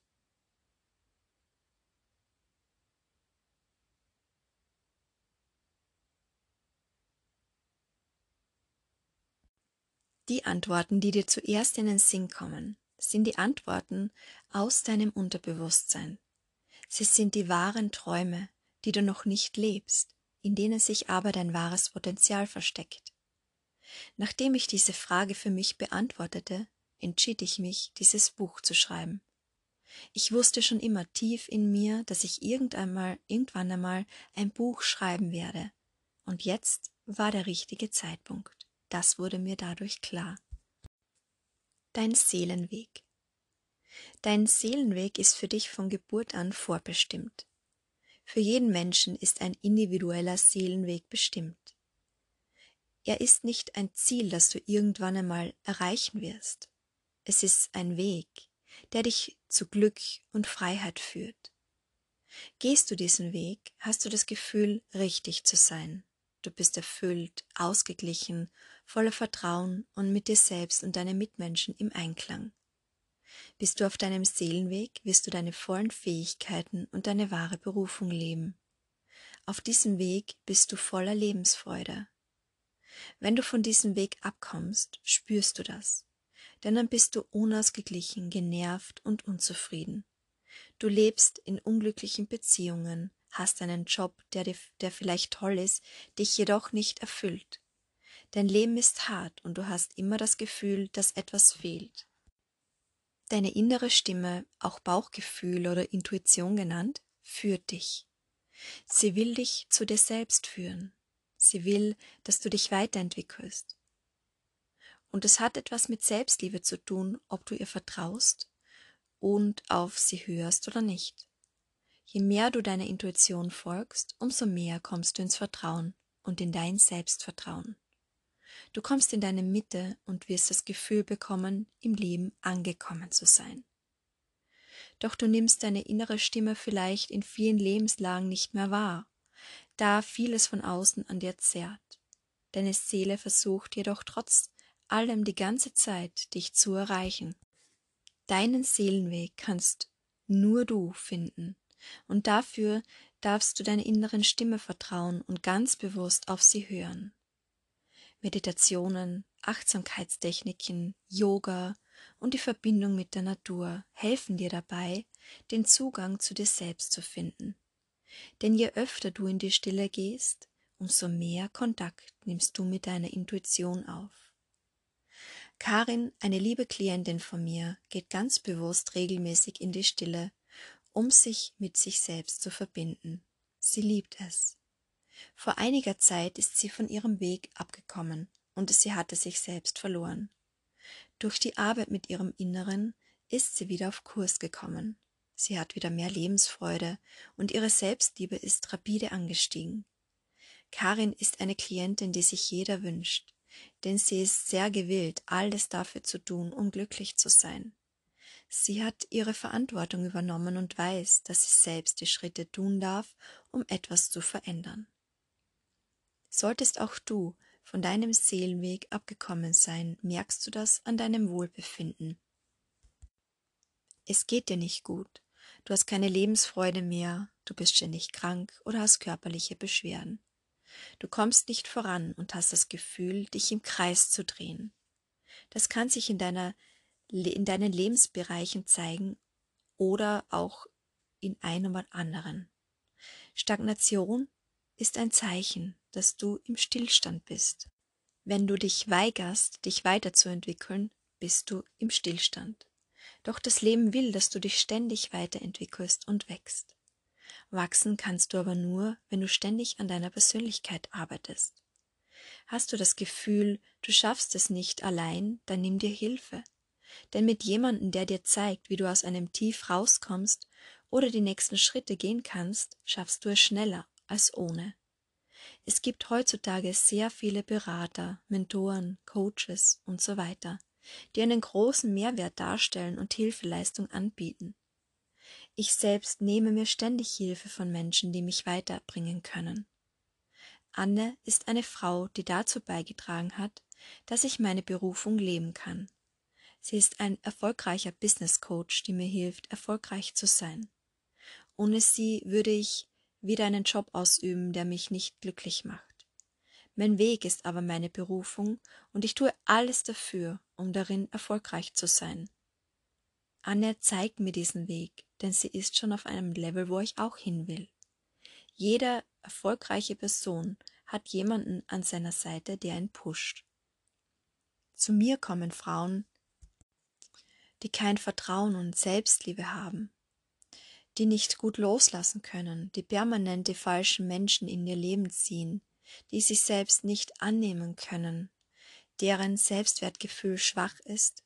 Die Antworten, die dir zuerst in den Sinn kommen, sind die Antworten aus deinem Unterbewusstsein. Sie sind die wahren Träume, die du noch nicht lebst, in denen sich aber dein wahres Potenzial versteckt. Nachdem ich diese Frage für mich beantwortete, entschied ich mich, dieses Buch zu schreiben. Ich wusste schon immer tief in mir, dass ich irgendeinmal, irgendwann einmal ein Buch schreiben werde. Und jetzt war der richtige Zeitpunkt. Das wurde mir dadurch klar. Dein Seelenweg. Dein Seelenweg ist für dich von Geburt an vorbestimmt. Für jeden Menschen ist ein individueller Seelenweg bestimmt. Er ist nicht ein Ziel, das du irgendwann einmal erreichen wirst. Es ist ein Weg, der dich zu Glück und Freiheit führt. Gehst du diesen Weg, hast du das Gefühl, richtig zu sein. Du bist erfüllt, ausgeglichen, voller Vertrauen und mit dir selbst und deinen Mitmenschen im Einklang. Bist du auf deinem Seelenweg, wirst du deine vollen Fähigkeiten und deine wahre Berufung leben. Auf diesem Weg bist du voller Lebensfreude. Wenn du von diesem Weg abkommst, spürst du das, denn dann bist du unausgeglichen, genervt und unzufrieden. Du lebst in unglücklichen Beziehungen, hast einen Job, der, dir, der vielleicht toll ist, dich jedoch nicht erfüllt. Dein Leben ist hart und du hast immer das Gefühl, dass etwas fehlt. Deine innere Stimme, auch Bauchgefühl oder Intuition genannt, führt dich. Sie will dich zu dir selbst führen. Sie will, dass du dich weiterentwickelst. Und es hat etwas mit Selbstliebe zu tun, ob du ihr vertraust und auf sie hörst oder nicht. Je mehr du deiner Intuition folgst, umso mehr kommst du ins Vertrauen und in dein Selbstvertrauen. Du kommst in deine Mitte und wirst das Gefühl bekommen, im Leben angekommen zu sein. Doch du nimmst deine innere Stimme vielleicht in vielen Lebenslagen nicht mehr wahr, da vieles von außen an dir zerrt. Deine Seele versucht jedoch trotz allem die ganze Zeit, dich zu erreichen. Deinen Seelenweg kannst nur du finden, und dafür darfst du deiner inneren Stimme vertrauen und ganz bewusst auf sie hören. Meditationen, Achtsamkeitstechniken, Yoga und die Verbindung mit der Natur helfen dir dabei, den Zugang zu dir selbst zu finden. Denn je öfter du in die Stille gehst, umso mehr Kontakt nimmst du mit deiner Intuition auf. Karin, eine liebe Klientin von mir, geht ganz bewusst regelmäßig in die Stille, um sich mit sich selbst zu verbinden. Sie liebt es. Vor einiger Zeit ist sie von ihrem Weg abgekommen und sie hatte sich selbst verloren. Durch die Arbeit mit ihrem Inneren ist sie wieder auf Kurs gekommen. Sie hat wieder mehr Lebensfreude und ihre Selbstliebe ist rapide angestiegen. Karin ist eine Klientin, die sich jeder wünscht, denn sie ist sehr gewillt, alles dafür zu tun, um glücklich zu sein. Sie hat ihre Verantwortung übernommen und weiß, dass sie selbst die Schritte tun darf, um etwas zu verändern. Solltest auch du von deinem Seelenweg abgekommen sein, merkst du das an deinem Wohlbefinden. Es geht dir nicht gut, du hast keine Lebensfreude mehr, du bist ständig krank oder hast körperliche Beschwerden. Du kommst nicht voran und hast das Gefühl, dich im Kreis zu drehen. Das kann sich in, deiner, in deinen Lebensbereichen zeigen oder auch in einem oder anderen. Stagnation ist ein Zeichen, dass du im Stillstand bist. Wenn du dich weigerst, dich weiterzuentwickeln, bist du im Stillstand. Doch das Leben will, dass du dich ständig weiterentwickelst und wächst. Wachsen kannst du aber nur, wenn du ständig an deiner Persönlichkeit arbeitest. Hast du das Gefühl, du schaffst es nicht allein, dann nimm dir Hilfe. Denn mit jemandem, der dir zeigt, wie du aus einem Tief rauskommst oder die nächsten Schritte gehen kannst, schaffst du es schneller als ohne. Es gibt heutzutage sehr viele Berater, Mentoren, Coaches und so weiter, die einen großen Mehrwert darstellen und Hilfeleistung anbieten. Ich selbst nehme mir ständig Hilfe von Menschen, die mich weiterbringen können. Anne ist eine Frau, die dazu beigetragen hat, dass ich meine Berufung leben kann. Sie ist ein erfolgreicher Business Coach, die mir hilft, erfolgreich zu sein. Ohne sie würde ich wieder einen Job ausüben, der mich nicht glücklich macht. Mein Weg ist aber meine Berufung und ich tue alles dafür, um darin erfolgreich zu sein. Anne zeigt mir diesen Weg, denn sie ist schon auf einem Level, wo ich auch hin will. Jede erfolgreiche Person hat jemanden an seiner Seite, der ihn pusht. Zu mir kommen Frauen, die kein Vertrauen und Selbstliebe haben, die nicht gut loslassen können, die permanent die falschen Menschen in ihr Leben ziehen, die sich selbst nicht annehmen können, deren Selbstwertgefühl schwach ist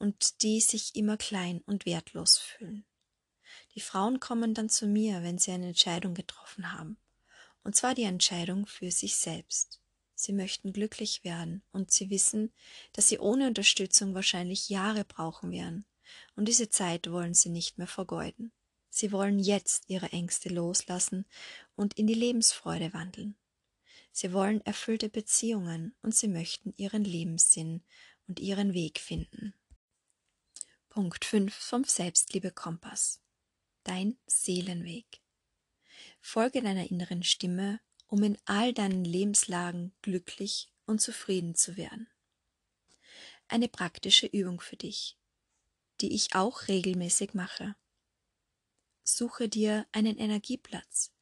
und die sich immer klein und wertlos fühlen. Die Frauen kommen dann zu mir, wenn sie eine Entscheidung getroffen haben, und zwar die Entscheidung für sich selbst. Sie möchten glücklich werden und sie wissen, dass sie ohne Unterstützung wahrscheinlich Jahre brauchen werden, und diese Zeit wollen sie nicht mehr vergeuden. Sie wollen jetzt ihre Ängste loslassen und in die Lebensfreude wandeln. Sie wollen erfüllte Beziehungen und sie möchten ihren Lebenssinn und ihren Weg finden. Punkt 5 vom Selbstliebe Kompass. Dein Seelenweg. Folge deiner inneren Stimme, um in all deinen Lebenslagen glücklich und zufrieden zu werden. Eine praktische Übung für dich, die ich auch regelmäßig mache suche dir einen Energieplatz,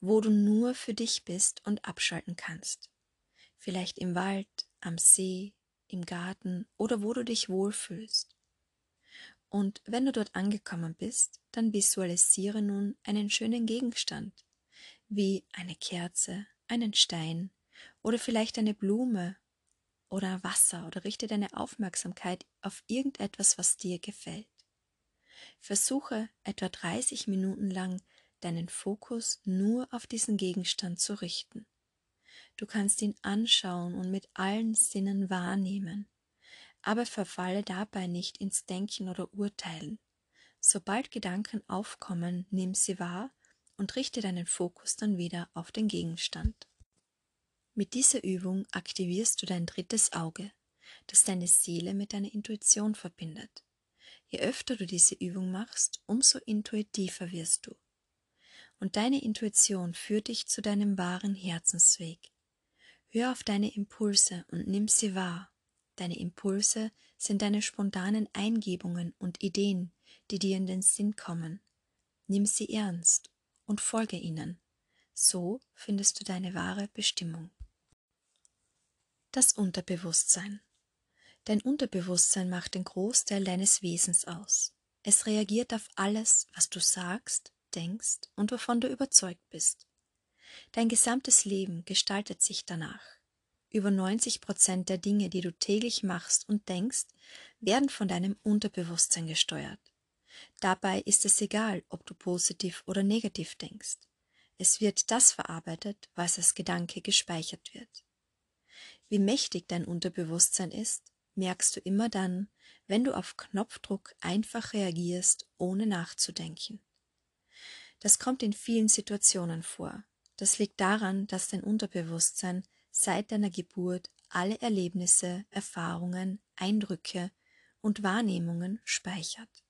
wo du nur für dich bist und abschalten kannst. Vielleicht im Wald, am See, im Garten oder wo du dich wohlfühlst. Und wenn du dort angekommen bist, dann visualisiere nun einen schönen Gegenstand, wie eine Kerze, einen Stein oder vielleicht eine Blume oder Wasser oder richte deine Aufmerksamkeit auf irgendetwas, was dir gefällt. Versuche etwa 30 Minuten lang deinen Fokus nur auf diesen Gegenstand zu richten. Du kannst ihn anschauen und mit allen Sinnen wahrnehmen aber verfalle dabei nicht ins Denken oder Urteilen. Sobald Gedanken aufkommen, nimm sie wahr und richte deinen Fokus dann wieder auf den Gegenstand. Mit dieser Übung aktivierst du dein drittes Auge, das deine Seele mit deiner Intuition verbindet. Je öfter du diese Übung machst, umso intuitiver wirst du. Und deine Intuition führt dich zu deinem wahren Herzensweg. Hör auf deine Impulse und nimm sie wahr Deine Impulse sind deine spontanen Eingebungen und Ideen, die dir in den Sinn kommen. Nimm sie ernst und folge ihnen. So findest du deine wahre Bestimmung. Das Unterbewusstsein. Dein Unterbewusstsein macht den Großteil deines Wesens aus. Es reagiert auf alles, was du sagst, denkst und wovon du überzeugt bist. Dein gesamtes Leben gestaltet sich danach. Über 90 Prozent der Dinge, die du täglich machst und denkst, werden von deinem Unterbewusstsein gesteuert. Dabei ist es egal, ob du positiv oder negativ denkst. Es wird das verarbeitet, was als Gedanke gespeichert wird. Wie mächtig dein Unterbewusstsein ist, merkst du immer dann, wenn du auf Knopfdruck einfach reagierst, ohne nachzudenken. Das kommt in vielen Situationen vor. Das liegt daran, dass dein Unterbewusstsein seit deiner Geburt alle Erlebnisse, Erfahrungen, Eindrücke und Wahrnehmungen speichert.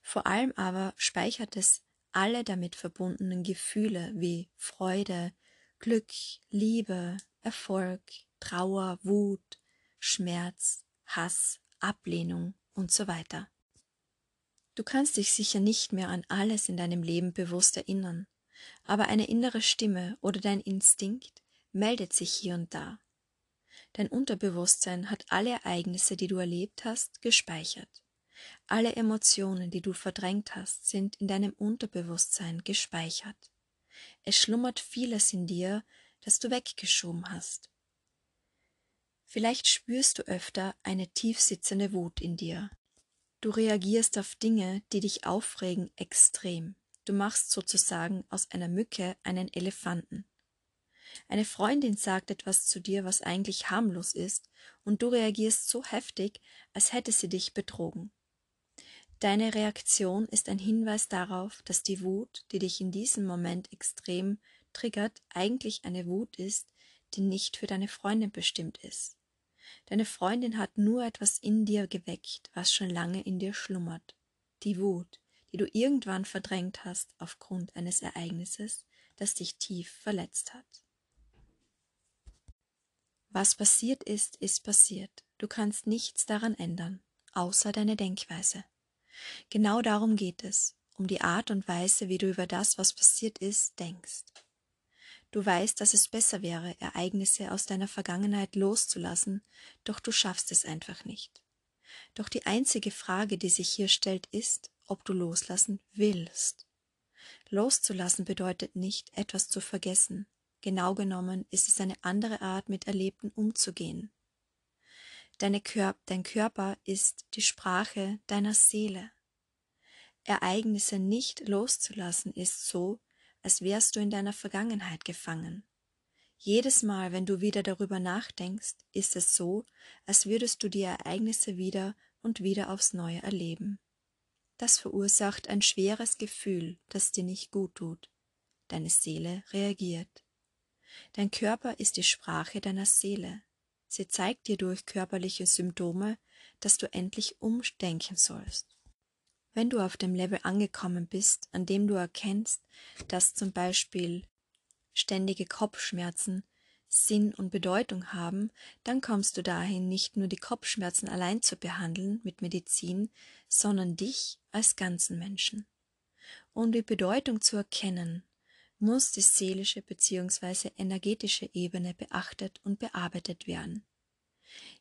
Vor allem aber speichert es alle damit verbundenen Gefühle wie Freude, Glück, Liebe, Erfolg, Trauer, Wut, Schmerz, Hass, Ablehnung und so weiter. Du kannst dich sicher nicht mehr an alles in deinem Leben bewusst erinnern, aber eine innere Stimme oder dein Instinkt meldet sich hier und da. Dein Unterbewusstsein hat alle Ereignisse, die du erlebt hast, gespeichert. Alle Emotionen, die du verdrängt hast, sind in deinem Unterbewusstsein gespeichert. Es schlummert vieles in dir, das du weggeschoben hast. Vielleicht spürst du öfter eine tiefsitzende Wut in dir. Du reagierst auf Dinge, die dich aufregen, extrem. Du machst sozusagen aus einer Mücke einen Elefanten. Eine Freundin sagt etwas zu dir, was eigentlich harmlos ist, und du reagierst so heftig, als hätte sie dich betrogen. Deine Reaktion ist ein Hinweis darauf, dass die Wut, die dich in diesem Moment extrem triggert, eigentlich eine Wut ist, die nicht für deine Freundin bestimmt ist. Deine Freundin hat nur etwas in dir geweckt, was schon lange in dir schlummert. Die Wut, die du irgendwann verdrängt hast aufgrund eines Ereignisses, das dich tief verletzt hat. Was passiert ist, ist passiert. Du kannst nichts daran ändern, außer deine Denkweise. Genau darum geht es, um die Art und Weise, wie du über das, was passiert ist, denkst. Du weißt, dass es besser wäre, Ereignisse aus deiner Vergangenheit loszulassen, doch du schaffst es einfach nicht. Doch die einzige Frage, die sich hier stellt, ist, ob du loslassen willst. Loszulassen bedeutet nicht, etwas zu vergessen, Genau genommen ist es eine andere Art, mit Erlebten umzugehen. Deine Kör dein Körper ist die Sprache deiner Seele. Ereignisse nicht loszulassen ist so, als wärst du in deiner Vergangenheit gefangen. Jedes Mal, wenn du wieder darüber nachdenkst, ist es so, als würdest du die Ereignisse wieder und wieder aufs Neue erleben. Das verursacht ein schweres Gefühl, das dir nicht gut tut. Deine Seele reagiert. Dein Körper ist die Sprache deiner Seele. Sie zeigt dir durch körperliche Symptome, dass du endlich umdenken sollst. Wenn du auf dem Level angekommen bist, an dem du erkennst, dass zum Beispiel ständige Kopfschmerzen Sinn und Bedeutung haben, dann kommst du dahin, nicht nur die Kopfschmerzen allein zu behandeln mit Medizin, sondern dich als ganzen Menschen. Um die Bedeutung zu erkennen, muss die seelische bzw. energetische Ebene beachtet und bearbeitet werden.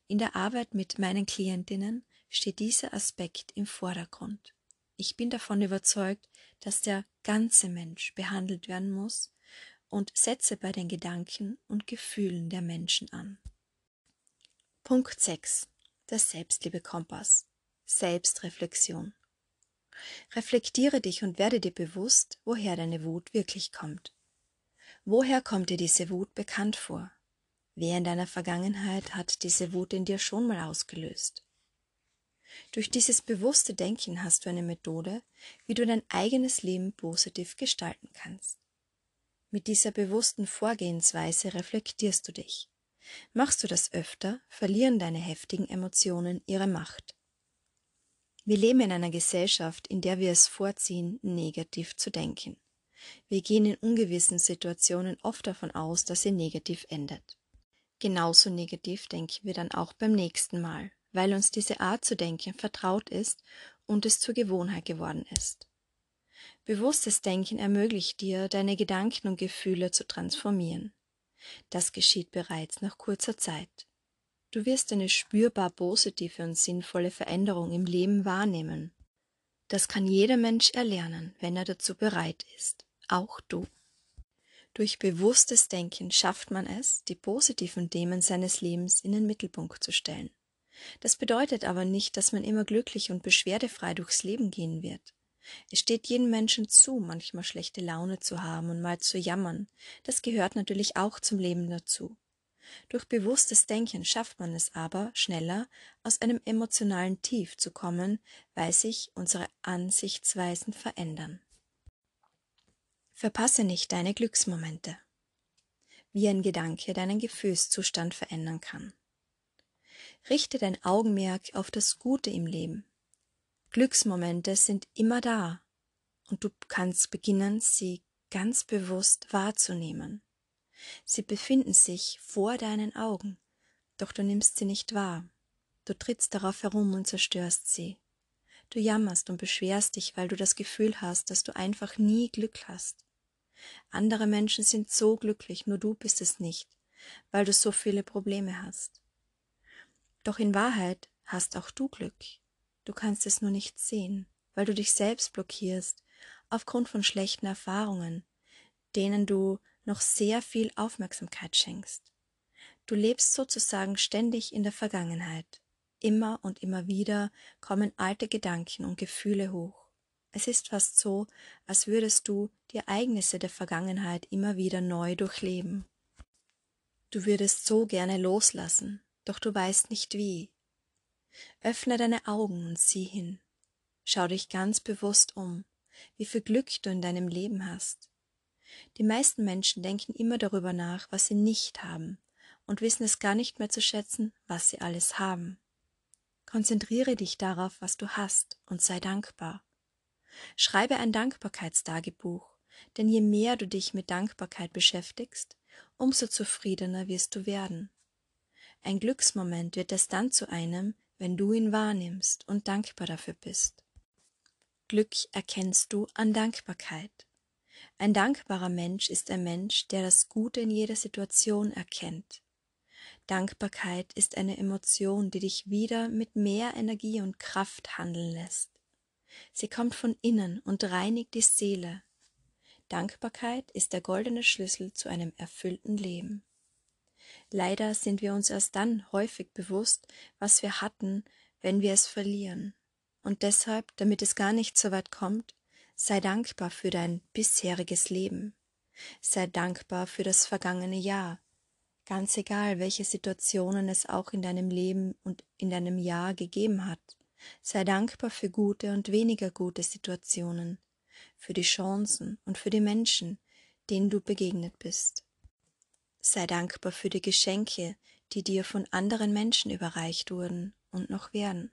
In der Arbeit mit meinen Klientinnen steht dieser Aspekt im Vordergrund. Ich bin davon überzeugt, dass der ganze Mensch behandelt werden muss und setze bei den Gedanken und Gefühlen der Menschen an. Punkt 6. Der Selbstliebekompass. Selbstreflexion. Reflektiere dich und werde dir bewusst, woher deine Wut wirklich kommt. Woher kommt dir diese Wut bekannt vor? Wer in deiner Vergangenheit hat diese Wut in dir schon mal ausgelöst? Durch dieses bewusste Denken hast du eine Methode, wie du dein eigenes Leben positiv gestalten kannst. Mit dieser bewussten Vorgehensweise reflektierst du dich. Machst du das öfter, verlieren deine heftigen Emotionen ihre Macht. Wir leben in einer Gesellschaft, in der wir es vorziehen, negativ zu denken. Wir gehen in ungewissen Situationen oft davon aus, dass sie negativ endet. Genauso negativ denken wir dann auch beim nächsten Mal, weil uns diese Art zu denken vertraut ist und es zur Gewohnheit geworden ist. Bewusstes Denken ermöglicht dir, deine Gedanken und Gefühle zu transformieren. Das geschieht bereits nach kurzer Zeit. Du wirst eine spürbar positive und sinnvolle Veränderung im Leben wahrnehmen. Das kann jeder Mensch erlernen, wenn er dazu bereit ist, auch du. Durch bewusstes Denken schafft man es, die positiven Themen seines Lebens in den Mittelpunkt zu stellen. Das bedeutet aber nicht, dass man immer glücklich und beschwerdefrei durchs Leben gehen wird. Es steht jedem Menschen zu, manchmal schlechte Laune zu haben und mal zu jammern. Das gehört natürlich auch zum Leben dazu. Durch bewusstes Denken schafft man es aber, schneller aus einem emotionalen Tief zu kommen, weil sich unsere Ansichtsweisen verändern. Verpasse nicht deine Glücksmomente. Wie ein Gedanke deinen Gefühlszustand verändern kann. Richte dein Augenmerk auf das Gute im Leben. Glücksmomente sind immer da und du kannst beginnen, sie ganz bewusst wahrzunehmen. Sie befinden sich vor deinen Augen, doch du nimmst sie nicht wahr. Du trittst darauf herum und zerstörst sie. Du jammerst und beschwerst dich, weil du das Gefühl hast, dass du einfach nie Glück hast. Andere Menschen sind so glücklich, nur du bist es nicht, weil du so viele Probleme hast. Doch in Wahrheit hast auch du Glück. Du kannst es nur nicht sehen, weil du dich selbst blockierst aufgrund von schlechten Erfahrungen, denen du noch sehr viel Aufmerksamkeit schenkst. Du lebst sozusagen ständig in der Vergangenheit. Immer und immer wieder kommen alte Gedanken und Gefühle hoch. Es ist fast so, als würdest du die Ereignisse der Vergangenheit immer wieder neu durchleben. Du würdest so gerne loslassen, doch du weißt nicht wie. Öffne deine Augen und sieh hin. Schau dich ganz bewusst um, wie viel Glück du in deinem Leben hast. Die meisten Menschen denken immer darüber nach, was sie nicht haben, und wissen es gar nicht mehr zu schätzen, was sie alles haben. Konzentriere dich darauf, was du hast, und sei dankbar. Schreibe ein Dankbarkeitstagebuch, denn je mehr du dich mit Dankbarkeit beschäftigst, umso zufriedener wirst du werden. Ein Glücksmoment wird es dann zu einem, wenn du ihn wahrnimmst und dankbar dafür bist. Glück erkennst du an Dankbarkeit. Ein dankbarer Mensch ist ein Mensch, der das Gute in jeder Situation erkennt. Dankbarkeit ist eine Emotion, die dich wieder mit mehr Energie und Kraft handeln lässt. Sie kommt von innen und reinigt die Seele. Dankbarkeit ist der goldene Schlüssel zu einem erfüllten Leben. Leider sind wir uns erst dann häufig bewusst, was wir hatten, wenn wir es verlieren. Und deshalb, damit es gar nicht so weit kommt, Sei dankbar für dein bisheriges Leben. Sei dankbar für das vergangene Jahr. Ganz egal, welche Situationen es auch in deinem Leben und in deinem Jahr gegeben hat. Sei dankbar für gute und weniger gute Situationen, für die Chancen und für die Menschen, denen du begegnet bist. Sei dankbar für die Geschenke, die dir von anderen Menschen überreicht wurden und noch werden.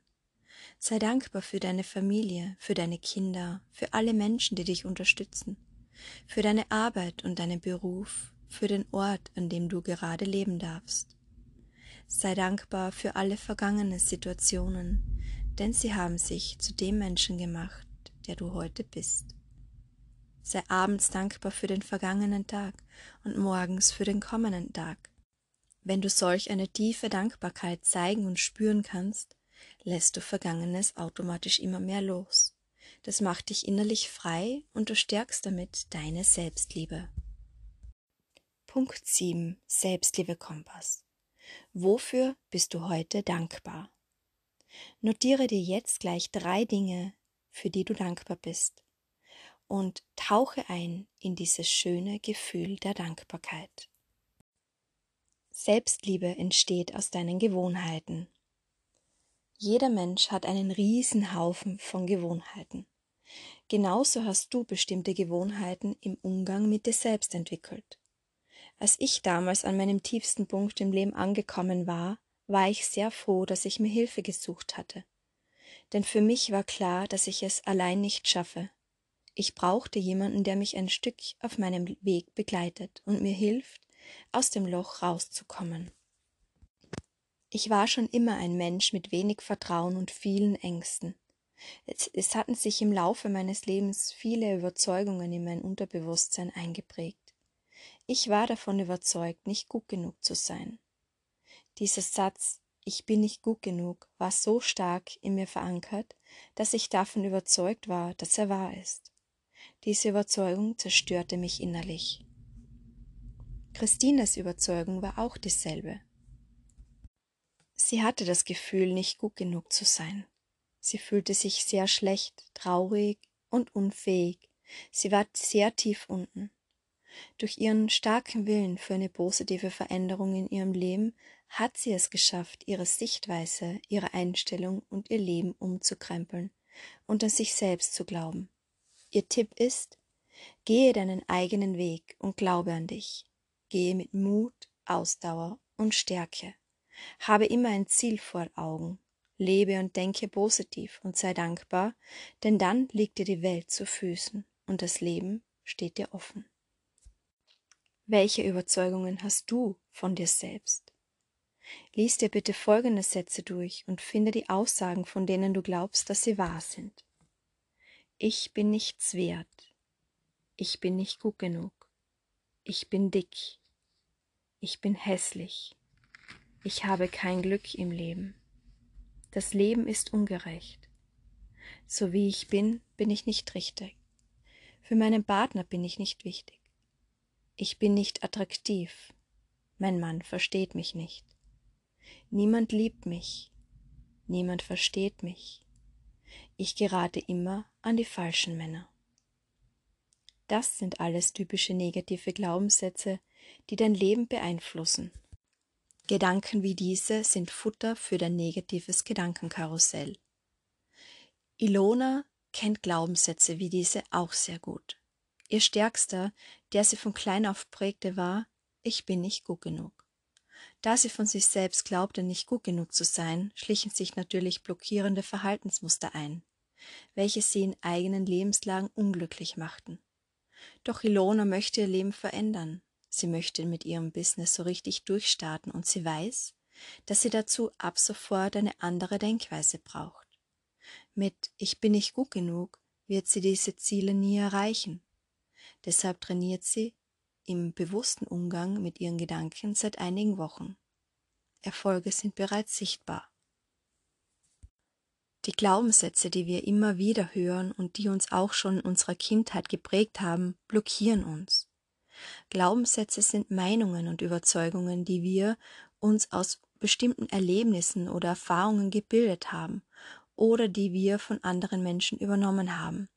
Sei dankbar für deine Familie, für deine Kinder, für alle Menschen, die dich unterstützen, für deine Arbeit und deinen Beruf, für den Ort, an dem du gerade leben darfst. Sei dankbar für alle vergangenen Situationen, denn sie haben sich zu dem Menschen gemacht, der du heute bist. Sei abends dankbar für den vergangenen Tag und morgens für den kommenden Tag. Wenn du solch eine tiefe Dankbarkeit zeigen und spüren kannst, lässt du Vergangenes automatisch immer mehr los. Das macht dich innerlich frei und du stärkst damit deine Selbstliebe. Punkt 7. Selbstliebe Kompass. Wofür bist du heute dankbar? Notiere dir jetzt gleich drei Dinge, für die du dankbar bist und tauche ein in dieses schöne Gefühl der Dankbarkeit. Selbstliebe entsteht aus deinen Gewohnheiten. Jeder Mensch hat einen riesen Haufen von Gewohnheiten. Genauso hast du bestimmte Gewohnheiten im Umgang mit dir selbst entwickelt. Als ich damals an meinem tiefsten Punkt im Leben angekommen war, war ich sehr froh, dass ich mir Hilfe gesucht hatte. Denn für mich war klar, dass ich es allein nicht schaffe. Ich brauchte jemanden, der mich ein Stück auf meinem Weg begleitet und mir hilft, aus dem Loch rauszukommen. Ich war schon immer ein Mensch mit wenig Vertrauen und vielen Ängsten. Es, es hatten sich im Laufe meines Lebens viele Überzeugungen in mein Unterbewusstsein eingeprägt. Ich war davon überzeugt, nicht gut genug zu sein. Dieser Satz Ich bin nicht gut genug war so stark in mir verankert, dass ich davon überzeugt war, dass er wahr ist. Diese Überzeugung zerstörte mich innerlich. Christines Überzeugung war auch dieselbe. Sie hatte das Gefühl, nicht gut genug zu sein. Sie fühlte sich sehr schlecht, traurig und unfähig. Sie war sehr tief unten. Durch ihren starken Willen für eine positive Veränderung in ihrem Leben hat sie es geschafft, ihre Sichtweise, ihre Einstellung und ihr Leben umzukrempeln und an sich selbst zu glauben. Ihr Tipp ist, gehe deinen eigenen Weg und glaube an dich. Gehe mit Mut, Ausdauer und Stärke. Habe immer ein Ziel vor Augen. Lebe und denke positiv und sei dankbar, denn dann liegt dir die Welt zu Füßen und das Leben steht dir offen. Welche Überzeugungen hast du von dir selbst? Lies dir bitte folgende Sätze durch und finde die Aussagen, von denen du glaubst, dass sie wahr sind. Ich bin nichts wert. Ich bin nicht gut genug. Ich bin dick. Ich bin hässlich. Ich habe kein Glück im Leben. Das Leben ist ungerecht. So wie ich bin, bin ich nicht richtig. Für meinen Partner bin ich nicht wichtig. Ich bin nicht attraktiv. Mein Mann versteht mich nicht. Niemand liebt mich. Niemand versteht mich. Ich gerate immer an die falschen Männer. Das sind alles typische negative Glaubenssätze, die dein Leben beeinflussen. Gedanken wie diese sind Futter für dein negatives Gedankenkarussell. Ilona kennt Glaubenssätze wie diese auch sehr gut. Ihr stärkster, der sie von klein auf prägte, war, ich bin nicht gut genug. Da sie von sich selbst glaubte, nicht gut genug zu sein, schlichen sich natürlich blockierende Verhaltensmuster ein, welche sie in eigenen Lebenslagen unglücklich machten. Doch Ilona möchte ihr Leben verändern. Sie möchte mit ihrem Business so richtig durchstarten und sie weiß, dass sie dazu ab sofort eine andere Denkweise braucht. Mit Ich bin nicht gut genug wird sie diese Ziele nie erreichen. Deshalb trainiert sie im bewussten Umgang mit ihren Gedanken seit einigen Wochen. Erfolge sind bereits sichtbar. Die Glaubenssätze, die wir immer wieder hören und die uns auch schon in unserer Kindheit geprägt haben, blockieren uns. Glaubenssätze sind Meinungen und Überzeugungen, die wir uns aus bestimmten Erlebnissen oder Erfahrungen gebildet haben oder die wir von anderen Menschen übernommen haben.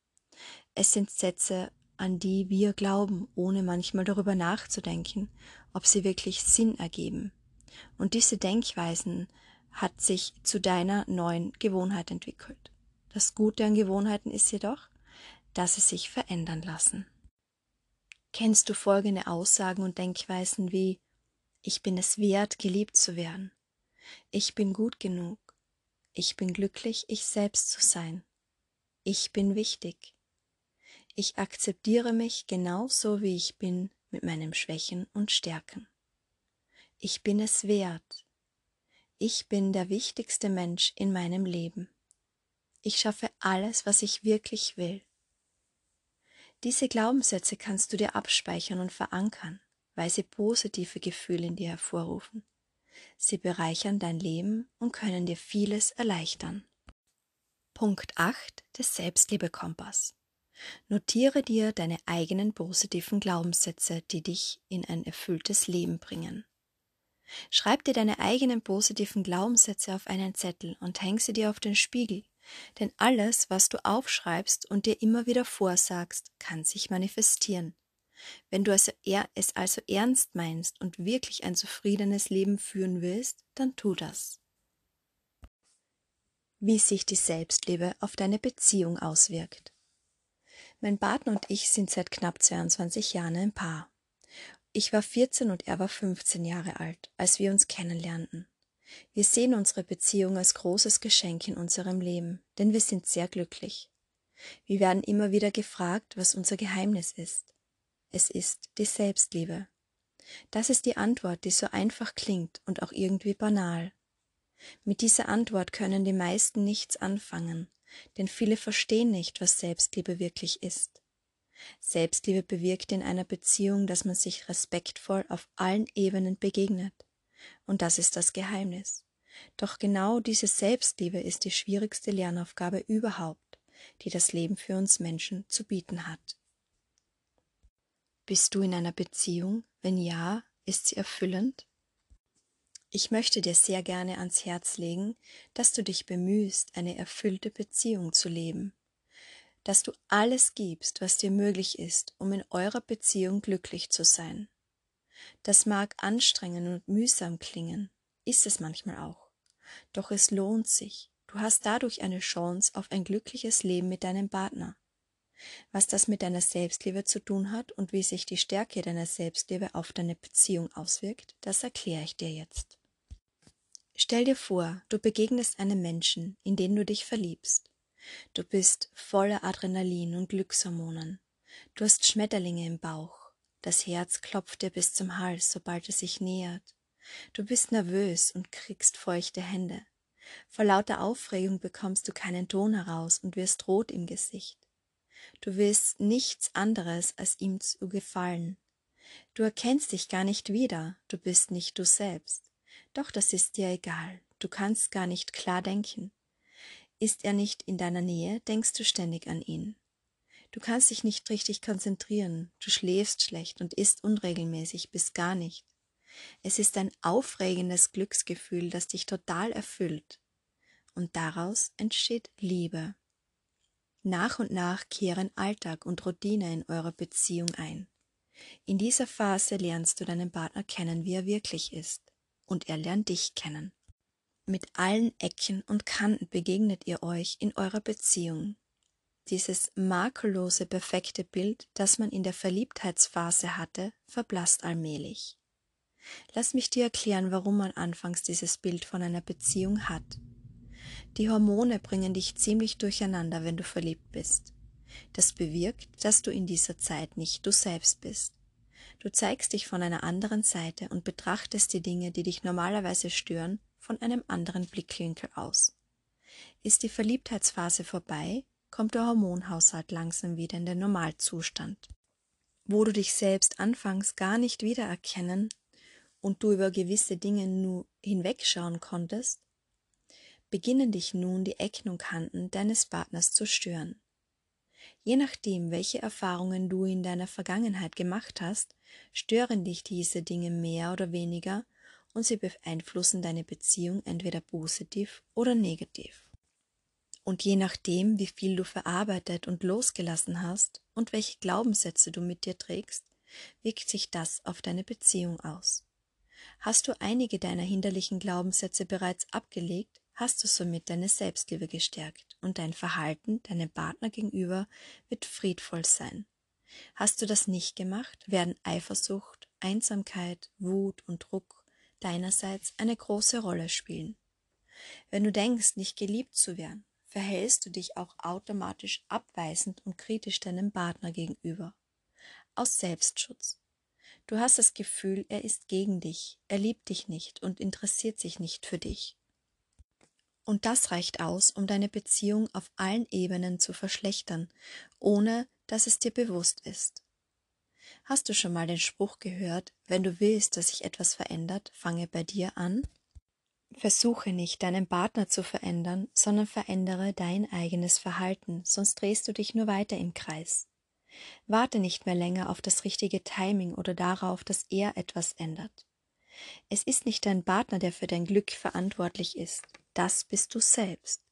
Es sind Sätze an die wir glauben, ohne manchmal darüber nachzudenken, ob sie wirklich Sinn ergeben. Und diese Denkweisen hat sich zu deiner neuen Gewohnheit entwickelt. Das Gute an Gewohnheiten ist jedoch, dass sie sich verändern lassen. Kennst du folgende Aussagen und Denkweisen wie Ich bin es wert, geliebt zu werden. Ich bin gut genug. Ich bin glücklich, ich selbst zu sein. Ich bin wichtig. Ich akzeptiere mich genau so, wie ich bin, mit meinen Schwächen und Stärken. Ich bin es wert. Ich bin der wichtigste Mensch in meinem Leben. Ich schaffe alles, was ich wirklich will. Diese Glaubenssätze kannst du dir abspeichern und verankern, weil sie positive Gefühle in dir hervorrufen. Sie bereichern dein Leben und können dir vieles erleichtern. Punkt 8 des Selbstliebekompass. Notiere dir deine eigenen positiven Glaubenssätze, die dich in ein erfülltes Leben bringen. Schreib dir deine eigenen positiven Glaubenssätze auf einen Zettel und häng sie dir auf den Spiegel, denn alles, was du aufschreibst und dir immer wieder vorsagst, kann sich manifestieren. Wenn du es also ernst meinst und wirklich ein zufriedenes Leben führen willst, dann tu das. Wie sich die Selbstliebe auf deine Beziehung auswirkt. Mein Partner und ich sind seit knapp 22 Jahren ein Paar. Ich war 14 und er war 15 Jahre alt, als wir uns kennenlernten. Wir sehen unsere Beziehung als großes Geschenk in unserem Leben, denn wir sind sehr glücklich. Wir werden immer wieder gefragt, was unser Geheimnis ist. Es ist die Selbstliebe. Das ist die Antwort, die so einfach klingt und auch irgendwie banal. Mit dieser Antwort können die meisten nichts anfangen, denn viele verstehen nicht, was Selbstliebe wirklich ist. Selbstliebe bewirkt in einer Beziehung, dass man sich respektvoll auf allen Ebenen begegnet. Und das ist das Geheimnis. Doch genau diese Selbstliebe ist die schwierigste Lernaufgabe überhaupt, die das Leben für uns Menschen zu bieten hat. Bist du in einer Beziehung? Wenn ja, ist sie erfüllend? Ich möchte dir sehr gerne ans Herz legen, dass du dich bemühst, eine erfüllte Beziehung zu leben, dass du alles gibst, was dir möglich ist, um in eurer Beziehung glücklich zu sein. Das mag anstrengend und mühsam klingen, ist es manchmal auch, doch es lohnt sich, du hast dadurch eine Chance auf ein glückliches Leben mit deinem Partner. Was das mit deiner Selbstliebe zu tun hat und wie sich die Stärke deiner Selbstliebe auf deine Beziehung auswirkt, das erkläre ich dir jetzt. Stell dir vor, du begegnest einem Menschen, in den du dich verliebst. Du bist voller Adrenalin und Glückshormonen. Du hast Schmetterlinge im Bauch. Das Herz klopft dir bis zum Hals, sobald es sich nähert. Du bist nervös und kriegst feuchte Hände. Vor lauter Aufregung bekommst du keinen Ton heraus und wirst rot im Gesicht. Du willst nichts anderes, als ihm zu gefallen. Du erkennst dich gar nicht wieder, du bist nicht du selbst. Doch das ist dir egal, du kannst gar nicht klar denken. Ist er nicht in deiner Nähe, denkst du ständig an ihn. Du kannst dich nicht richtig konzentrieren, du schläfst schlecht und isst unregelmäßig bis gar nicht. Es ist ein aufregendes Glücksgefühl, das dich total erfüllt. Und daraus entsteht Liebe. Nach und nach kehren Alltag und Routine in eurer Beziehung ein. In dieser Phase lernst du deinen Partner kennen, wie er wirklich ist, und er lernt dich kennen. Mit allen Ecken und Kanten begegnet ihr euch in eurer Beziehung. Dieses makellose, perfekte Bild, das man in der Verliebtheitsphase hatte, verblasst allmählich. Lass mich dir erklären, warum man anfangs dieses Bild von einer Beziehung hat. Die Hormone bringen dich ziemlich durcheinander, wenn du verliebt bist. Das bewirkt, dass du in dieser Zeit nicht du selbst bist. Du zeigst dich von einer anderen Seite und betrachtest die Dinge, die dich normalerweise stören, von einem anderen Blickwinkel aus. Ist die Verliebtheitsphase vorbei, kommt der Hormonhaushalt langsam wieder in den Normalzustand. Wo du dich selbst anfangs gar nicht wiedererkennen und du über gewisse Dinge nur hinwegschauen konntest, beginnen dich nun die Ecken und Kanten deines Partners zu stören. Je nachdem, welche Erfahrungen du in deiner Vergangenheit gemacht hast, stören dich diese Dinge mehr oder weniger und sie beeinflussen deine Beziehung entweder positiv oder negativ. Und je nachdem, wie viel du verarbeitet und losgelassen hast und welche Glaubenssätze du mit dir trägst, wirkt sich das auf deine Beziehung aus. Hast du einige deiner hinderlichen Glaubenssätze bereits abgelegt, hast du somit deine Selbstliebe gestärkt und dein Verhalten deinem Partner gegenüber wird friedvoll sein. Hast du das nicht gemacht, werden Eifersucht, Einsamkeit, Wut und Druck deinerseits eine große Rolle spielen. Wenn du denkst, nicht geliebt zu werden, verhältst du dich auch automatisch abweisend und kritisch deinem Partner gegenüber. Aus Selbstschutz. Du hast das Gefühl, er ist gegen dich, er liebt dich nicht und interessiert sich nicht für dich. Und das reicht aus, um deine Beziehung auf allen Ebenen zu verschlechtern, ohne dass es dir bewusst ist. Hast du schon mal den Spruch gehört, wenn du willst, dass sich etwas verändert, fange bei dir an? Versuche nicht, deinen Partner zu verändern, sondern verändere dein eigenes Verhalten, sonst drehst du dich nur weiter im Kreis. Warte nicht mehr länger auf das richtige Timing oder darauf, dass er etwas ändert. Es ist nicht dein Partner, der für dein Glück verantwortlich ist, das bist du selbst.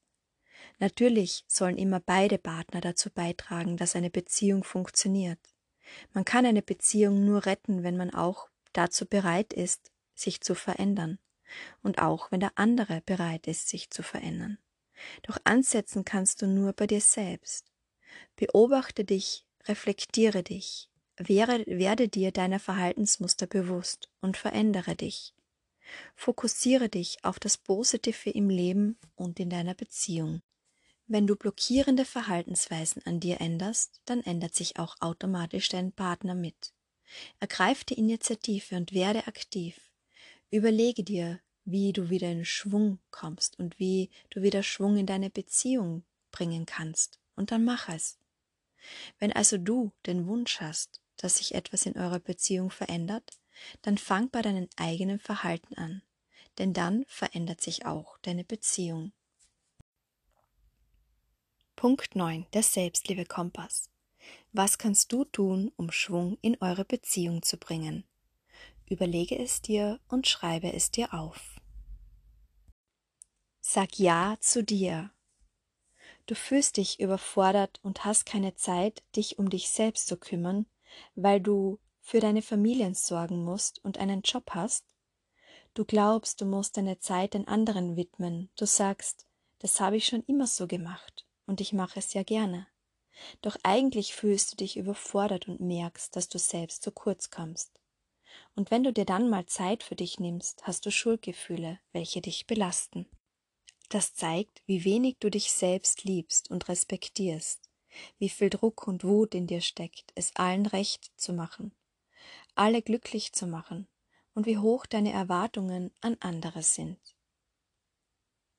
Natürlich sollen immer beide Partner dazu beitragen, dass eine Beziehung funktioniert. Man kann eine Beziehung nur retten, wenn man auch dazu bereit ist, sich zu verändern und auch wenn der andere bereit ist, sich zu verändern. Doch ansetzen kannst du nur bei dir selbst. Beobachte dich, reflektiere dich, werde, werde dir deiner Verhaltensmuster bewusst und verändere dich. Fokussiere dich auf das Positive im Leben und in deiner Beziehung. Wenn du blockierende Verhaltensweisen an dir änderst, dann ändert sich auch automatisch dein Partner mit. Ergreif die Initiative und werde aktiv. Überlege dir, wie du wieder in Schwung kommst und wie du wieder Schwung in deine Beziehung bringen kannst. Und dann mach es. Wenn also du den Wunsch hast, dass sich etwas in eurer Beziehung verändert, dann fang bei deinem eigenen Verhalten an, denn dann verändert sich auch deine Beziehung. Punkt 9. Der Selbstliebe-Kompass. Was kannst du tun, um Schwung in eure Beziehung zu bringen? Überlege es dir und schreibe es dir auf. Sag Ja zu dir. Du fühlst dich überfordert und hast keine Zeit, dich um dich selbst zu kümmern, weil du für deine Familien sorgen musst und einen Job hast? Du glaubst, du musst deine Zeit den anderen widmen. Du sagst, das habe ich schon immer so gemacht und ich mache es ja gerne. Doch eigentlich fühlst du dich überfordert und merkst, dass du selbst zu kurz kommst. Und wenn du dir dann mal Zeit für dich nimmst, hast du Schuldgefühle, welche dich belasten. Das zeigt, wie wenig du dich selbst liebst und respektierst, wie viel Druck und Wut in dir steckt, es allen recht zu machen, alle glücklich zu machen und wie hoch deine Erwartungen an andere sind.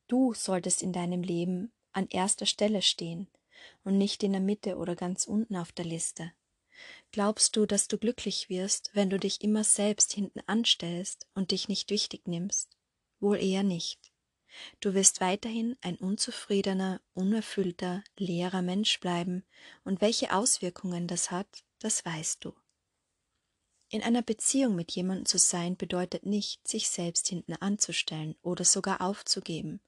Du solltest in deinem Leben an erster Stelle stehen und nicht in der Mitte oder ganz unten auf der Liste. Glaubst du, dass du glücklich wirst, wenn du dich immer selbst hinten anstellst und dich nicht wichtig nimmst? Wohl eher nicht. Du wirst weiterhin ein unzufriedener, unerfüllter, leerer Mensch bleiben, und welche Auswirkungen das hat, das weißt du. In einer Beziehung mit jemandem zu sein bedeutet nicht, sich selbst hinten anzustellen oder sogar aufzugeben.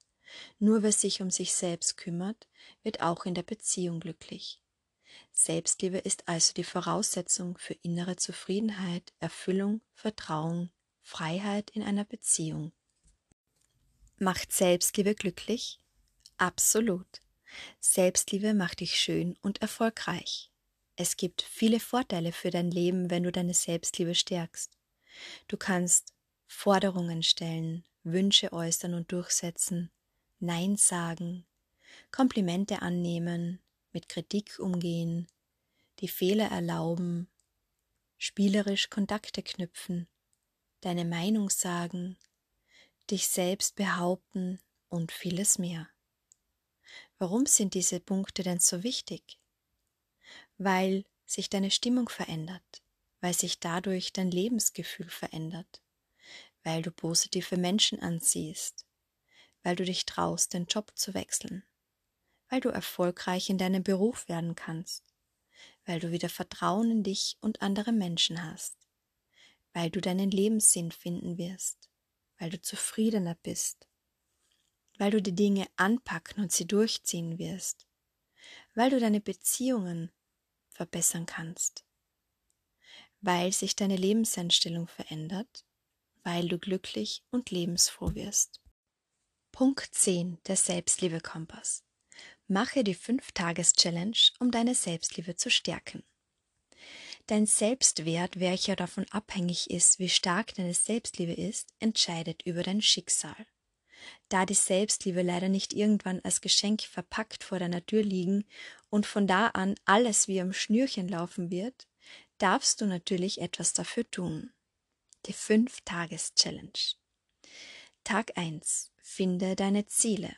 Nur wer sich um sich selbst kümmert, wird auch in der Beziehung glücklich. Selbstliebe ist also die Voraussetzung für innere Zufriedenheit, Erfüllung, Vertrauen, Freiheit in einer Beziehung. Macht Selbstliebe glücklich? Absolut. Selbstliebe macht dich schön und erfolgreich. Es gibt viele Vorteile für dein Leben, wenn du deine Selbstliebe stärkst. Du kannst Forderungen stellen, Wünsche äußern und durchsetzen, Nein sagen, Komplimente annehmen, mit Kritik umgehen, die Fehler erlauben, spielerisch Kontakte knüpfen, deine Meinung sagen, dich selbst behaupten und vieles mehr. Warum sind diese Punkte denn so wichtig? Weil sich deine Stimmung verändert, weil sich dadurch dein Lebensgefühl verändert, weil du positive Menschen anziehst, weil du dich traust, den Job zu wechseln, weil du erfolgreich in deinem Beruf werden kannst, weil du wieder Vertrauen in dich und andere Menschen hast, weil du deinen Lebenssinn finden wirst, weil du zufriedener bist, weil du die Dinge anpacken und sie durchziehen wirst, weil du deine Beziehungen verbessern kannst, weil sich deine Lebenseinstellung verändert, weil du glücklich und lebensfroh wirst. Punkt 10 der Selbstliebe-Kompass. Mache die 5-Tages-Challenge, um deine Selbstliebe zu stärken. Dein Selbstwert, welcher davon abhängig ist, wie stark deine Selbstliebe ist, entscheidet über dein Schicksal. Da die Selbstliebe leider nicht irgendwann als Geschenk verpackt vor deiner Tür liegen und von da an alles wie am Schnürchen laufen wird, darfst du natürlich etwas dafür tun. Die 5-Tages-Challenge. Tag 1. Finde deine Ziele.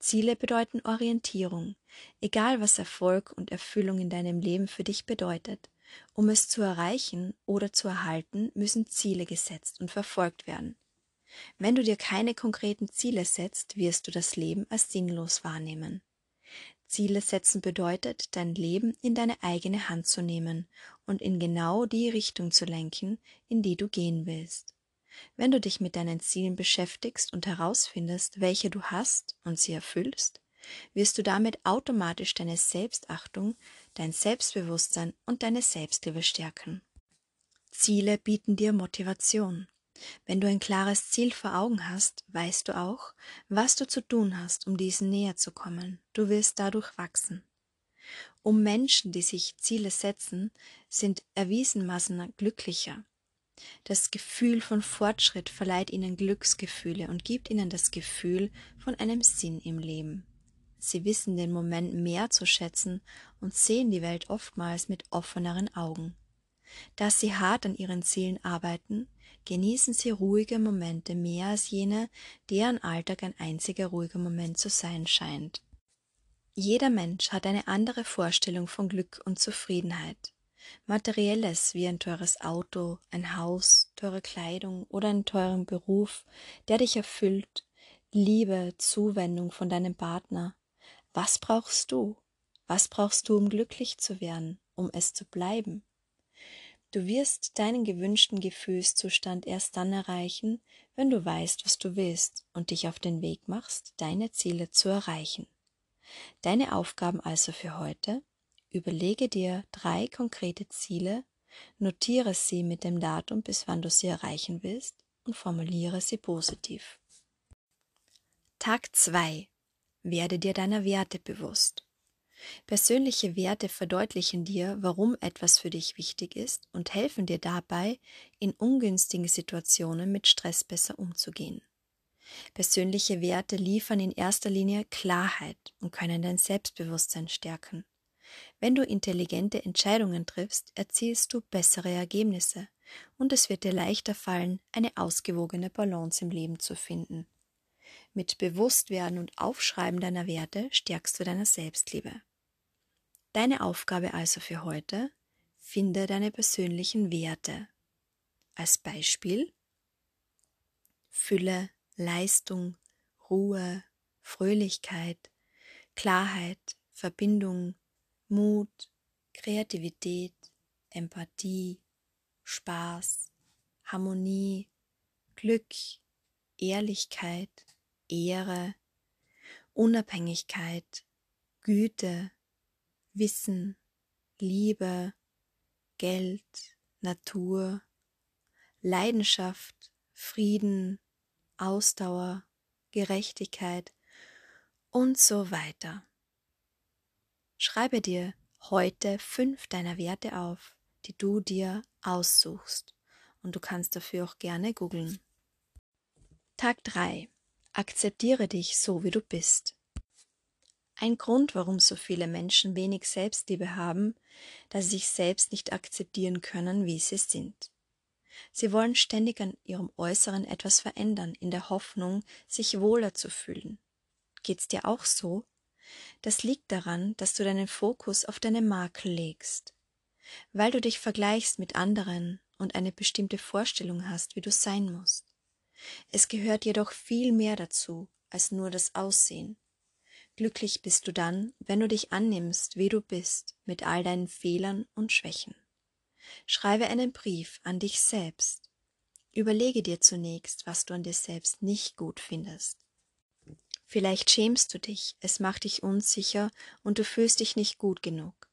Ziele bedeuten Orientierung, egal was Erfolg und Erfüllung in deinem Leben für dich bedeutet Um es zu erreichen oder zu erhalten, müssen Ziele gesetzt und verfolgt werden. Wenn du dir keine konkreten Ziele setzt, wirst du das Leben als sinnlos wahrnehmen. Ziele setzen bedeutet, dein Leben in deine eigene Hand zu nehmen und in genau die Richtung zu lenken, in die du gehen willst. Wenn du dich mit deinen Zielen beschäftigst und herausfindest, welche du hast und sie erfüllst, wirst du damit automatisch deine Selbstachtung, dein Selbstbewusstsein und deine Selbstliebe stärken. Ziele bieten dir Motivation. Wenn du ein klares Ziel vor Augen hast, weißt du auch, was du zu tun hast, um diesen näher zu kommen. Du wirst dadurch wachsen. Um Menschen, die sich Ziele setzen, sind erwiesenmaßen glücklicher. Das Gefühl von Fortschritt verleiht ihnen Glücksgefühle und gibt ihnen das Gefühl von einem Sinn im Leben. Sie wissen den Moment mehr zu schätzen und sehen die Welt oftmals mit offeneren Augen. Da sie hart an ihren Zielen arbeiten, genießen sie ruhige Momente mehr als jene, deren Alltag ein einziger ruhiger Moment zu sein scheint. Jeder Mensch hat eine andere Vorstellung von Glück und Zufriedenheit. Materielles wie ein teures Auto, ein Haus, teure Kleidung oder einen teuren Beruf, der dich erfüllt, Liebe, Zuwendung von deinem Partner. Was brauchst du? Was brauchst du, um glücklich zu werden, um es zu bleiben? Du wirst deinen gewünschten Gefühlszustand erst dann erreichen, wenn du weißt, was du willst und dich auf den Weg machst, deine Ziele zu erreichen. Deine Aufgaben also für heute? Überlege dir drei konkrete Ziele, notiere sie mit dem Datum, bis wann du sie erreichen willst und formuliere sie positiv. Tag 2. Werde dir deiner Werte bewusst. Persönliche Werte verdeutlichen dir, warum etwas für dich wichtig ist und helfen dir dabei, in ungünstigen Situationen mit Stress besser umzugehen. Persönliche Werte liefern in erster Linie Klarheit und können dein Selbstbewusstsein stärken. Wenn du intelligente Entscheidungen triffst, erzielst du bessere Ergebnisse und es wird dir leichter fallen, eine ausgewogene Balance im Leben zu finden. Mit Bewusstwerden und Aufschreiben deiner Werte stärkst du deine Selbstliebe. Deine Aufgabe also für heute, finde deine persönlichen Werte. Als Beispiel Fülle, Leistung, Ruhe, Fröhlichkeit, Klarheit, Verbindung, Mut, Kreativität, Empathie, Spaß, Harmonie, Glück, Ehrlichkeit, Ehre, Unabhängigkeit, Güte, Wissen, Liebe, Geld, Natur, Leidenschaft, Frieden, Ausdauer, Gerechtigkeit und so weiter. Schreibe dir heute fünf deiner Werte auf, die du dir aussuchst. Und du kannst dafür auch gerne googeln. Tag 3. Akzeptiere dich so, wie du bist. Ein Grund, warum so viele Menschen wenig Selbstliebe haben, dass sie sich selbst nicht akzeptieren können, wie sie sind. Sie wollen ständig an ihrem Äußeren etwas verändern, in der Hoffnung, sich wohler zu fühlen. Geht's dir auch so? Das liegt daran, dass du deinen Fokus auf deine Makel legst. Weil du dich vergleichst mit anderen und eine bestimmte Vorstellung hast, wie du sein musst. Es gehört jedoch viel mehr dazu als nur das Aussehen. Glücklich bist du dann, wenn du dich annimmst, wie du bist, mit all deinen Fehlern und Schwächen. Schreibe einen Brief an dich selbst. Überlege dir zunächst, was du an dir selbst nicht gut findest. Vielleicht schämst du dich, es macht dich unsicher und du fühlst dich nicht gut genug.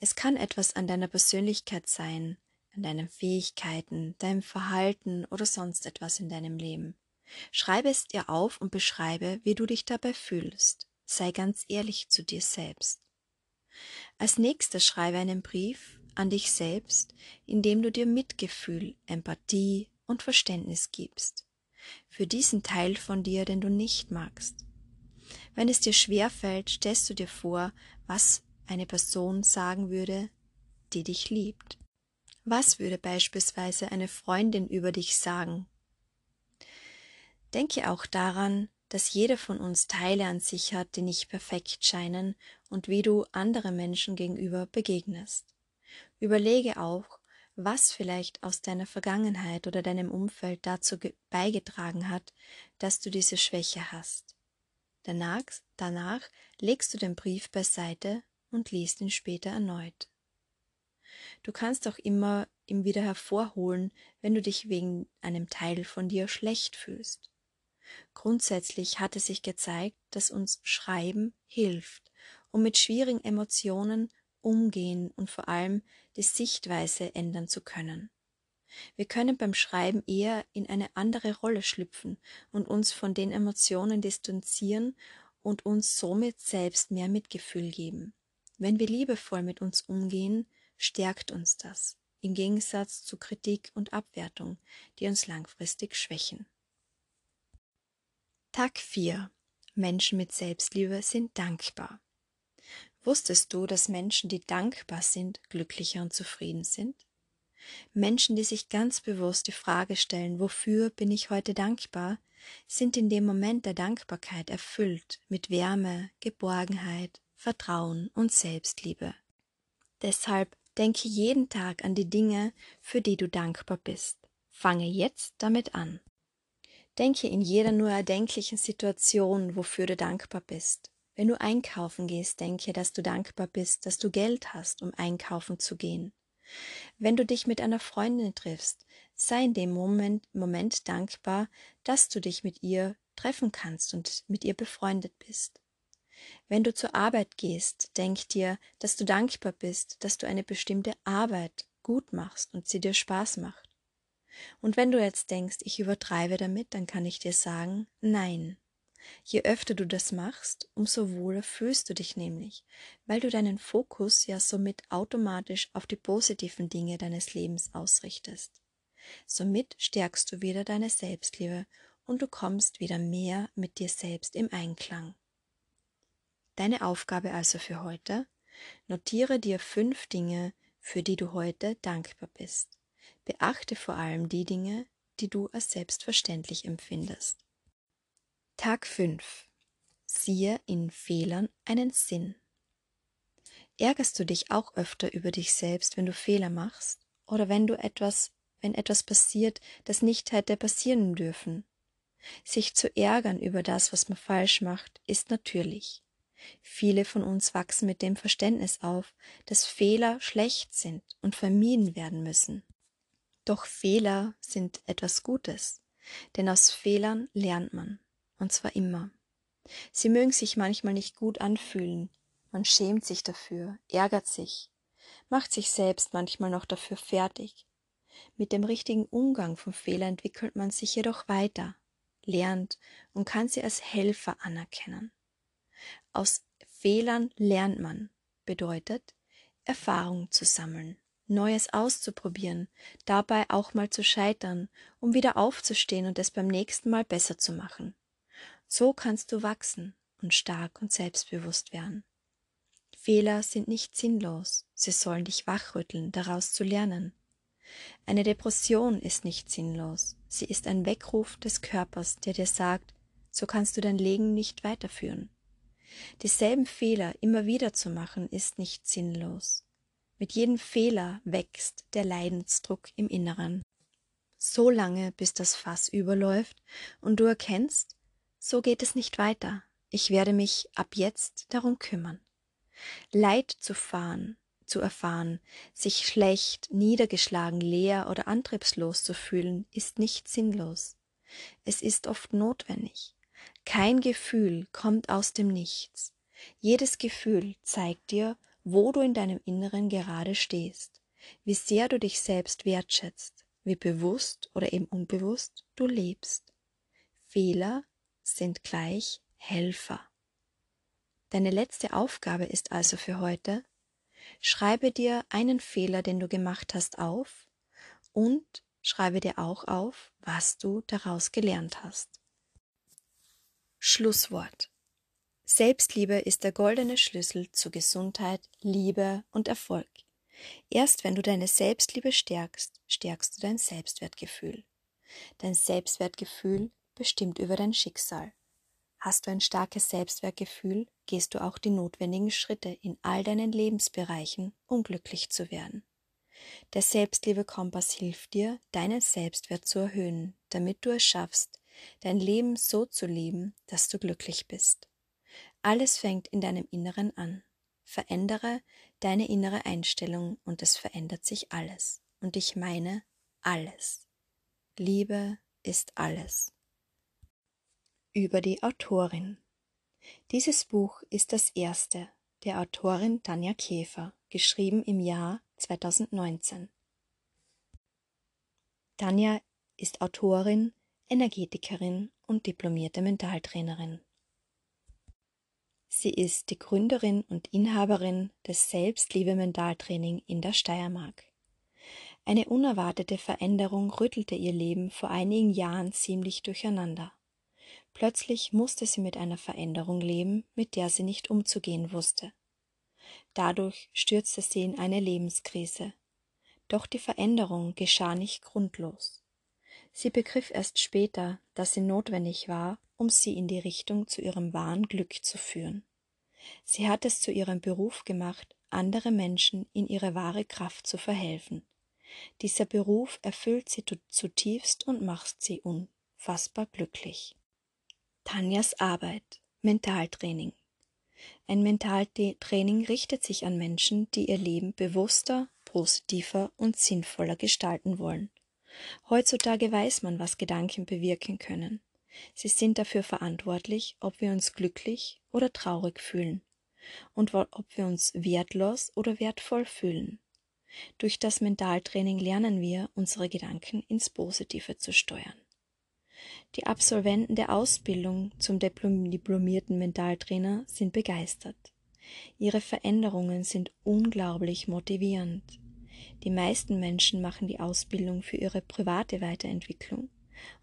Es kann etwas an deiner Persönlichkeit sein, an deinen Fähigkeiten, deinem Verhalten oder sonst etwas in deinem Leben. Schreibe es dir auf und beschreibe, wie du dich dabei fühlst. Sei ganz ehrlich zu dir selbst. Als nächstes schreibe einen Brief an dich selbst, indem du dir Mitgefühl, Empathie und Verständnis gibst. Für diesen Teil von dir, den du nicht magst. Wenn es dir schwer fällt, stellst du dir vor, was eine Person sagen würde, die dich liebt. Was würde beispielsweise eine Freundin über dich sagen? Denke auch daran, dass jeder von uns Teile an sich hat, die nicht perfekt scheinen und wie du andere Menschen gegenüber begegnest. Überlege auch, was vielleicht aus deiner Vergangenheit oder deinem Umfeld dazu beigetragen hat, dass du diese Schwäche hast. Danach, danach legst du den Brief beiseite und liest ihn später erneut. Du kannst auch immer ihn wieder hervorholen, wenn du dich wegen einem Teil von dir schlecht fühlst. Grundsätzlich hat es sich gezeigt, dass uns Schreiben hilft, um mit schwierigen Emotionen umgehen und vor allem die Sichtweise ändern zu können. Wir können beim Schreiben eher in eine andere Rolle schlüpfen und uns von den Emotionen distanzieren und uns somit selbst mehr Mitgefühl geben. Wenn wir liebevoll mit uns umgehen, stärkt uns das, im Gegensatz zu Kritik und Abwertung, die uns langfristig schwächen. Tag 4. Menschen mit Selbstliebe sind dankbar. Wusstest du, dass Menschen, die dankbar sind, glücklicher und zufrieden sind? Menschen, die sich ganz bewusst die Frage stellen, wofür bin ich heute dankbar, sind in dem Moment der Dankbarkeit erfüllt mit Wärme, Geborgenheit, Vertrauen und Selbstliebe. Deshalb denke jeden Tag an die Dinge, für die du dankbar bist. Fange jetzt damit an. Denke in jeder nur erdenklichen Situation, wofür du dankbar bist. Wenn du einkaufen gehst, denke, dass du dankbar bist, dass du Geld hast, um einkaufen zu gehen. Wenn du dich mit einer Freundin triffst, sei in dem Moment, Moment dankbar, dass du dich mit ihr treffen kannst und mit ihr befreundet bist. Wenn du zur Arbeit gehst, denk dir, dass du dankbar bist, dass du eine bestimmte Arbeit gut machst und sie dir Spaß macht. Und wenn du jetzt denkst, ich übertreibe damit, dann kann ich dir sagen, nein, Je öfter du das machst, umso wohler fühlst du dich nämlich, weil du deinen Fokus ja somit automatisch auf die positiven Dinge deines Lebens ausrichtest. Somit stärkst du wieder deine Selbstliebe und du kommst wieder mehr mit dir selbst im Einklang. Deine Aufgabe also für heute, notiere dir fünf Dinge, für die du heute dankbar bist. Beachte vor allem die Dinge, die du als selbstverständlich empfindest. Tag 5. Siehe in Fehlern einen Sinn. Ärgerst du dich auch öfter über dich selbst, wenn du Fehler machst? Oder wenn du etwas, wenn etwas passiert, das nicht hätte passieren dürfen? Sich zu ärgern über das, was man falsch macht, ist natürlich. Viele von uns wachsen mit dem Verständnis auf, dass Fehler schlecht sind und vermieden werden müssen. Doch Fehler sind etwas Gutes, denn aus Fehlern lernt man und zwar immer. Sie mögen sich manchmal nicht gut anfühlen, man schämt sich dafür, ärgert sich, macht sich selbst manchmal noch dafür fertig. Mit dem richtigen Umgang vom Fehler entwickelt man sich jedoch weiter, lernt und kann sie als Helfer anerkennen. Aus Fehlern lernt man, bedeutet, Erfahrung zu sammeln, Neues auszuprobieren, dabei auch mal zu scheitern, um wieder aufzustehen und es beim nächsten Mal besser zu machen. So kannst du wachsen und stark und selbstbewusst werden. Fehler sind nicht sinnlos, sie sollen dich wachrütteln, daraus zu lernen. Eine Depression ist nicht sinnlos, sie ist ein Weckruf des Körpers, der dir sagt, so kannst du dein Leben nicht weiterführen. Dieselben Fehler immer wieder zu machen, ist nicht sinnlos. Mit jedem Fehler wächst der Leidensdruck im Inneren. So lange, bis das Fass überläuft und du erkennst, so geht es nicht weiter. Ich werde mich ab jetzt darum kümmern. Leid zu fahren, zu erfahren, sich schlecht, niedergeschlagen, leer oder antriebslos zu fühlen, ist nicht sinnlos. Es ist oft notwendig. Kein Gefühl kommt aus dem Nichts. Jedes Gefühl zeigt dir, wo du in deinem Inneren gerade stehst, wie sehr du dich selbst wertschätzt, wie bewusst oder eben unbewusst du lebst. Fehler sind gleich Helfer. Deine letzte Aufgabe ist also für heute, schreibe dir einen Fehler, den du gemacht hast, auf und schreibe dir auch auf, was du daraus gelernt hast. Schlusswort. Selbstliebe ist der goldene Schlüssel zu Gesundheit, Liebe und Erfolg. Erst wenn du deine Selbstliebe stärkst, stärkst du dein Selbstwertgefühl. Dein Selbstwertgefühl bestimmt über dein Schicksal. Hast du ein starkes Selbstwertgefühl, gehst du auch die notwendigen Schritte in all deinen Lebensbereichen, um glücklich zu werden. Der Selbstliebe-Kompass hilft dir, deinen Selbstwert zu erhöhen, damit du es schaffst, dein Leben so zu leben, dass du glücklich bist. Alles fängt in deinem Inneren an. Verändere deine innere Einstellung und es verändert sich alles. Und ich meine alles. Liebe ist alles. Über die Autorin. Dieses Buch ist das erste der Autorin Tanja Käfer, geschrieben im Jahr 2019. Tanja ist Autorin, Energetikerin und diplomierte Mentaltrainerin. Sie ist die Gründerin und Inhaberin des Selbstliebe-Mentaltraining in der Steiermark. Eine unerwartete Veränderung rüttelte ihr Leben vor einigen Jahren ziemlich durcheinander. Plötzlich musste sie mit einer Veränderung leben, mit der sie nicht umzugehen wusste. Dadurch stürzte sie in eine Lebenskrise. Doch die Veränderung geschah nicht grundlos. Sie begriff erst später, dass sie notwendig war, um sie in die Richtung zu ihrem wahren Glück zu führen. Sie hat es zu ihrem Beruf gemacht, andere Menschen in ihre wahre Kraft zu verhelfen. Dieser Beruf erfüllt sie zutiefst und macht sie unfassbar glücklich. Tanjas Arbeit Mentaltraining Ein Mentaltraining richtet sich an Menschen, die ihr Leben bewusster, positiver und sinnvoller gestalten wollen. Heutzutage weiß man, was Gedanken bewirken können. Sie sind dafür verantwortlich, ob wir uns glücklich oder traurig fühlen und ob wir uns wertlos oder wertvoll fühlen. Durch das Mentaltraining lernen wir, unsere Gedanken ins Positive zu steuern. Die Absolventen der Ausbildung zum diplomierten Mentaltrainer sind begeistert. Ihre Veränderungen sind unglaublich motivierend. Die meisten Menschen machen die Ausbildung für ihre private Weiterentwicklung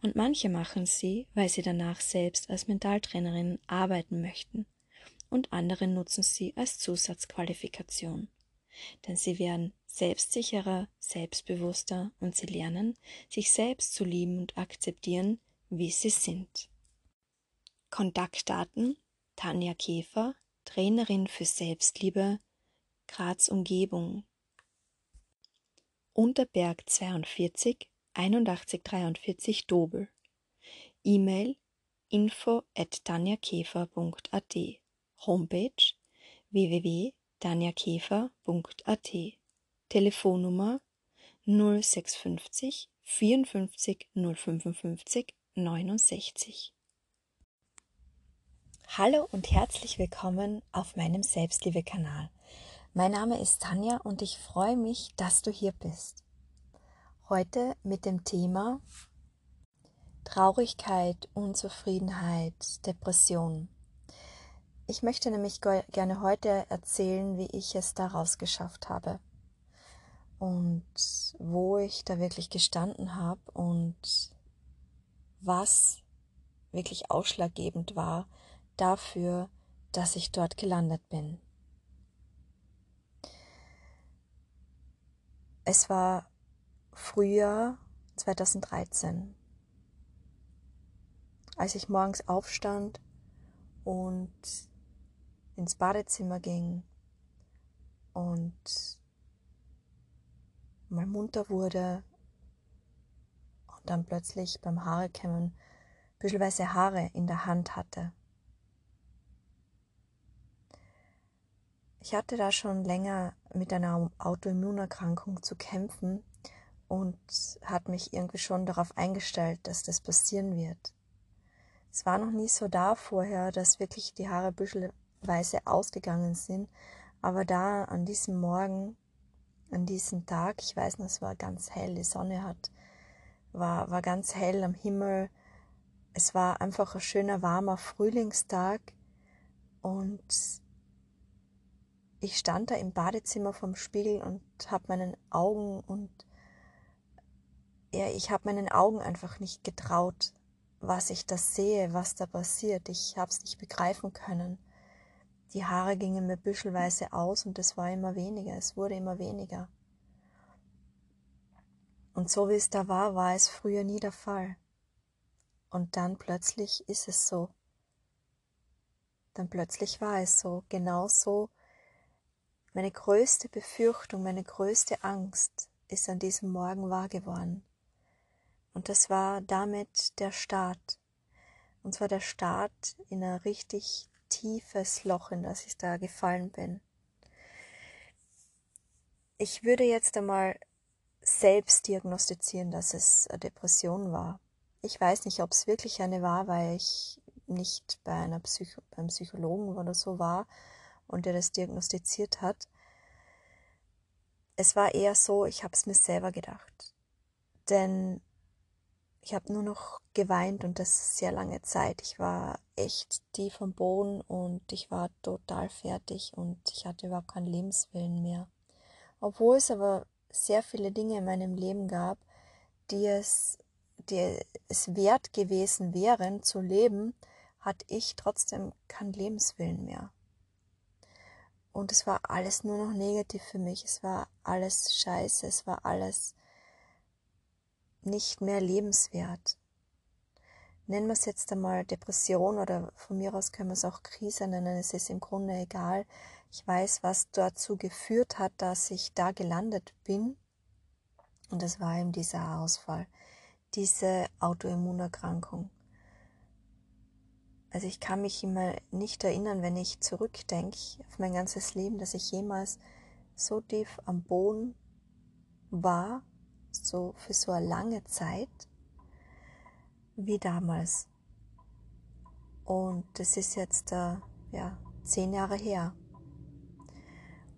und manche machen sie, weil sie danach selbst als Mentaltrainerin arbeiten möchten und andere nutzen sie als Zusatzqualifikation. Denn sie werden selbstsicherer, selbstbewusster und sie lernen, sich selbst zu lieben und akzeptieren, wie sie sind. Kontaktdaten Tanja Käfer, Trainerin für Selbstliebe, Graz Umgebung. Unterberg 42 8143 Dobel. E-Mail info at tanjakäfer.at. Homepage www.tanjakäfer.at. Telefonnummer 0650 54 055 69. Hallo und herzlich willkommen auf meinem Selbstliebe-Kanal. Mein Name ist Tanja und ich freue mich, dass du hier bist. Heute mit dem Thema Traurigkeit, Unzufriedenheit, Depression. Ich möchte nämlich gerne heute erzählen, wie ich es daraus geschafft habe und wo ich da wirklich gestanden habe und was wirklich ausschlaggebend war dafür, dass ich dort gelandet bin. Es war Frühjahr 2013, als ich morgens aufstand und ins Badezimmer ging und mal munter wurde dann plötzlich beim Haarekämmen büschelweise Haare in der Hand hatte. Ich hatte da schon länger mit einer Autoimmunerkrankung zu kämpfen und hat mich irgendwie schon darauf eingestellt, dass das passieren wird. Es war noch nie so da vorher, dass wirklich die Haare büschelweise ausgegangen sind, aber da an diesem Morgen, an diesem Tag, ich weiß noch, es war ganz hell, die Sonne hat, war, war ganz hell am Himmel, es war einfach ein schöner, warmer Frühlingstag und ich stand da im Badezimmer vom Spiegel und habe meinen Augen und ja, ich habe meinen Augen einfach nicht getraut, was ich da sehe, was da passiert. Ich habe es nicht begreifen können. Die Haare gingen mir büschelweise aus und es war immer weniger, es wurde immer weniger. Und so wie es da war, war es früher nie der Fall. Und dann plötzlich ist es so. dann plötzlich war es so, genauso. Meine größte Befürchtung, meine größte Angst ist an diesem Morgen wahr geworden. Und das war damit der Start. Und zwar der Start in ein richtig tiefes Loch, in das ich da gefallen bin. Ich würde jetzt einmal selbst diagnostizieren, dass es eine Depression war. Ich weiß nicht, ob es wirklich eine war, weil ich nicht bei einer Psycho beim Psychologen oder so war und der das diagnostiziert hat. Es war eher so, ich habe es mir selber gedacht. Denn ich habe nur noch geweint und das sehr lange Zeit. Ich war echt tief am Boden und ich war total fertig und ich hatte überhaupt keinen Lebenswillen mehr. Obwohl es aber sehr viele Dinge in meinem Leben gab, die es, die es wert gewesen wären zu leben, hatte ich trotzdem keinen Lebenswillen mehr. Und es war alles nur noch negativ für mich. Es war alles scheiße. Es war alles nicht mehr lebenswert. Nennen wir es jetzt einmal Depression oder von mir aus können wir es auch Krise nennen. Es ist im Grunde egal. Ich weiß, was dazu geführt hat, dass ich da gelandet bin. Und das war eben dieser Ausfall, diese Autoimmunerkrankung. Also ich kann mich immer nicht erinnern, wenn ich zurückdenke auf mein ganzes Leben, dass ich jemals so tief am Boden war, so für so eine lange Zeit wie damals. Und das ist jetzt äh, ja zehn Jahre her.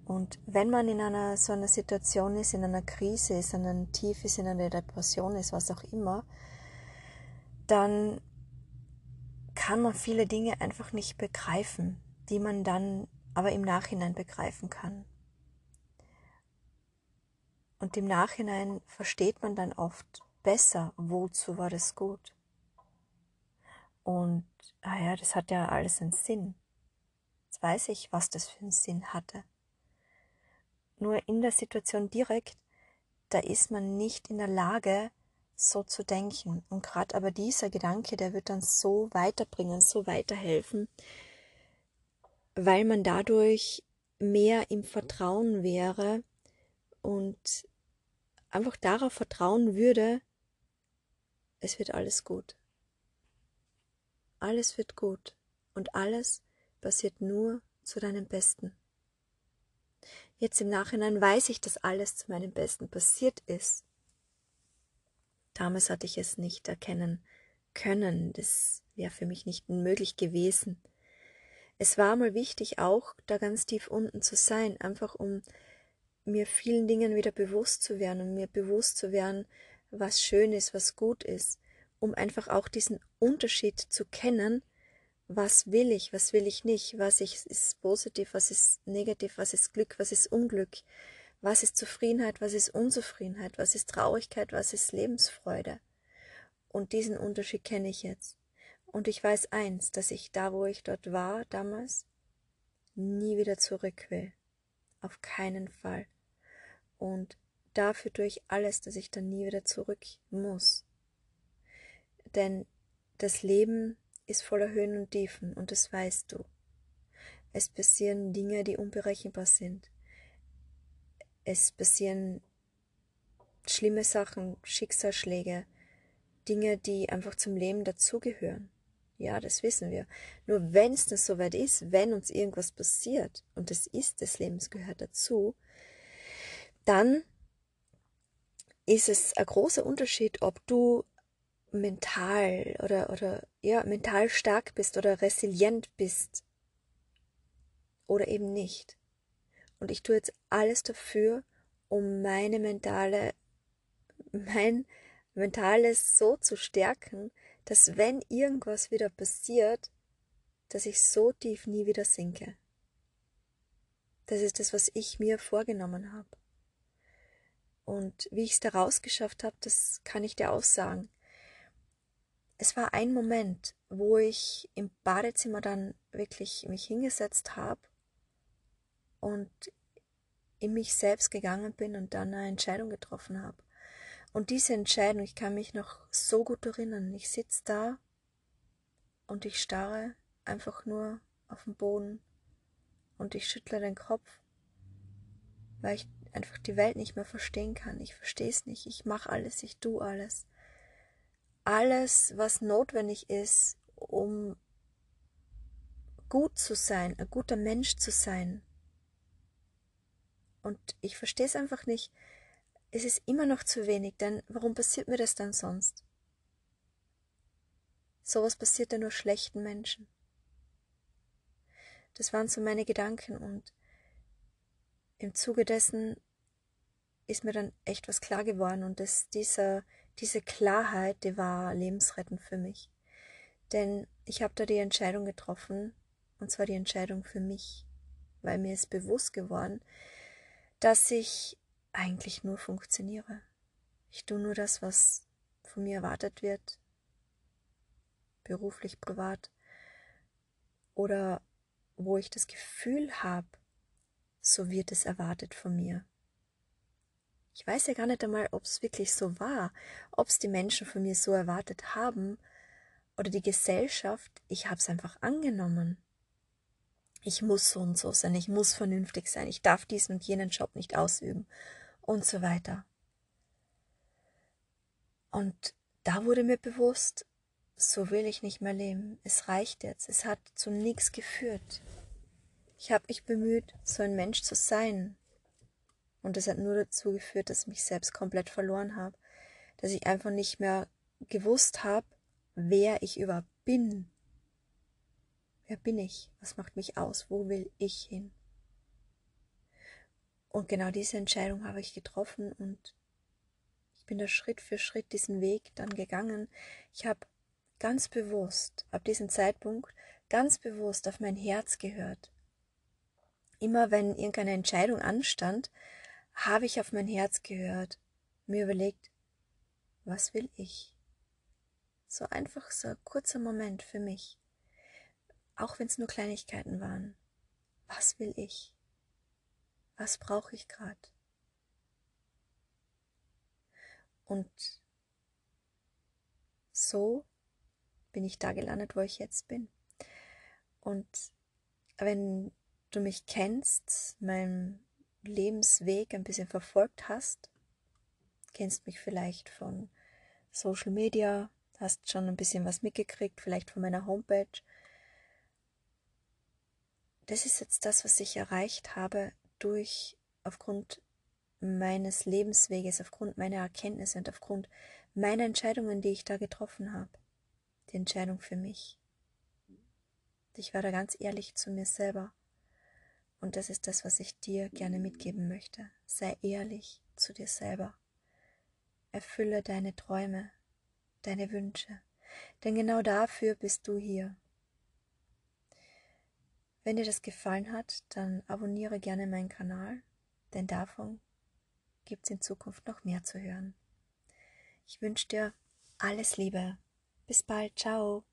Und wenn man in einer so einer Situation ist, in einer Krise ist, in einem Tief ist, in einer Depression ist, was auch immer, dann kann man viele Dinge einfach nicht begreifen, die man dann aber im Nachhinein begreifen kann. Und im Nachhinein versteht man dann oft besser, wozu war das gut. Und, ah ja, das hat ja alles einen Sinn. Jetzt weiß ich, was das für einen Sinn hatte. Nur in der Situation direkt, da ist man nicht in der Lage, so zu denken. Und gerade aber dieser Gedanke, der wird dann so weiterbringen, so weiterhelfen, weil man dadurch mehr im Vertrauen wäre und einfach darauf vertrauen würde, es wird alles gut. Alles wird gut und alles passiert nur zu deinem Besten. Jetzt im Nachhinein weiß ich, dass alles zu meinem Besten passiert ist. Damals hatte ich es nicht erkennen können. Das wäre für mich nicht möglich gewesen. Es war mal wichtig, auch da ganz tief unten zu sein, einfach um mir vielen Dingen wieder bewusst zu werden und mir bewusst zu werden, was schön ist, was gut ist, um einfach auch diesen Unterschied zu kennen, was will ich, was will ich nicht, was ist positiv, was ist negativ, was ist Glück, was ist Unglück, was ist Zufriedenheit, was ist Unzufriedenheit, was ist Traurigkeit, was ist Lebensfreude. Und diesen Unterschied kenne ich jetzt. Und ich weiß eins, dass ich da, wo ich dort war damals, nie wieder zurück will. Auf keinen Fall. Und dafür tue ich alles, dass ich dann nie wieder zurück muss. Denn das Leben ist voller Höhen und Tiefen und das weißt du. Es passieren Dinge, die unberechenbar sind. Es passieren schlimme Sachen, Schicksalsschläge, Dinge, die einfach zum Leben dazugehören. Ja, das wissen wir. Nur wenn es dann soweit ist, wenn uns irgendwas passiert, und das ist des Lebens gehört dazu, dann ist es ein großer Unterschied, ob du mental oder, oder ja, mental stark bist oder resilient bist oder eben nicht. Und ich tue jetzt alles dafür, um meine mentale, mein mentales so zu stärken, dass wenn irgendwas wieder passiert, dass ich so tief nie wieder sinke. Das ist das, was ich mir vorgenommen habe. Und wie ich es da rausgeschafft habe, das kann ich dir auch sagen. Es war ein Moment, wo ich im Badezimmer dann wirklich mich hingesetzt habe und in mich selbst gegangen bin und dann eine Entscheidung getroffen habe. Und diese Entscheidung, ich kann mich noch so gut erinnern. Ich sitze da und ich starre einfach nur auf dem Boden und ich schüttle den Kopf, weil ich einfach die Welt nicht mehr verstehen kann. Ich verstehe es nicht. Ich mache alles, ich tue alles. Alles, was notwendig ist, um gut zu sein, ein guter Mensch zu sein. Und ich verstehe es einfach nicht. Es ist immer noch zu wenig, denn warum passiert mir das dann sonst? Sowas passiert ja nur schlechten Menschen. Das waren so meine Gedanken und im Zuge dessen ist mir dann echt was klar geworden und das, dieser, diese Klarheit, die war lebensrettend für mich. Denn ich habe da die Entscheidung getroffen, und zwar die Entscheidung für mich, weil mir ist bewusst geworden, dass ich eigentlich nur funktioniere. Ich tue nur das, was von mir erwartet wird, beruflich, privat, oder wo ich das Gefühl habe, so wird es erwartet von mir. Ich weiß ja gar nicht einmal, ob es wirklich so war, ob es die Menschen von mir so erwartet haben oder die Gesellschaft. Ich habe es einfach angenommen. Ich muss so und so sein, ich muss vernünftig sein, ich darf diesen und jenen Job nicht ausüben und so weiter. Und da wurde mir bewusst, so will ich nicht mehr leben. Es reicht jetzt. Es hat zu nichts geführt. Ich habe mich bemüht, so ein Mensch zu sein. Und es hat nur dazu geführt, dass ich mich selbst komplett verloren habe. Dass ich einfach nicht mehr gewusst habe, wer ich überhaupt bin. Wer bin ich? Was macht mich aus? Wo will ich hin? Und genau diese Entscheidung habe ich getroffen und ich bin da Schritt für Schritt diesen Weg dann gegangen. Ich habe ganz bewusst, ab diesem Zeitpunkt, ganz bewusst auf mein Herz gehört. Immer wenn irgendeine Entscheidung anstand, habe ich auf mein Herz gehört, mir überlegt, was will ich? So einfach so ein kurzer Moment für mich. Auch wenn es nur Kleinigkeiten waren. Was will ich? Was brauche ich gerade? Und so bin ich da gelandet, wo ich jetzt bin. Und wenn du mich kennst, meinen Lebensweg ein bisschen verfolgt hast, kennst mich vielleicht von Social Media, hast schon ein bisschen was mitgekriegt, vielleicht von meiner Homepage. Das ist jetzt das, was ich erreicht habe durch aufgrund meines Lebensweges, aufgrund meiner Erkenntnisse und aufgrund meiner Entscheidungen, die ich da getroffen habe. Die Entscheidung für mich. Ich war da ganz ehrlich zu mir selber. Und das ist das, was ich dir gerne mitgeben möchte. Sei ehrlich zu dir selber. Erfülle deine Träume, deine Wünsche. Denn genau dafür bist du hier. Wenn dir das gefallen hat, dann abonniere gerne meinen Kanal, denn davon gibt es in Zukunft noch mehr zu hören. Ich wünsche dir alles Liebe. Bis bald. Ciao.